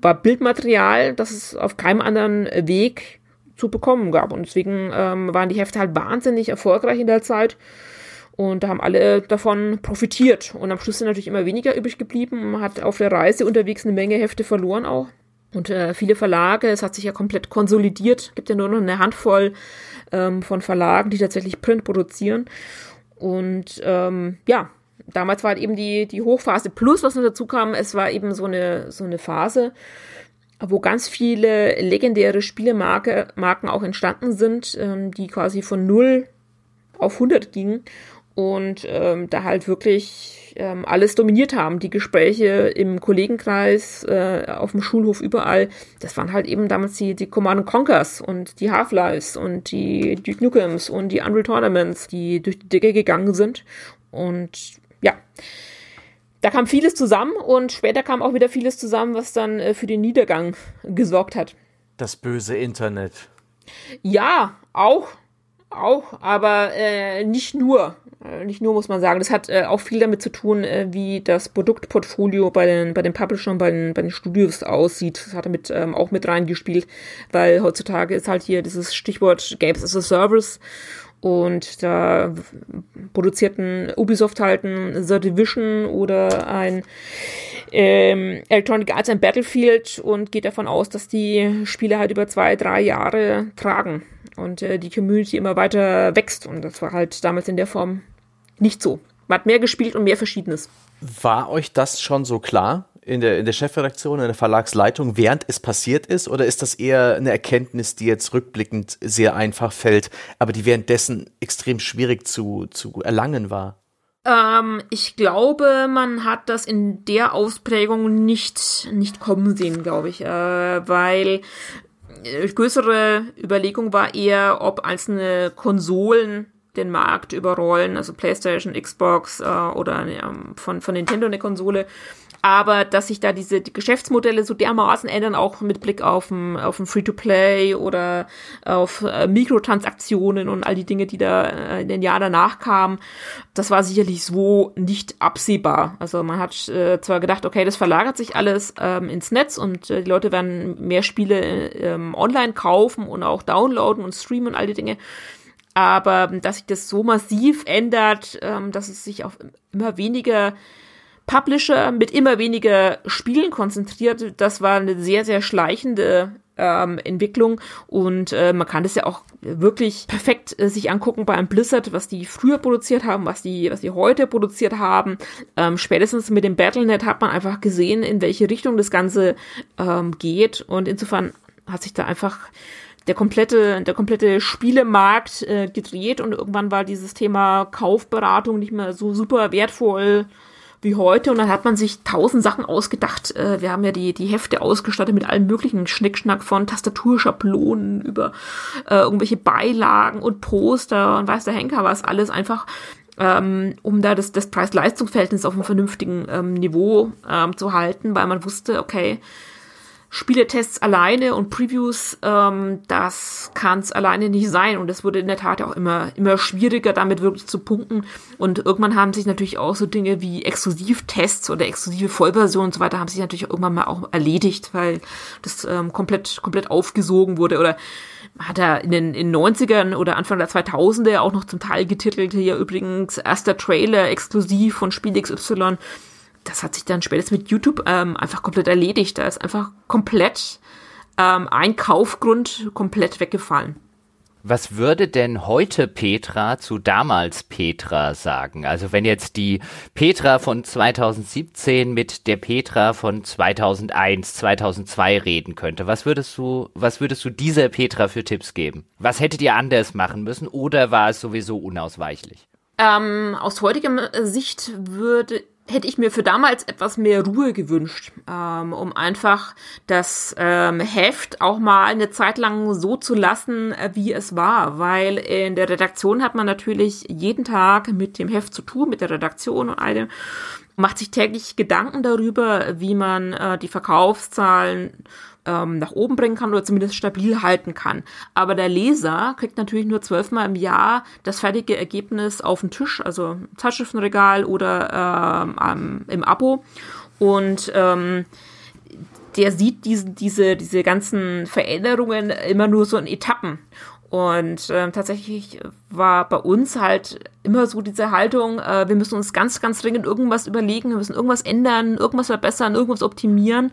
war Bildmaterial, das es auf keinem anderen Weg zu bekommen gab. Und deswegen ähm, waren die Hefte halt wahnsinnig erfolgreich in der Zeit. Und da haben alle davon profitiert. Und am Schluss sind natürlich immer weniger übrig geblieben. Man hat auf der Reise unterwegs eine Menge Hefte verloren auch. Und äh, viele Verlage, es hat sich ja komplett konsolidiert. Gibt ja nur noch eine Handvoll ähm, von Verlagen, die tatsächlich Print produzieren. Und ähm, ja, damals war halt eben die, die Hochphase. Plus, was noch dazu kam, es war eben so eine, so eine Phase, wo ganz viele legendäre Spielemarken auch entstanden sind, ähm, die quasi von 0 auf 100 gingen und ähm, da halt wirklich ähm, alles dominiert haben. Die Gespräche im Kollegenkreis, äh, auf dem Schulhof, überall. Das waren halt eben damals die, die Command Conquers und die Half-Lives und die Duke Nukems und die Unreal Tournaments, die durch die Decke gegangen sind. Und ja, da kam vieles zusammen und später kam auch wieder vieles zusammen, was dann äh, für den Niedergang gesorgt hat. Das böse Internet. Ja, auch, auch, aber äh, nicht nur. Äh, nicht nur muss man sagen. Das hat äh, auch viel damit zu tun, äh, wie das Produktportfolio bei den, bei den Publishern, bei den, bei den Studios aussieht. Das hat damit ähm, auch mit reingespielt, weil heutzutage ist halt hier dieses Stichwort Games as a Service und da produzierten Ubisoft halt ein The Division oder ein ähm, Electronic Arts and Battlefield und geht davon aus, dass die Spiele halt über zwei, drei Jahre tragen und äh, die Community immer weiter wächst. Und das war halt damals in der Form nicht so. Man hat mehr gespielt und mehr Verschiedenes. War euch das schon so klar? In der, in der Chefredaktion, in der Verlagsleitung, während es passiert ist? Oder ist das eher eine Erkenntnis, die jetzt rückblickend sehr einfach fällt, aber die währenddessen extrem schwierig zu, zu erlangen war? Ähm, ich glaube, man hat das in der Ausprägung nicht, nicht kommen sehen, glaube ich, äh, weil äh, größere Überlegung war eher, ob einzelne Konsolen den Markt überrollen, also PlayStation, Xbox äh, oder ähm, von, von Nintendo eine Konsole aber dass sich da diese die Geschäftsmodelle so dermaßen ändern, auch mit Blick auf ein, auf ein Free-to-Play oder auf äh, Mikrotransaktionen und all die Dinge, die da äh, in den Jahren danach kamen, das war sicherlich so nicht absehbar. Also man hat äh, zwar gedacht, okay, das verlagert sich alles ähm, ins Netz und äh, die Leute werden mehr Spiele ähm, online kaufen und auch downloaden und streamen und all die Dinge. Aber dass sich das so massiv ändert, ähm, dass es sich auf immer weniger Publisher mit immer weniger Spielen konzentriert. Das war eine sehr, sehr schleichende ähm, Entwicklung und äh, man kann das ja auch wirklich perfekt äh, sich angucken bei einem Blizzard, was die früher produziert haben, was die, was die heute produziert haben. Ähm, spätestens mit dem Battlenet hat man einfach gesehen, in welche Richtung das Ganze ähm, geht und insofern hat sich da einfach der komplette, der komplette Spielemarkt äh, gedreht und irgendwann war dieses Thema Kaufberatung nicht mehr so super wertvoll wie heute und dann hat man sich tausend Sachen ausgedacht. Äh, wir haben ja die, die Hefte ausgestattet mit allen möglichen Schnickschnack von Tastaturschablonen über äh, irgendwelche Beilagen und Poster und weiß der Henker was alles einfach ähm, um da das, das Preis-Leistungs-Verhältnis auf einem vernünftigen ähm, Niveau ähm, zu halten, weil man wusste, okay, Spieletests alleine und Previews, ähm, das kann es alleine nicht sein. Und es wurde in der Tat auch immer, immer schwieriger, damit wirklich zu punkten. Und irgendwann haben sich natürlich auch so Dinge wie Exklusivtests oder exklusive Vollversionen und so weiter haben sich natürlich irgendwann mal auch erledigt, weil das ähm, komplett, komplett aufgesogen wurde. Oder hat er in den in 90ern oder Anfang der 2000er auch noch zum Teil getitelt, hier übrigens erster Trailer exklusiv von Spiel XY das hat sich dann spätestens mit YouTube ähm, einfach komplett erledigt. Da ist einfach komplett ähm, ein Kaufgrund komplett weggefallen. Was würde denn heute Petra zu damals Petra sagen? Also wenn jetzt die Petra von 2017 mit der Petra von 2001, 2002 reden könnte, was würdest du, was würdest du dieser Petra für Tipps geben? Was hättet ihr anders machen müssen oder war es sowieso unausweichlich? Ähm, aus heutiger Sicht würde hätte ich mir für damals etwas mehr Ruhe gewünscht, ähm, um einfach das ähm, Heft auch mal eine Zeit lang so zu lassen, äh, wie es war. Weil in der Redaktion hat man natürlich jeden Tag mit dem Heft zu tun, mit der Redaktion und allem, macht sich täglich Gedanken darüber, wie man äh, die Verkaufszahlen ähm, nach oben bringen kann oder zumindest stabil halten kann. Aber der Leser kriegt natürlich nur zwölfmal im Jahr das fertige Ergebnis auf den Tisch, also Zeitschriftenregal oder ähm, im Abo. Und ähm, der sieht diese, diese, diese ganzen Veränderungen immer nur so in Etappen. Und äh, tatsächlich war bei uns halt immer so diese Haltung, äh, wir müssen uns ganz, ganz dringend irgendwas überlegen, wir müssen irgendwas ändern, irgendwas verbessern, irgendwas optimieren,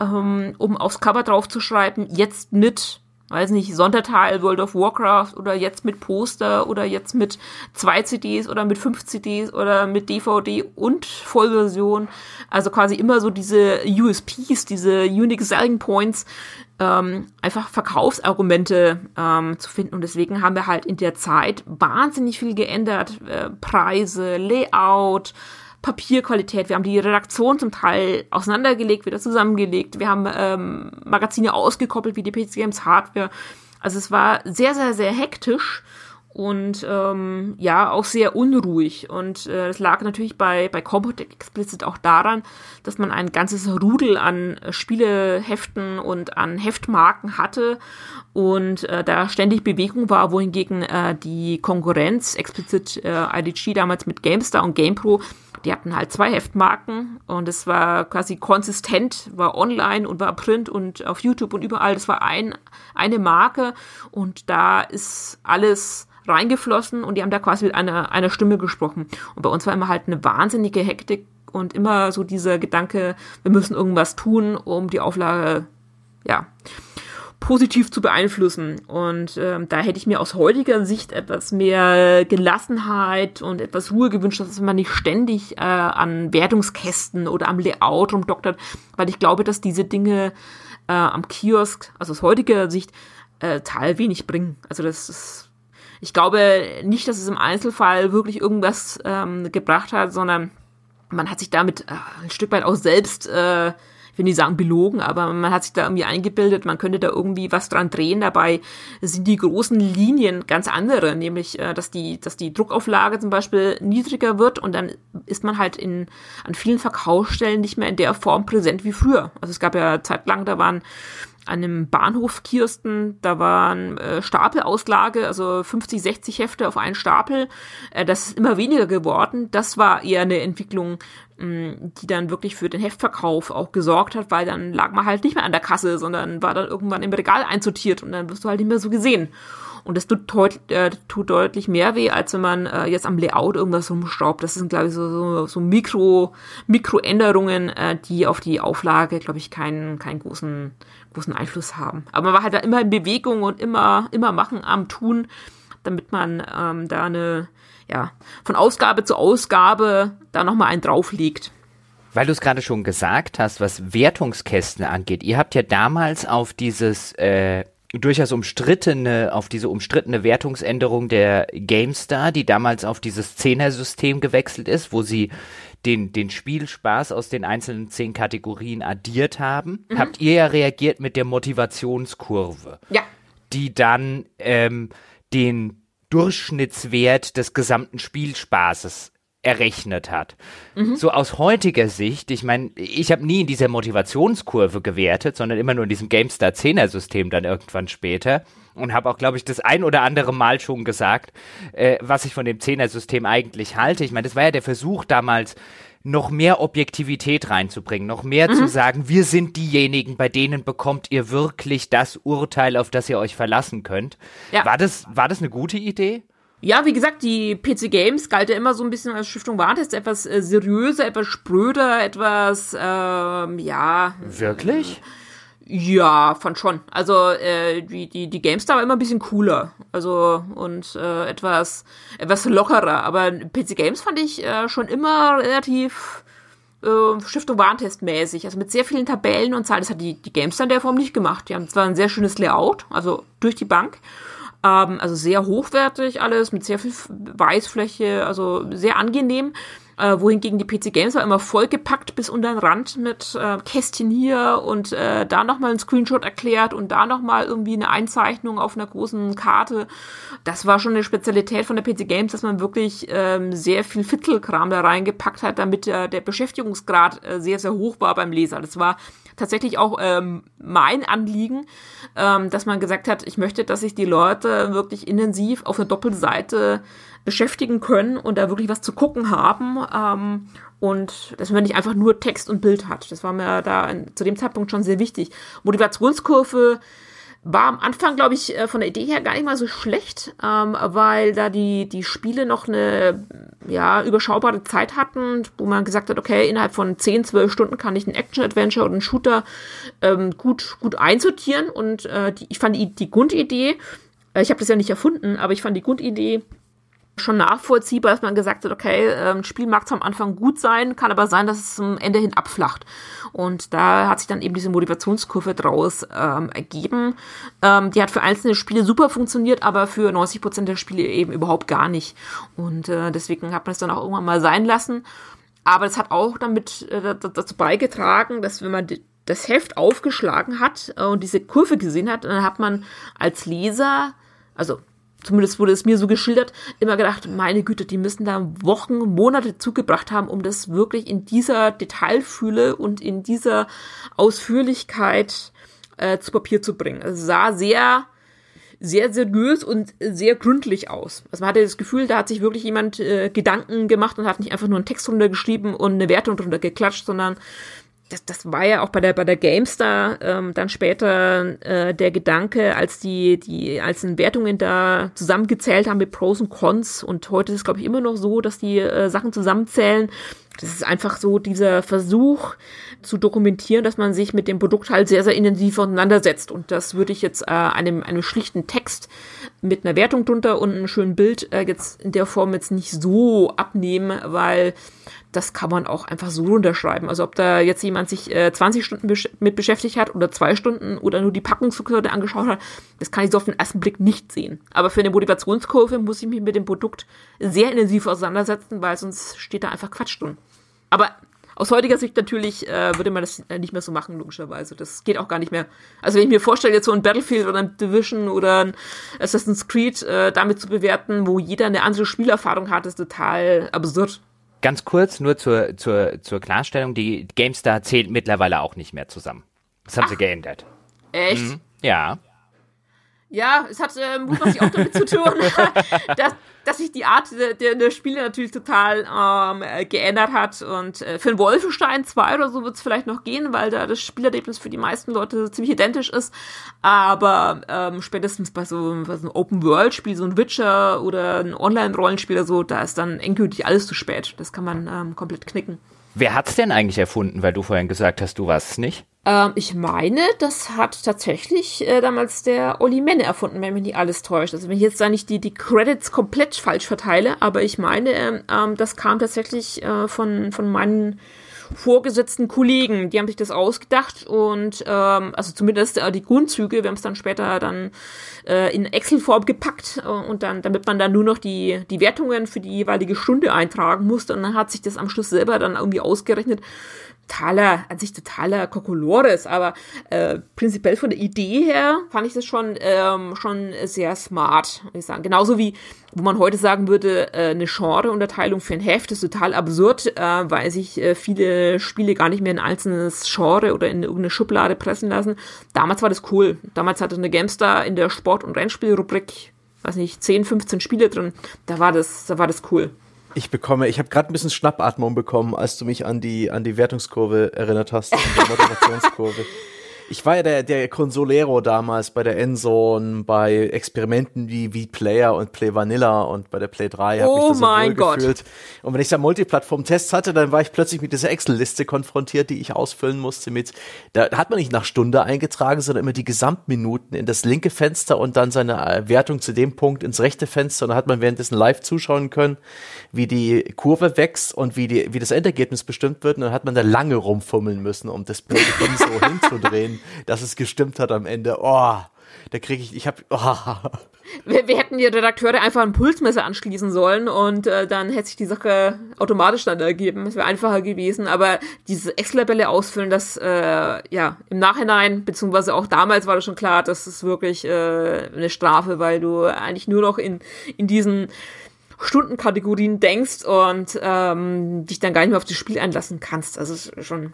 ähm, um aufs Cover drauf zu schreiben, jetzt mit weiß nicht, Sonderteil World of Warcraft oder jetzt mit Poster oder jetzt mit zwei CDs oder mit fünf CDs oder mit DVD und Vollversion. Also quasi immer so diese USPs, diese Unique Selling Points, ähm, einfach Verkaufsargumente ähm, zu finden. Und deswegen haben wir halt in der Zeit wahnsinnig viel geändert. Äh, Preise, Layout, Papierqualität. Wir haben die Redaktion zum Teil auseinandergelegt, wieder zusammengelegt. Wir haben ähm, Magazine ausgekoppelt wie die PC Games Hardware. Also es war sehr, sehr, sehr hektisch und ähm, ja, auch sehr unruhig. Und äh, es lag natürlich bei, bei Compotech Explicit auch daran, dass man ein ganzes Rudel an Spieleheften und an Heftmarken hatte und äh, da ständig Bewegung war, wohingegen äh, die Konkurrenz, Explicit äh, IDG damals mit GameStar und GamePro, die hatten halt zwei Heftmarken und es war quasi konsistent, war online und war Print und auf YouTube und überall. Das war ein, eine Marke und da ist alles reingeflossen und die haben da quasi mit einer, einer Stimme gesprochen. Und bei uns war immer halt eine wahnsinnige Hektik und immer so dieser Gedanke, wir müssen irgendwas tun, um die Auflage, ja, positiv zu beeinflussen. Und ähm, da hätte ich mir aus heutiger Sicht etwas mehr Gelassenheit und etwas Ruhe gewünscht, dass man nicht ständig äh, an Wertungskästen oder am Layout rumdoktert, weil ich glaube, dass diese Dinge äh, am Kiosk, also aus heutiger Sicht, äh, teil wenig bringen. Also das ist ich glaube nicht, dass es im Einzelfall wirklich irgendwas ähm, gebracht hat, sondern man hat sich damit äh, ein Stück weit auch selbst, äh, ich will sagen belogen, aber man hat sich da irgendwie eingebildet, man könnte da irgendwie was dran drehen. Dabei sind die großen Linien ganz andere, nämlich äh, dass die, dass die Druckauflage zum Beispiel niedriger wird und dann ist man halt in an vielen Verkaufsstellen nicht mehr in der Form präsent wie früher. Also es gab ja zeitlang, da waren an einem Bahnhofkiosten, da waren äh, Stapelauslage, also 50, 60 Hefte auf einen Stapel. Äh, das ist immer weniger geworden. Das war eher eine Entwicklung, mh, die dann wirklich für den Heftverkauf auch gesorgt hat, weil dann lag man halt nicht mehr an der Kasse, sondern war dann irgendwann im Regal einsortiert und dann wirst du halt nicht mehr so gesehen. Und das tut, deut äh, tut deutlich mehr weh, als wenn man äh, jetzt am Layout irgendwas rumschraubt. Das sind, glaube ich, so, so, so Mikro, Mikroänderungen, äh, die auf die Auflage, glaube ich, keinen, keinen großen, großen Einfluss haben. Aber man war halt da immer in Bewegung und immer, immer machen am Tun, damit man ähm, da eine, ja, von Ausgabe zu Ausgabe da nochmal einen drauflegt. Weil du es gerade schon gesagt hast, was Wertungskästen angeht. Ihr habt ja damals auf dieses äh, durchaus umstrittene, auf diese umstrittene Wertungsänderung der GameStar, die damals auf dieses Zehner-System gewechselt ist, wo sie den, den Spielspaß aus den einzelnen zehn Kategorien addiert haben, mhm. habt ihr ja reagiert mit der Motivationskurve. Ja. Die dann ähm, den Durchschnittswert des gesamten Spielspaßes errechnet hat. Mhm. So aus heutiger Sicht, ich meine, ich habe nie in dieser Motivationskurve gewertet, sondern immer nur in diesem GameStar 10er System dann irgendwann später und habe auch, glaube ich, das ein oder andere Mal schon gesagt, äh, was ich von dem 10er System eigentlich halte. Ich meine, das war ja der Versuch damals, noch mehr Objektivität reinzubringen, noch mehr mhm. zu sagen, wir sind diejenigen, bei denen bekommt ihr wirklich das Urteil, auf das ihr euch verlassen könnt. Ja. War das, war das eine gute Idee? Ja, wie gesagt, die PC Games galt ja immer so ein bisschen als Stiftung Warntest, etwas äh, seriöser, etwas spröder, etwas, ähm, ja. Wirklich? Ja, fand schon. Also äh, die, die, die GameStar war immer ein bisschen cooler. Also und äh, etwas, etwas lockerer. Aber PC Games fand ich äh, schon immer relativ äh, Stiftung Warentest mäßig. Also mit sehr vielen Tabellen und Zahlen. Das hat die, die GameStar in der Form nicht gemacht. Die haben zwar ein sehr schönes Layout, also durch die Bank. Ähm, also sehr hochwertig alles, mit sehr viel Weißfläche, also sehr angenehm äh, wohingegen die PC Games war immer vollgepackt bis unter den Rand mit äh, Kästchen hier und äh, da nochmal ein Screenshot erklärt und da nochmal irgendwie eine Einzeichnung auf einer großen Karte. Das war schon eine Spezialität von der PC Games, dass man wirklich ähm, sehr viel Fitzelkram da reingepackt hat, damit der, der Beschäftigungsgrad äh, sehr, sehr hoch war beim Leser. Das war tatsächlich auch ähm, mein Anliegen, ähm, dass man gesagt hat, ich möchte, dass sich die Leute wirklich intensiv auf einer Doppelseite beschäftigen können und da wirklich was zu gucken haben. Ähm, und dass man nicht einfach nur Text und Bild hat. Das war mir da zu dem Zeitpunkt schon sehr wichtig. Motivationskurve war am Anfang, glaube ich, äh, von der Idee her gar nicht mal so schlecht, ähm, weil da die, die Spiele noch eine ja, überschaubare Zeit hatten, wo man gesagt hat, okay, innerhalb von 10, 12 Stunden kann ich ein Action-Adventure oder einen Shooter ähm, gut, gut einsortieren. Und äh, die, ich fand die, die Grundidee, äh, ich habe das ja nicht erfunden, aber ich fand die Grundidee schon nachvollziehbar, dass man gesagt hat, okay, ein ähm, Spiel mag zwar am Anfang gut sein, kann aber sein, dass es zum Ende hin abflacht. Und da hat sich dann eben diese Motivationskurve draus ähm, ergeben. Ähm, die hat für einzelne Spiele super funktioniert, aber für 90 Prozent der Spiele eben überhaupt gar nicht. Und äh, deswegen hat man es dann auch irgendwann mal sein lassen. Aber es hat auch damit äh, dazu beigetragen, dass wenn man das Heft aufgeschlagen hat äh, und diese Kurve gesehen hat, dann hat man als Leser, also zumindest wurde es mir so geschildert, immer gedacht, meine Güte, die müssen da Wochen, Monate zugebracht haben, um das wirklich in dieser Detailfühle und in dieser Ausführlichkeit äh, zu Papier zu bringen. Es sah sehr, sehr seriös und sehr gründlich aus. Also man hatte das Gefühl, da hat sich wirklich jemand äh, Gedanken gemacht und hat nicht einfach nur einen Text runtergeschrieben und eine Wertung drunter geklatscht, sondern das, das war ja auch bei der bei der Gamestar ähm, dann später äh, der Gedanke, als die die als Wertungen da zusammengezählt haben mit Pros und Cons und heute ist es glaube ich immer noch so, dass die äh, Sachen zusammenzählen. Das ist einfach so dieser Versuch zu dokumentieren, dass man sich mit dem Produkt halt sehr sehr intensiv auseinandersetzt und das würde ich jetzt äh, einem einem schlichten Text mit einer Wertung drunter und einem schönen Bild äh, jetzt in der Form jetzt nicht so abnehmen, weil das kann man auch einfach so runterschreiben. Also ob da jetzt jemand sich äh, 20 Stunden besch mit beschäftigt hat oder zwei Stunden oder nur die Packungsrückseite angeschaut hat, das kann ich so auf den ersten Blick nicht sehen. Aber für eine Motivationskurve muss ich mich mit dem Produkt sehr intensiv auseinandersetzen, weil sonst steht da einfach Quatsch drin. Aber aus heutiger Sicht natürlich äh, würde man das nicht mehr so machen, logischerweise. Das geht auch gar nicht mehr. Also wenn ich mir vorstelle, jetzt so ein Battlefield oder ein Division oder ein Assassin's Creed äh, damit zu bewerten, wo jeder eine andere Spielerfahrung hat, ist total absurd. Ganz kurz, nur zur, zur, zur Klarstellung, die GameStar zählt mittlerweile auch nicht mehr zusammen. Das haben Ach, sie geändert. Echt? Mhm. Ja. Ja, es hat äh, mutmaßlich auch damit zu tun, dass, dass sich die Art der, der, der Spiele natürlich total ähm, äh, geändert hat. Und äh, für ein Wolfenstein 2 oder so wird es vielleicht noch gehen, weil da das Spielerlebnis für die meisten Leute ziemlich identisch ist. Aber ähm, spätestens bei so, so einem Open-World-Spiel, so ein Witcher oder ein Online-Rollenspiel oder so, da ist dann endgültig alles zu spät. Das kann man ähm, komplett knicken. Wer hat's denn eigentlich erfunden, weil du vorhin gesagt hast, du warst es nicht? Ähm, ich meine, das hat tatsächlich äh, damals der Olli Menne erfunden, wenn mich nicht alles täuscht. Also wenn ich jetzt da nicht die, die Credits komplett falsch verteile, aber ich meine, ähm, das kam tatsächlich äh, von, von meinen vorgesetzten Kollegen, die haben sich das ausgedacht und ähm, also zumindest äh, die Grundzüge, wir haben es dann später dann äh, in Excel-Form gepackt äh, und dann, damit man dann nur noch die, die Wertungen für die jeweilige Stunde eintragen musste. Und dann hat sich das am Schluss selber dann irgendwie ausgerechnet, totaler, an sich totaler Kokolores, aber äh, prinzipiell von der Idee her fand ich das schon, ähm, schon sehr smart, würde ich sagen. Genauso wie, wo man heute sagen würde, äh, eine Genre-Unterteilung für ein Heft ist total absurd, äh, weil sich äh, viele Spiele gar nicht mehr in ein einzelnes Genre oder in irgendeine Schublade pressen lassen. Damals war das cool. Damals hatte eine Gamestar in der Sport- und Rennspielrubrik, weiß nicht, 10, 15 Spiele drin. Da war das, da war das cool. Ich bekomme, ich habe gerade ein bisschen Schnappatmung bekommen, als du mich an die an die Wertungskurve erinnert hast, an die Motivationskurve. Ich war ja der, der Consolero damals bei der Endzone, bei Experimenten wie V-Player und Play Vanilla und bei der Play 3 habe oh mich da so mein wohl Gott. gefühlt. Und wenn ich da Multiplattform-Tests hatte, dann war ich plötzlich mit dieser Excel-Liste konfrontiert, die ich ausfüllen musste mit, da hat man nicht nach Stunde eingetragen, sondern immer die Gesamtminuten in das linke Fenster und dann seine äh, Wertung zu dem Punkt ins rechte Fenster und dann hat man währenddessen live zuschauen können, wie die Kurve wächst und wie, die, wie das Endergebnis bestimmt wird und dann hat man da lange rumfummeln müssen, um das Bild so hinzudrehen, dass es gestimmt hat am Ende. Oh, da kriege ich, ich habe, oh. Wir, wir hätten die Redakteure einfach ein Pulsmesser anschließen sollen und äh, dann hätte sich die Sache automatisch dann ergeben. Es wäre einfacher gewesen. Aber diese Excel-Tabelle ausfüllen, das äh, ja im Nachhinein, beziehungsweise auch damals war das schon klar, das ist wirklich äh, eine Strafe, weil du eigentlich nur noch in, in diesen Stundenkategorien denkst und ähm, dich dann gar nicht mehr auf das Spiel einlassen kannst. Also ist schon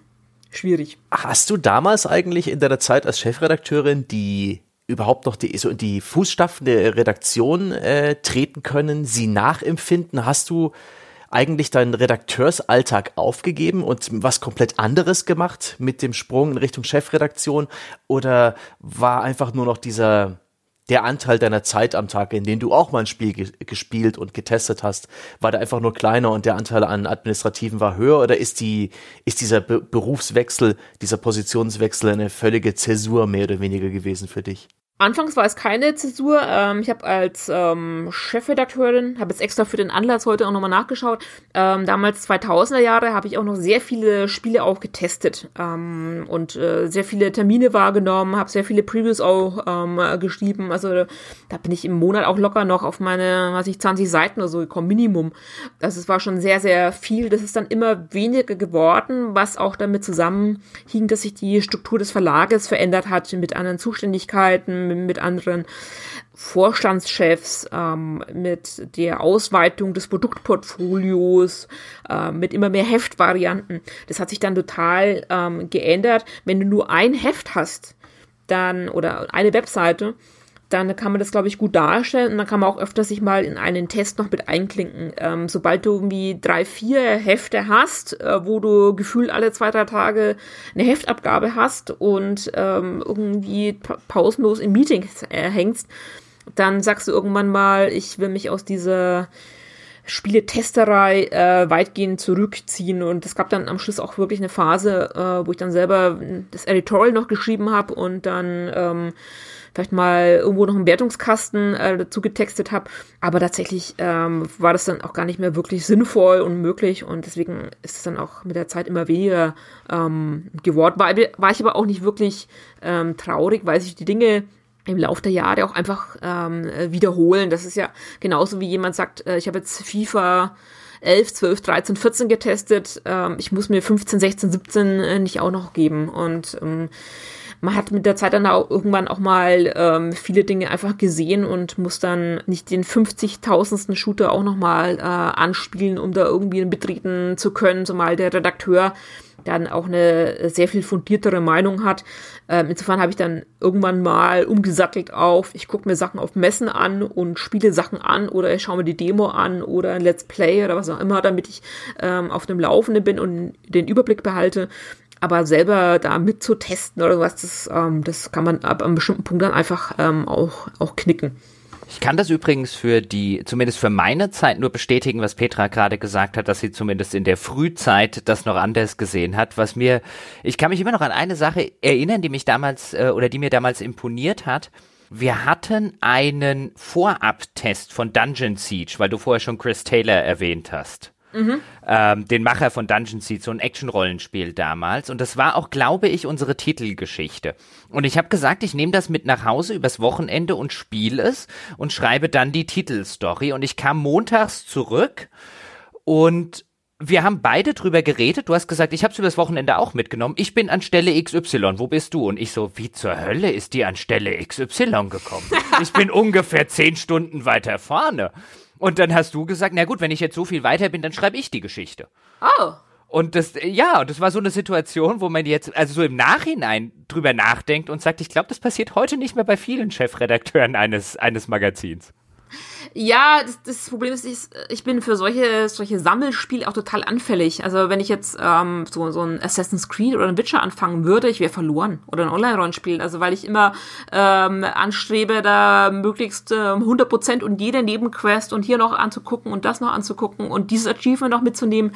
schwierig. Hast du damals eigentlich in deiner Zeit als Chefredakteurin die überhaupt noch die, so in die Fußstapfen der Redaktion äh, treten können, sie nachempfinden? Hast du eigentlich deinen Redakteursalltag aufgegeben und was komplett anderes gemacht mit dem Sprung in Richtung Chefredaktion? Oder war einfach nur noch dieser, der Anteil deiner Zeit am Tag, in dem du auch mal ein Spiel ge gespielt und getestet hast, war der einfach nur kleiner und der Anteil an Administrativen war höher oder ist die, ist dieser Be Berufswechsel, dieser Positionswechsel eine völlige Zäsur mehr oder weniger gewesen für dich? Anfangs war es keine Zäsur. Ähm, ich habe als ähm, Chefredakteurin, habe jetzt extra für den Anlass heute auch nochmal nachgeschaut. Ähm, damals 2000er Jahre habe ich auch noch sehr viele Spiele auch getestet ähm, und äh, sehr viele Termine wahrgenommen, habe sehr viele Previews auch ähm, geschrieben. Also da bin ich im Monat auch locker noch auf meine, was ich 20 Seiten oder so gekommen, Minimum. Also es war schon sehr, sehr viel. Das ist dann immer weniger geworden, was auch damit zusammenhing, dass sich die Struktur des Verlages verändert hat mit anderen Zuständigkeiten mit anderen Vorstandschefs, ähm, mit der Ausweitung des Produktportfolios, äh, mit immer mehr Heftvarianten. Das hat sich dann total ähm, geändert. Wenn du nur ein Heft hast, dann oder eine Webseite, dann kann man das, glaube ich, gut darstellen und dann kann man auch öfter sich mal in einen Test noch mit einklinken. Ähm, sobald du irgendwie drei, vier Hefte hast, äh, wo du gefühlt alle zwei, drei Tage eine Heftabgabe hast und ähm, irgendwie pa pausenlos in Meetings äh, hängst, dann sagst du irgendwann mal, ich will mich aus dieser Spieletesterei äh, weitgehend zurückziehen. Und es gab dann am Schluss auch wirklich eine Phase, äh, wo ich dann selber das Editorial noch geschrieben habe und dann ähm, vielleicht mal irgendwo noch einen Wertungskasten äh, dazu getextet habe. Aber tatsächlich ähm, war das dann auch gar nicht mehr wirklich sinnvoll und möglich und deswegen ist es dann auch mit der Zeit immer weniger ähm, geworden. War, war ich aber auch nicht wirklich ähm, traurig, weil sich die Dinge im Laufe der Jahre auch einfach ähm, wiederholen. Das ist ja genauso wie jemand sagt, äh, ich habe jetzt FIFA 11, 12, 13, 14 getestet. Ähm, ich muss mir 15, 16, 17 äh, nicht auch noch geben. Und ähm, man hat mit der Zeit dann auch irgendwann auch mal ähm, viele Dinge einfach gesehen und muss dann nicht den 50.000. Shooter auch nochmal äh, anspielen, um da irgendwie betreten zu können, zumal der Redakteur dann auch eine sehr viel fundiertere Meinung hat. Ähm, insofern habe ich dann irgendwann mal umgesattelt auf, ich gucke mir Sachen auf Messen an und spiele Sachen an oder ich schaue mir die Demo an oder ein Let's Play oder was auch immer, damit ich ähm, auf dem Laufenden bin und den Überblick behalte. Aber selber da mitzutesten oder sowas, das, ähm, das kann man ab einem bestimmten Punkt dann einfach ähm, auch, auch knicken. Ich kann das übrigens für die, zumindest für meine Zeit nur bestätigen, was Petra gerade gesagt hat, dass sie zumindest in der Frühzeit das noch anders gesehen hat. Was mir, ich kann mich immer noch an eine Sache erinnern, die mich damals äh, oder die mir damals imponiert hat. Wir hatten einen Vorabtest von Dungeon Siege, weil du vorher schon Chris Taylor erwähnt hast. Mhm. Ähm, den Macher von Dungeon Siege, so ein Action-Rollenspiel damals. Und das war auch, glaube ich, unsere Titelgeschichte. Und ich habe gesagt, ich nehme das mit nach Hause übers Wochenende und spiele es und schreibe dann die Titelstory. Und ich kam montags zurück und wir haben beide drüber geredet. Du hast gesagt, ich habe es übers Wochenende auch mitgenommen. Ich bin an Stelle XY. Wo bist du? Und ich so, wie zur Hölle ist die an Stelle XY gekommen? Ich bin ungefähr zehn Stunden weiter vorne. Und dann hast du gesagt, na gut, wenn ich jetzt so viel weiter bin, dann schreibe ich die Geschichte. Oh. Und das, ja, das war so eine Situation, wo man jetzt, also so im Nachhinein drüber nachdenkt und sagt, ich glaube, das passiert heute nicht mehr bei vielen Chefredakteuren eines, eines Magazins. Ja, das, das Problem ist, ich, ich bin für solche, solche Sammelspiele auch total anfällig. Also wenn ich jetzt ähm, so, so ein Assassin's Creed oder ein Witcher anfangen würde, ich wäre verloren. Oder ein Online-Rollenspiel. Also weil ich immer ähm, anstrebe, da möglichst äh, 100% und jede Nebenquest und hier noch anzugucken und das noch anzugucken und dieses Achievement noch mitzunehmen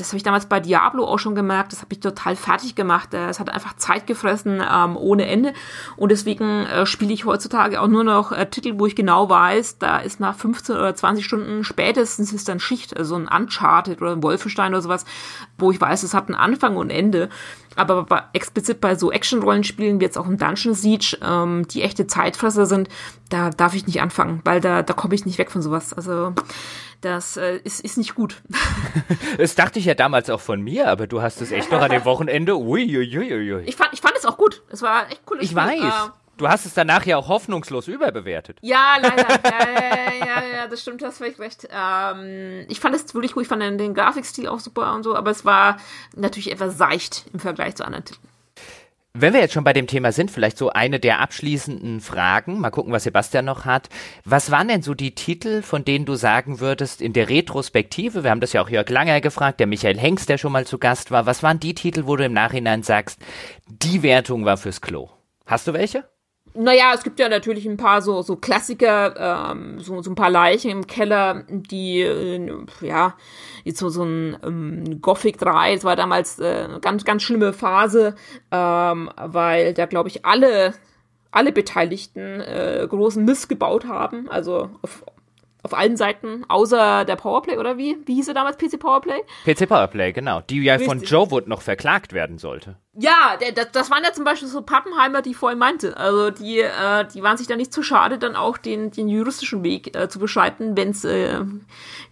das habe ich damals bei Diablo auch schon gemerkt, das habe ich total fertig gemacht. Äh, es hat einfach Zeit gefressen ähm, ohne Ende. Und deswegen äh, spiele ich heutzutage auch nur noch äh, Titel, wo ich genau weiß, da ist nach 15 oder 20 Stunden spätestens ist dann Schicht, also ein Uncharted oder ein Wolfenstein oder sowas, wo ich weiß, es hat einen Anfang und Ende. Aber bei, explizit bei so Action-Rollenspielen wie jetzt auch im Dungeon Siege, ähm, die echte Zeitfresser sind, da darf ich nicht anfangen, weil da, da komme ich nicht weg von sowas. Also das äh, ist, ist nicht gut. das dachte ich ja damals auch von mir, aber du hast es echt noch an dem Wochenende. Uiuiuiui. Ich fand, ich fand es auch gut. Es war echt cool. Ich Spiel. weiß. Uh, Du hast es danach ja auch hoffnungslos überbewertet. Ja, leider. ja, ja, ja, das stimmt, das vielleicht recht. Ähm, ich fand es wirklich gut, ich fand den, den Grafikstil auch super und so, aber es war natürlich etwas seicht im Vergleich zu anderen Titeln. Wenn wir jetzt schon bei dem Thema sind, vielleicht so eine der abschließenden Fragen. Mal gucken, was Sebastian noch hat. Was waren denn so die Titel, von denen du sagen würdest, in der Retrospektive, wir haben das ja auch Jörg Langer gefragt, der Michael Hengst, der schon mal zu Gast war, was waren die Titel, wo du im Nachhinein sagst, die Wertung war fürs Klo? Hast du welche? Naja, es gibt ja natürlich ein paar so, so Klassiker, ähm, so, so ein paar Leichen im Keller, die, äh, ja, jetzt so, so ein ähm, Gothic 3, das war damals äh, eine ganz, ganz schlimme Phase, ähm, weil da, glaube ich, alle, alle Beteiligten äh, großen Mist gebaut haben, also auf, auf allen Seiten, außer der Powerplay, oder wie? Wie hieß er damals, PC Powerplay? PC Powerplay, genau. Die ja Richtig. von Joe Wood noch verklagt werden sollte. Ja, das, das waren ja zum Beispiel so Pappenheimer, die ich vorhin meinte. Also die, äh, die waren sich da nicht zu schade, dann auch den, den juristischen Weg äh, zu beschreiten, wenn es äh,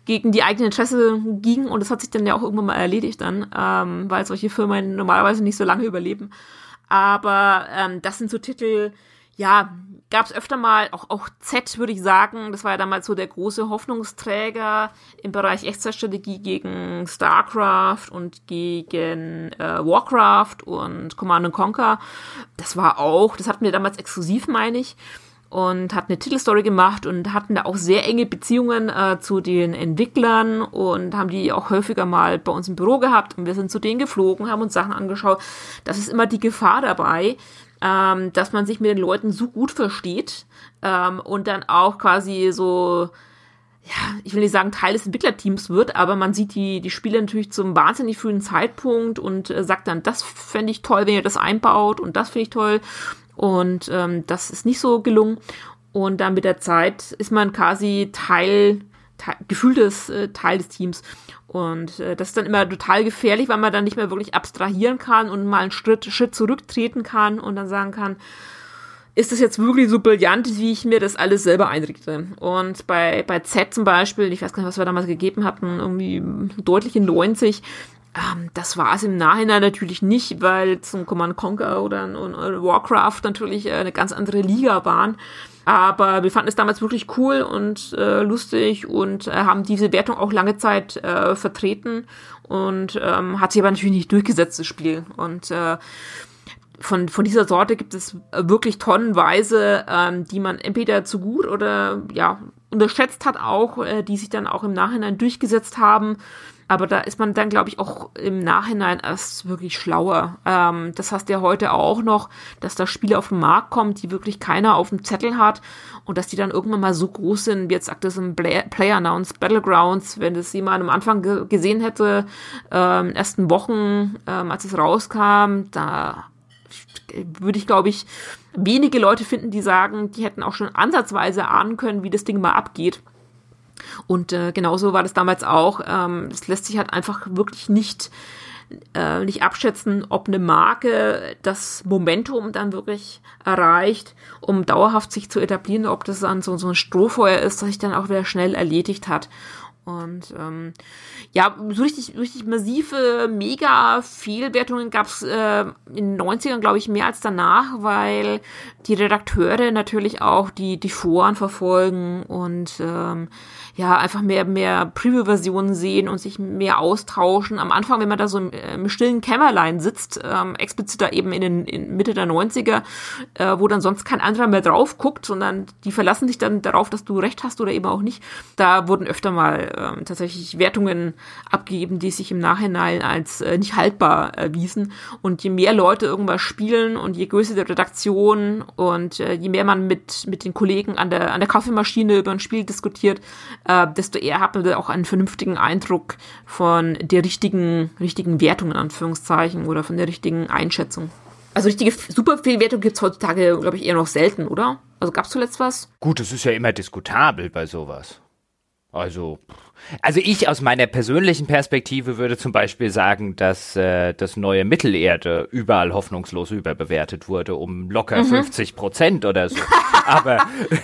gegen die eigenen Interesse ging. Und das hat sich dann ja auch irgendwann mal erledigt dann, ähm, weil solche Firmen normalerweise nicht so lange überleben. Aber ähm, das sind so Titel, ja, gab es öfter mal, auch, auch Z würde ich sagen, das war ja damals so der große Hoffnungsträger im Bereich Echtzeitstrategie gegen StarCraft und gegen äh, Warcraft und Command Conquer. Das war auch, das hatten wir damals exklusiv, meine ich und hat eine Titelstory gemacht und hatten da auch sehr enge Beziehungen äh, zu den Entwicklern und haben die auch häufiger mal bei uns im Büro gehabt und wir sind zu denen geflogen, haben uns Sachen angeschaut. Das ist immer die Gefahr dabei, ähm, dass man sich mit den Leuten so gut versteht ähm, und dann auch quasi so, ja, ich will nicht sagen Teil des Entwicklerteams wird, aber man sieht die, die Spiele natürlich zum wahnsinnig frühen Zeitpunkt und äh, sagt dann, das fände ich toll, wenn ihr das einbaut und das finde ich toll. Und ähm, das ist nicht so gelungen. Und dann mit der Zeit ist man quasi Teil, Teil gefühltes äh, Teil des Teams. Und äh, das ist dann immer total gefährlich, weil man dann nicht mehr wirklich abstrahieren kann und mal einen Schritt, Schritt zurücktreten kann und dann sagen kann, ist das jetzt wirklich so brillant, wie ich mir das alles selber einrichte? Und bei, bei Z zum Beispiel, ich weiß gar nicht, was wir damals gegeben hatten, irgendwie deutliche 90, ähm, das war es im Nachhinein natürlich nicht, weil zum Command Conquer oder ein, Warcraft natürlich äh, eine ganz andere Liga waren. Aber wir fanden es damals wirklich cool und äh, lustig und äh, haben diese Wertung auch lange Zeit äh, vertreten und ähm, hat sich aber natürlich nicht durchgesetzt, das Spiel. Und äh, von, von dieser Sorte gibt es wirklich tonnenweise, ähm, die man entweder zu gut oder ja unterschätzt hat auch, äh, die sich dann auch im Nachhinein durchgesetzt haben. Aber da ist man dann, glaube ich, auch im Nachhinein erst wirklich schlauer. Ähm, das hast du ja heute auch noch, dass da Spiele auf den Markt kommen, die wirklich keiner auf dem Zettel hat und dass die dann irgendwann mal so groß sind, wie jetzt sagt das im Player Announced Battlegrounds, wenn das jemand am Anfang ge gesehen hätte, ähm, ersten Wochen, ähm, als es rauskam, da würde ich, glaube ich, wenige Leute finden, die sagen, die hätten auch schon ansatzweise ahnen können, wie das Ding mal abgeht. Und äh, genauso war das damals auch. Ähm, es lässt sich halt einfach wirklich nicht äh, nicht abschätzen, ob eine Marke das Momentum dann wirklich erreicht, um dauerhaft sich zu etablieren, ob das dann so, so ein Strohfeuer ist, das sich dann auch wieder schnell erledigt hat. Und ähm, ja, so richtig, richtig massive, mega Fehlwertungen gab es äh, in den 90ern, glaube ich, mehr als danach, weil die Redakteure natürlich auch die, die Foren verfolgen und ähm, ja, einfach mehr, mehr Preview-Versionen sehen und sich mehr austauschen. Am Anfang, wenn man da so im, äh, im stillen Kämmerlein sitzt, ähm, explizit da eben in den in Mitte der 90er, äh, wo dann sonst kein anderer mehr drauf guckt, sondern die verlassen sich dann darauf, dass du recht hast oder eben auch nicht. Da wurden öfter mal ähm, tatsächlich Wertungen abgegeben, die sich im Nachhinein als äh, nicht haltbar erwiesen. Und je mehr Leute irgendwas spielen und je größer die Redaktion und äh, je mehr man mit, mit den Kollegen an der, an der Kaffeemaschine über ein Spiel diskutiert, äh, desto eher hat man auch einen vernünftigen Eindruck von der richtigen, richtigen Wertung in Anführungszeichen oder von der richtigen Einschätzung. Also richtige Superfehlwertung gibt es heutzutage, glaube ich, eher noch selten, oder? Also gab es zuletzt was? Gut, es ist ja immer diskutabel bei sowas. Also, also ich aus meiner persönlichen Perspektive würde zum Beispiel sagen, dass äh, das neue Mittelerde überall hoffnungslos überbewertet wurde, um locker mhm. 50 Prozent oder so. Aber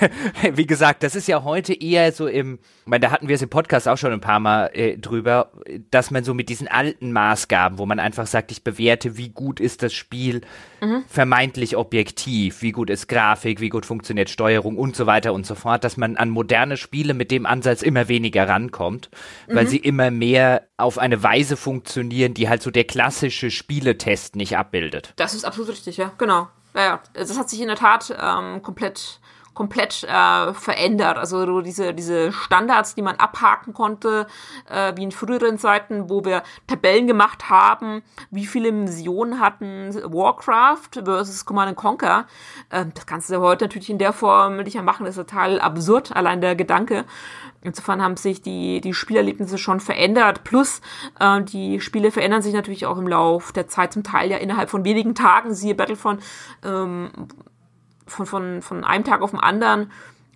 wie gesagt, das ist ja heute eher so im, ich meine, da hatten wir es im Podcast auch schon ein paar Mal äh, drüber, dass man so mit diesen alten Maßgaben, wo man einfach sagt, ich bewerte, wie gut ist das Spiel, mhm. vermeintlich objektiv, wie gut ist Grafik, wie gut funktioniert Steuerung und so weiter und so fort, dass man an moderne Spiele mit dem Ansatz immer weniger rankommt, weil mhm. sie immer mehr auf eine Weise funktionieren, die halt so der klassische Spieletest nicht abbildet. Das ist absolut richtig, ja, genau. Naja, das hat sich in der Tat ähm, komplett komplett äh, verändert. Also diese, diese Standards, die man abhaken konnte, äh, wie in früheren Zeiten, wo wir Tabellen gemacht haben, wie viele Missionen hatten Warcraft versus Command Conquer. Äh, das kannst du heute natürlich in der Form nicht mehr machen. Das ist total absurd, allein der Gedanke. Insofern haben sich die, die Spielerlebnisse schon verändert. Plus, äh, die Spiele verändern sich natürlich auch im Lauf der Zeit, zum Teil ja innerhalb von wenigen Tagen. Siehe Battlefront, ähm, von, von, von einem Tag auf den anderen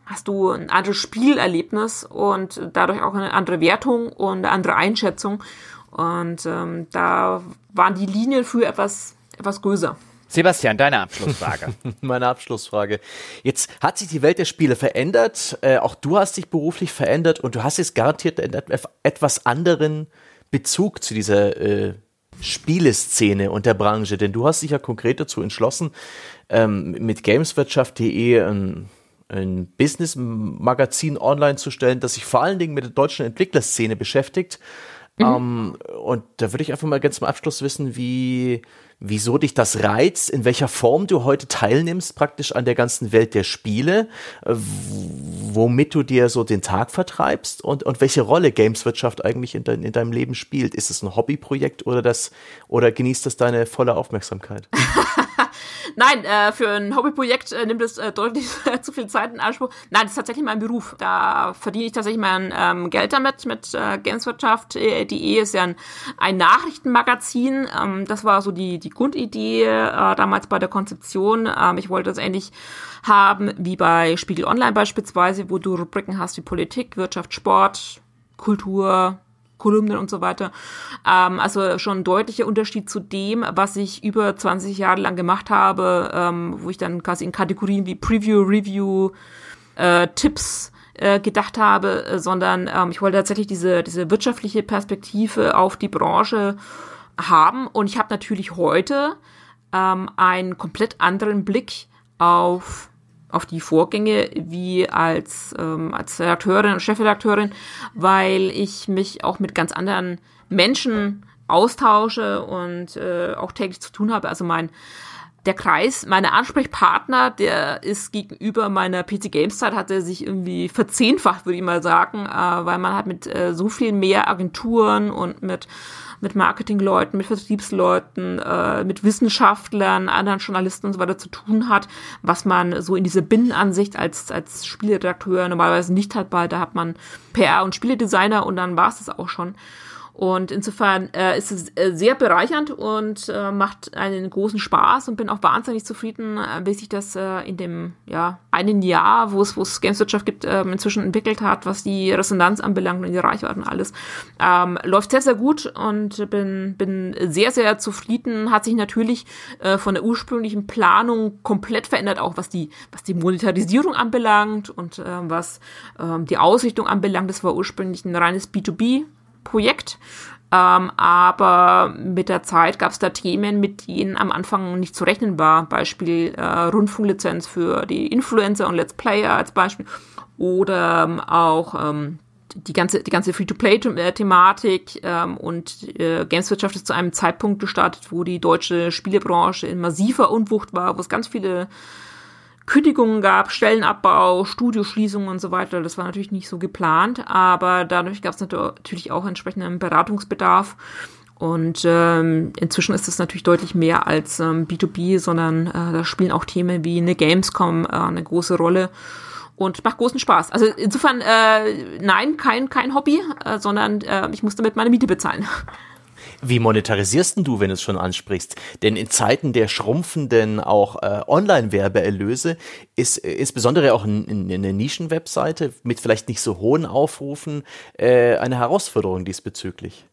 hast du ein anderes Spielerlebnis und dadurch auch eine andere Wertung und eine andere Einschätzung. Und ähm, da waren die Linien für etwas, etwas größer. Sebastian, deine Abschlussfrage. Meine Abschlussfrage. Jetzt hat sich die Welt der Spiele verändert. Äh, auch du hast dich beruflich verändert und du hast jetzt garantiert einen etwas anderen Bezug zu dieser äh, Spieleszene und der Branche, denn du hast dich ja konkret dazu entschlossen, ähm, mit gameswirtschaft.de ein, ein Business-Magazin online zu stellen, das sich vor allen Dingen mit der deutschen Entwicklerszene beschäftigt. Mhm. Ähm, und da würde ich einfach mal ganz zum Abschluss wissen, wie, wieso dich das reizt, in welcher Form du heute teilnimmst praktisch an der ganzen Welt der Spiele, äh, womit du dir so den Tag vertreibst und, und welche Rolle Gameswirtschaft eigentlich in, dein, in deinem Leben spielt. Ist es ein Hobbyprojekt oder das, oder genießt das deine volle Aufmerksamkeit? Nein, äh, für ein Hobbyprojekt äh, nimmt es äh, deutlich zu viel Zeit in Anspruch. Nein, das ist tatsächlich mein Beruf. Da verdiene ich tatsächlich mein ähm, Geld damit, mit äh, Gameswirtschaft.de äh, ist ja ein, ein Nachrichtenmagazin. Ähm, das war so die, die Grundidee äh, damals bei der Konzeption. Ähm, ich wollte das ähnlich haben wie bei Spiegel Online beispielsweise, wo du Rubriken hast wie Politik, Wirtschaft, Sport, Kultur, Kolumnen und so weiter. Ähm, also schon ein deutlicher Unterschied zu dem, was ich über 20 Jahre lang gemacht habe, ähm, wo ich dann quasi in Kategorien wie Preview, Review, äh, Tipps äh, gedacht habe, äh, sondern ähm, ich wollte tatsächlich diese, diese wirtschaftliche Perspektive auf die Branche haben. Und ich habe natürlich heute ähm, einen komplett anderen Blick auf auf die Vorgänge wie als, ähm, als Redakteurin und Chefredakteurin, weil ich mich auch mit ganz anderen Menschen austausche und äh, auch täglich zu tun habe. Also mein der Kreis, meine Ansprechpartner, der ist gegenüber meiner PC Games Zeit, hat er sich irgendwie verzehnfacht, würde ich mal sagen, äh, weil man hat mit äh, so viel mehr Agenturen und mit mit Marketingleuten, mit Vertriebsleuten, äh, mit Wissenschaftlern, anderen Journalisten und so weiter zu tun hat, was man so in diese Binnenansicht als, als Spieleredakteur normalerweise nicht hat, weil da hat man PR und Spieledesigner und dann war es das auch schon. Und insofern äh, ist es äh, sehr bereichernd und äh, macht einen großen Spaß und bin auch wahnsinnig zufrieden, äh, wie sich das äh, in dem ja, einen Jahr, wo es wo es Gameswirtschaft gibt, äh, inzwischen entwickelt hat, was die Resonanz anbelangt und die Reichweite und alles. Ähm, läuft sehr, sehr gut und bin, bin sehr, sehr zufrieden. Hat sich natürlich äh, von der ursprünglichen Planung komplett verändert, auch was die, was die Monetarisierung anbelangt und äh, was äh, die Ausrichtung anbelangt. Das war ursprünglich ein reines B2B Projekt. Ähm, aber mit der Zeit gab es da Themen, mit denen am Anfang nicht zu rechnen war. Beispiel äh, Rundfunklizenz für die Influencer und Let's Player als Beispiel. Oder ähm, auch ähm, die ganze, die ganze Free-to-Play-Thematik ähm, und äh, Gameswirtschaft ist zu einem Zeitpunkt gestartet, wo die deutsche Spielebranche in massiver Unwucht war, wo es ganz viele Kündigungen gab, Stellenabbau, Studioschließungen und so weiter. Das war natürlich nicht so geplant, aber dadurch gab es natürlich auch entsprechenden Beratungsbedarf. Und ähm, inzwischen ist es natürlich deutlich mehr als ähm, B2B, sondern äh, da spielen auch Themen wie eine Gamescom äh, eine große Rolle und macht großen Spaß. Also insofern, äh, nein, kein, kein Hobby, äh, sondern äh, ich muss damit meine Miete bezahlen. Wie monetarisierst du, wenn du es schon ansprichst? Denn in Zeiten der schrumpfenden auch äh, Online-Werbeerlöse ist insbesondere auch eine Nischen-Webseite mit vielleicht nicht so hohen Aufrufen äh, eine Herausforderung diesbezüglich.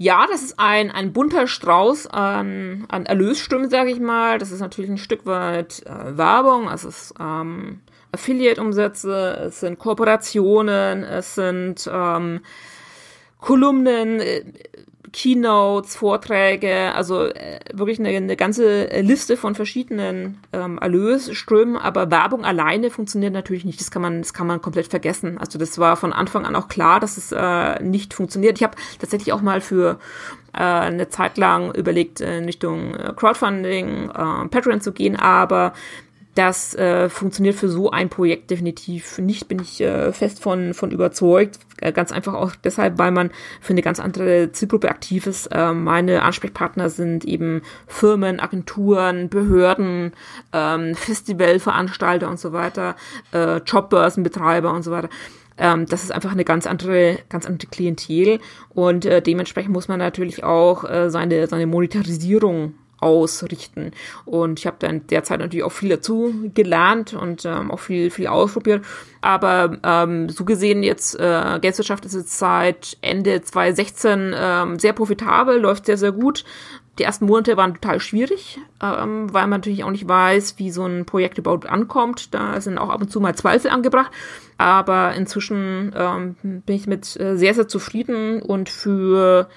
Ja, das ist ein, ein bunter Strauß an, an Erlösstimmen, sage ich mal. Das ist natürlich ein Stück weit äh, Werbung, es ist ähm, Affiliate-Umsätze, es sind Kooperationen, es sind ähm, Kolumnen, äh, Keynotes, Vorträge, also äh, wirklich eine, eine ganze Liste von verschiedenen ähm, Erlösströmen, aber Werbung alleine funktioniert natürlich nicht. Das kann man, das kann man komplett vergessen. Also das war von Anfang an auch klar, dass es äh, nicht funktioniert. Ich habe tatsächlich auch mal für äh, eine Zeit lang überlegt, in Richtung äh, Crowdfunding, äh, Patreon zu gehen, aber das äh, funktioniert für so ein Projekt definitiv nicht, bin ich äh, fest von, von überzeugt. Äh, ganz einfach auch deshalb, weil man für eine ganz andere Zielgruppe aktiv ist. Äh, meine Ansprechpartner sind eben Firmen, Agenturen, Behörden, ähm, Festivalveranstalter und so weiter, äh, Jobbörsenbetreiber und so weiter ähm, das ist einfach eine ganz andere, ganz andere Klientel und äh, dementsprechend muss man natürlich auch seine, seine Monetarisierung ausrichten. Und ich habe dann derzeit natürlich auch viel dazu gelernt und ähm, auch viel, viel ausprobiert. Aber ähm, so gesehen jetzt, äh, Geldwirtschaft ist jetzt seit Ende 2016 ähm, sehr profitabel, läuft sehr, sehr gut. Die ersten Monate waren total schwierig, ähm, weil man natürlich auch nicht weiß, wie so ein Projekt überhaupt ankommt. Da sind auch ab und zu mal Zweifel angebracht. Aber inzwischen ähm, bin ich mit äh, sehr, sehr zufrieden und für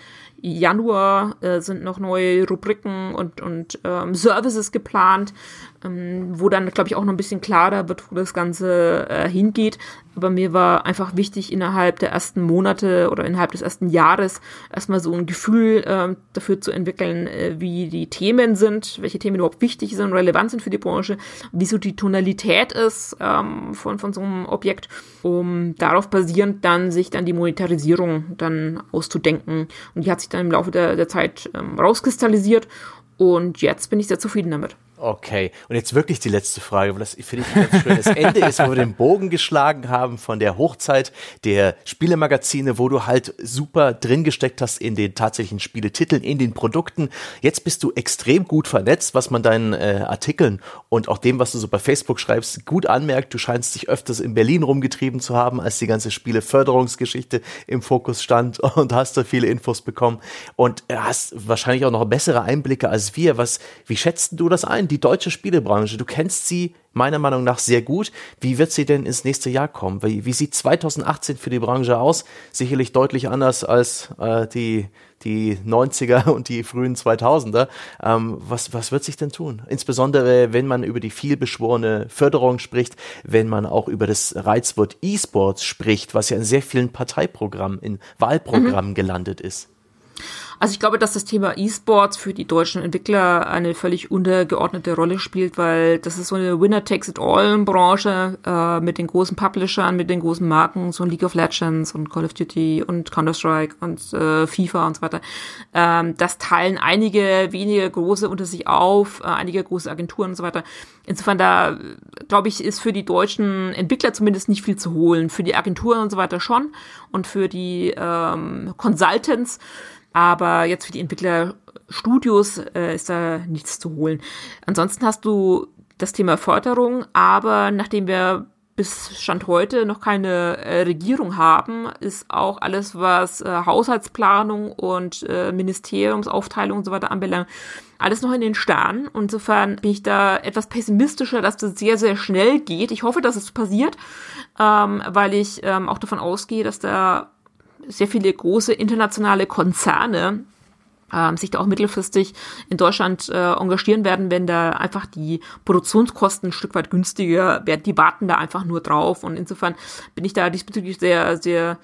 Januar äh, sind noch neue Rubriken und, und ähm, Services geplant, ähm, wo dann, glaube ich, auch noch ein bisschen klarer wird, wo das Ganze äh, hingeht. Aber mir war einfach wichtig, innerhalb der ersten Monate oder innerhalb des ersten Jahres erstmal so ein Gefühl äh, dafür zu entwickeln, äh, wie die Themen sind, welche Themen überhaupt wichtig sind, relevant sind für die Branche, wie so die Tonalität ist ähm, von, von so einem Objekt, um darauf basierend dann sich dann die Monetarisierung dann auszudenken. Und die hat sich dann im Laufe der, der Zeit ähm, rauskristallisiert und jetzt bin ich sehr zufrieden damit. Okay, und jetzt wirklich die letzte Frage, weil das finde ich ein ganz schönes Ende ist, wo wir den Bogen geschlagen haben von der Hochzeit der Spielemagazine, wo du halt super drin gesteckt hast in den tatsächlichen Spieletiteln, in den Produkten. Jetzt bist du extrem gut vernetzt, was man deinen äh, Artikeln und auch dem, was du so bei Facebook schreibst, gut anmerkt. Du scheinst dich öfters in Berlin rumgetrieben zu haben, als die ganze Spieleförderungsgeschichte im Fokus stand und hast da viele Infos bekommen und hast wahrscheinlich auch noch bessere Einblicke als wir. Was, wie schätzt du das ein? Die deutsche Spielebranche, du kennst sie meiner Meinung nach sehr gut. Wie wird sie denn ins nächste Jahr kommen? Wie, wie sieht 2018 für die Branche aus? Sicherlich deutlich anders als äh, die, die 90er und die frühen 2000er. Ähm, was, was wird sich denn tun? Insbesondere, wenn man über die vielbeschworene Förderung spricht, wenn man auch über das Reizwort E-Sports spricht, was ja in sehr vielen Parteiprogrammen, in Wahlprogrammen mhm. gelandet ist. Also ich glaube, dass das Thema E-Sports für die deutschen Entwickler eine völlig untergeordnete Rolle spielt, weil das ist so eine Winner-Takes-it-all-Branche äh, mit den großen Publishern, mit den großen Marken, so League of Legends und Call of Duty und Counter-Strike und äh, FIFA und so weiter. Ähm, das teilen einige wenige große unter sich auf, äh, einige große Agenturen und so weiter. Insofern da, glaube ich, ist für die deutschen Entwickler zumindest nicht viel zu holen. Für die Agenturen und so weiter schon und für die ähm, Consultants aber jetzt für die Entwicklerstudios äh, ist da nichts zu holen. Ansonsten hast du das Thema Förderung, aber nachdem wir bis Stand heute noch keine äh, Regierung haben, ist auch alles, was äh, Haushaltsplanung und äh, Ministeriumsaufteilung und so weiter anbelangt, alles noch in den Sternen. Insofern bin ich da etwas pessimistischer, dass das sehr, sehr schnell geht. Ich hoffe, dass es passiert, ähm, weil ich ähm, auch davon ausgehe, dass da sehr viele große internationale Konzerne ähm, sich da auch mittelfristig in Deutschland äh, engagieren werden, wenn da einfach die Produktionskosten ein Stück weit günstiger werden. Die warten da einfach nur drauf. Und insofern bin ich da diesbezüglich sehr, sehr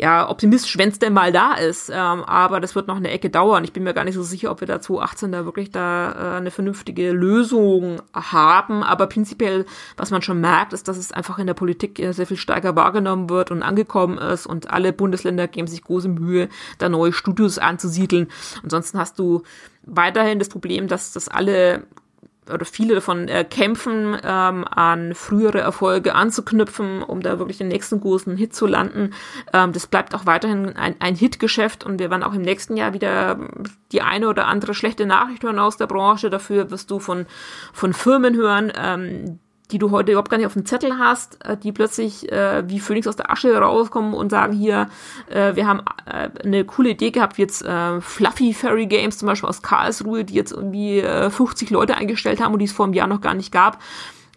ja, optimistisch, wenn es denn mal da ist. Ähm, aber das wird noch eine Ecke dauern. Ich bin mir gar nicht so sicher, ob wir da 2018 da wirklich da äh, eine vernünftige Lösung haben. Aber prinzipiell, was man schon merkt, ist, dass es einfach in der Politik sehr viel stärker wahrgenommen wird und angekommen ist. Und alle Bundesländer geben sich große Mühe, da neue Studios anzusiedeln. Ansonsten hast du weiterhin das Problem, dass das alle oder viele davon äh, kämpfen, ähm, an frühere Erfolge anzuknüpfen, um da wirklich den nächsten großen Hit zu landen. Ähm, das bleibt auch weiterhin ein, ein Hitgeschäft und wir werden auch im nächsten Jahr wieder die eine oder andere schlechte Nachricht hören aus der Branche. Dafür wirst du von, von Firmen hören, ähm, die du heute überhaupt gar nicht auf dem Zettel hast, äh, die plötzlich äh, wie Phoenix aus der Asche rauskommen und sagen hier, äh, wir haben äh, eine coole Idee gehabt, jetzt äh, Fluffy Fairy Games zum Beispiel aus Karlsruhe, die jetzt irgendwie äh, 50 Leute eingestellt haben und die es vor einem Jahr noch gar nicht gab.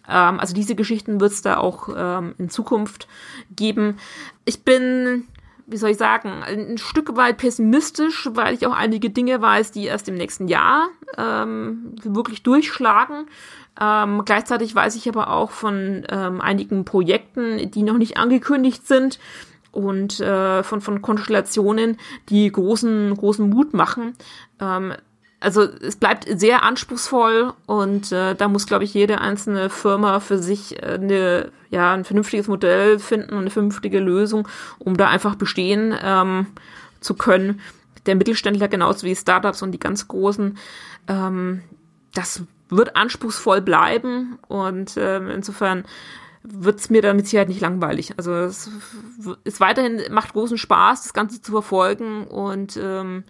Ähm, also diese Geschichten wird es da auch ähm, in Zukunft geben. Ich bin wie soll ich sagen, ein Stück weit pessimistisch, weil ich auch einige Dinge weiß, die erst im nächsten Jahr ähm, wirklich durchschlagen. Ähm, gleichzeitig weiß ich aber auch von ähm, einigen Projekten, die noch nicht angekündigt sind und äh, von, von Konstellationen, die großen, großen Mut machen. Ähm, also es bleibt sehr anspruchsvoll und äh, da muss, glaube ich, jede einzelne Firma für sich äh, eine, ja, ein vernünftiges Modell finden und eine vernünftige Lösung, um da einfach bestehen ähm, zu können. Der Mittelständler genauso wie Startups und die ganz großen, ähm, das wird anspruchsvoll bleiben und äh, insofern wird es mir damit sicher nicht langweilig. Also es ist weiterhin, macht großen Spaß, das Ganze zu verfolgen und ähm,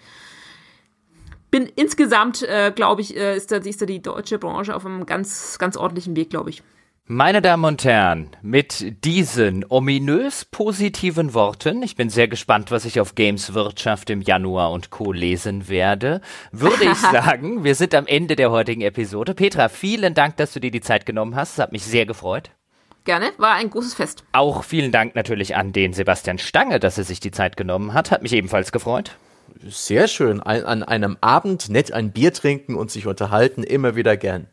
bin insgesamt, äh, glaube ich, äh, ist, da, ist da die deutsche Branche auf einem ganz, ganz ordentlichen Weg, glaube ich. Meine Damen und Herren, mit diesen ominös positiven Worten, ich bin sehr gespannt, was ich auf Games Wirtschaft im Januar und Co. lesen werde, würde ich sagen, wir sind am Ende der heutigen Episode. Petra, vielen Dank, dass du dir die Zeit genommen hast. Es hat mich sehr gefreut. Gerne, war ein großes Fest. Auch vielen Dank natürlich an den Sebastian Stange, dass er sich die Zeit genommen hat. Hat mich ebenfalls gefreut. Sehr schön. Ein, an einem Abend nett ein Bier trinken und sich unterhalten, immer wieder gern.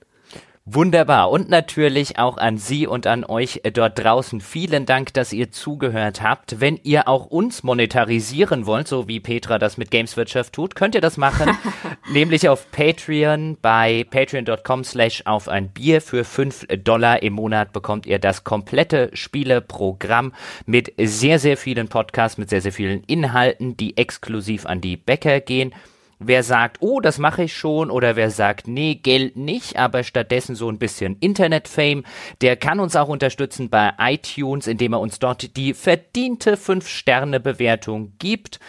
Wunderbar. Und natürlich auch an Sie und an euch dort draußen. Vielen Dank, dass ihr zugehört habt. Wenn ihr auch uns monetarisieren wollt, so wie Petra das mit Gameswirtschaft tut, könnt ihr das machen. nämlich auf Patreon bei patreon.com slash auf ein Bier. Für fünf Dollar im Monat bekommt ihr das komplette Spieleprogramm mit sehr, sehr vielen Podcasts, mit sehr, sehr vielen Inhalten, die exklusiv an die Bäcker gehen. Wer sagt, oh, das mache ich schon, oder wer sagt, nee, Geld nicht, aber stattdessen so ein bisschen Internet-Fame, der kann uns auch unterstützen bei iTunes, indem er uns dort die verdiente 5-Sterne-Bewertung gibt.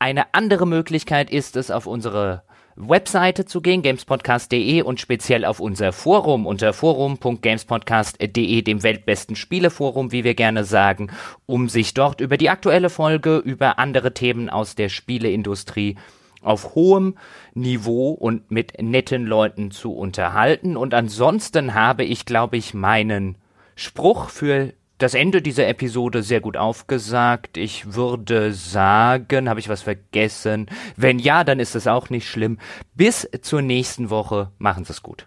Eine andere Möglichkeit ist es, auf unsere Webseite zu gehen, gamespodcast.de und speziell auf unser Forum unter forum.gamespodcast.de, dem weltbesten Spieleforum, wie wir gerne sagen, um sich dort über die aktuelle Folge, über andere Themen aus der Spieleindustrie auf hohem Niveau und mit netten Leuten zu unterhalten. Und ansonsten habe ich, glaube ich, meinen Spruch für das Ende dieser Episode sehr gut aufgesagt. Ich würde sagen, habe ich was vergessen? Wenn ja, dann ist es auch nicht schlimm. Bis zur nächsten Woche. Machen Sie es gut.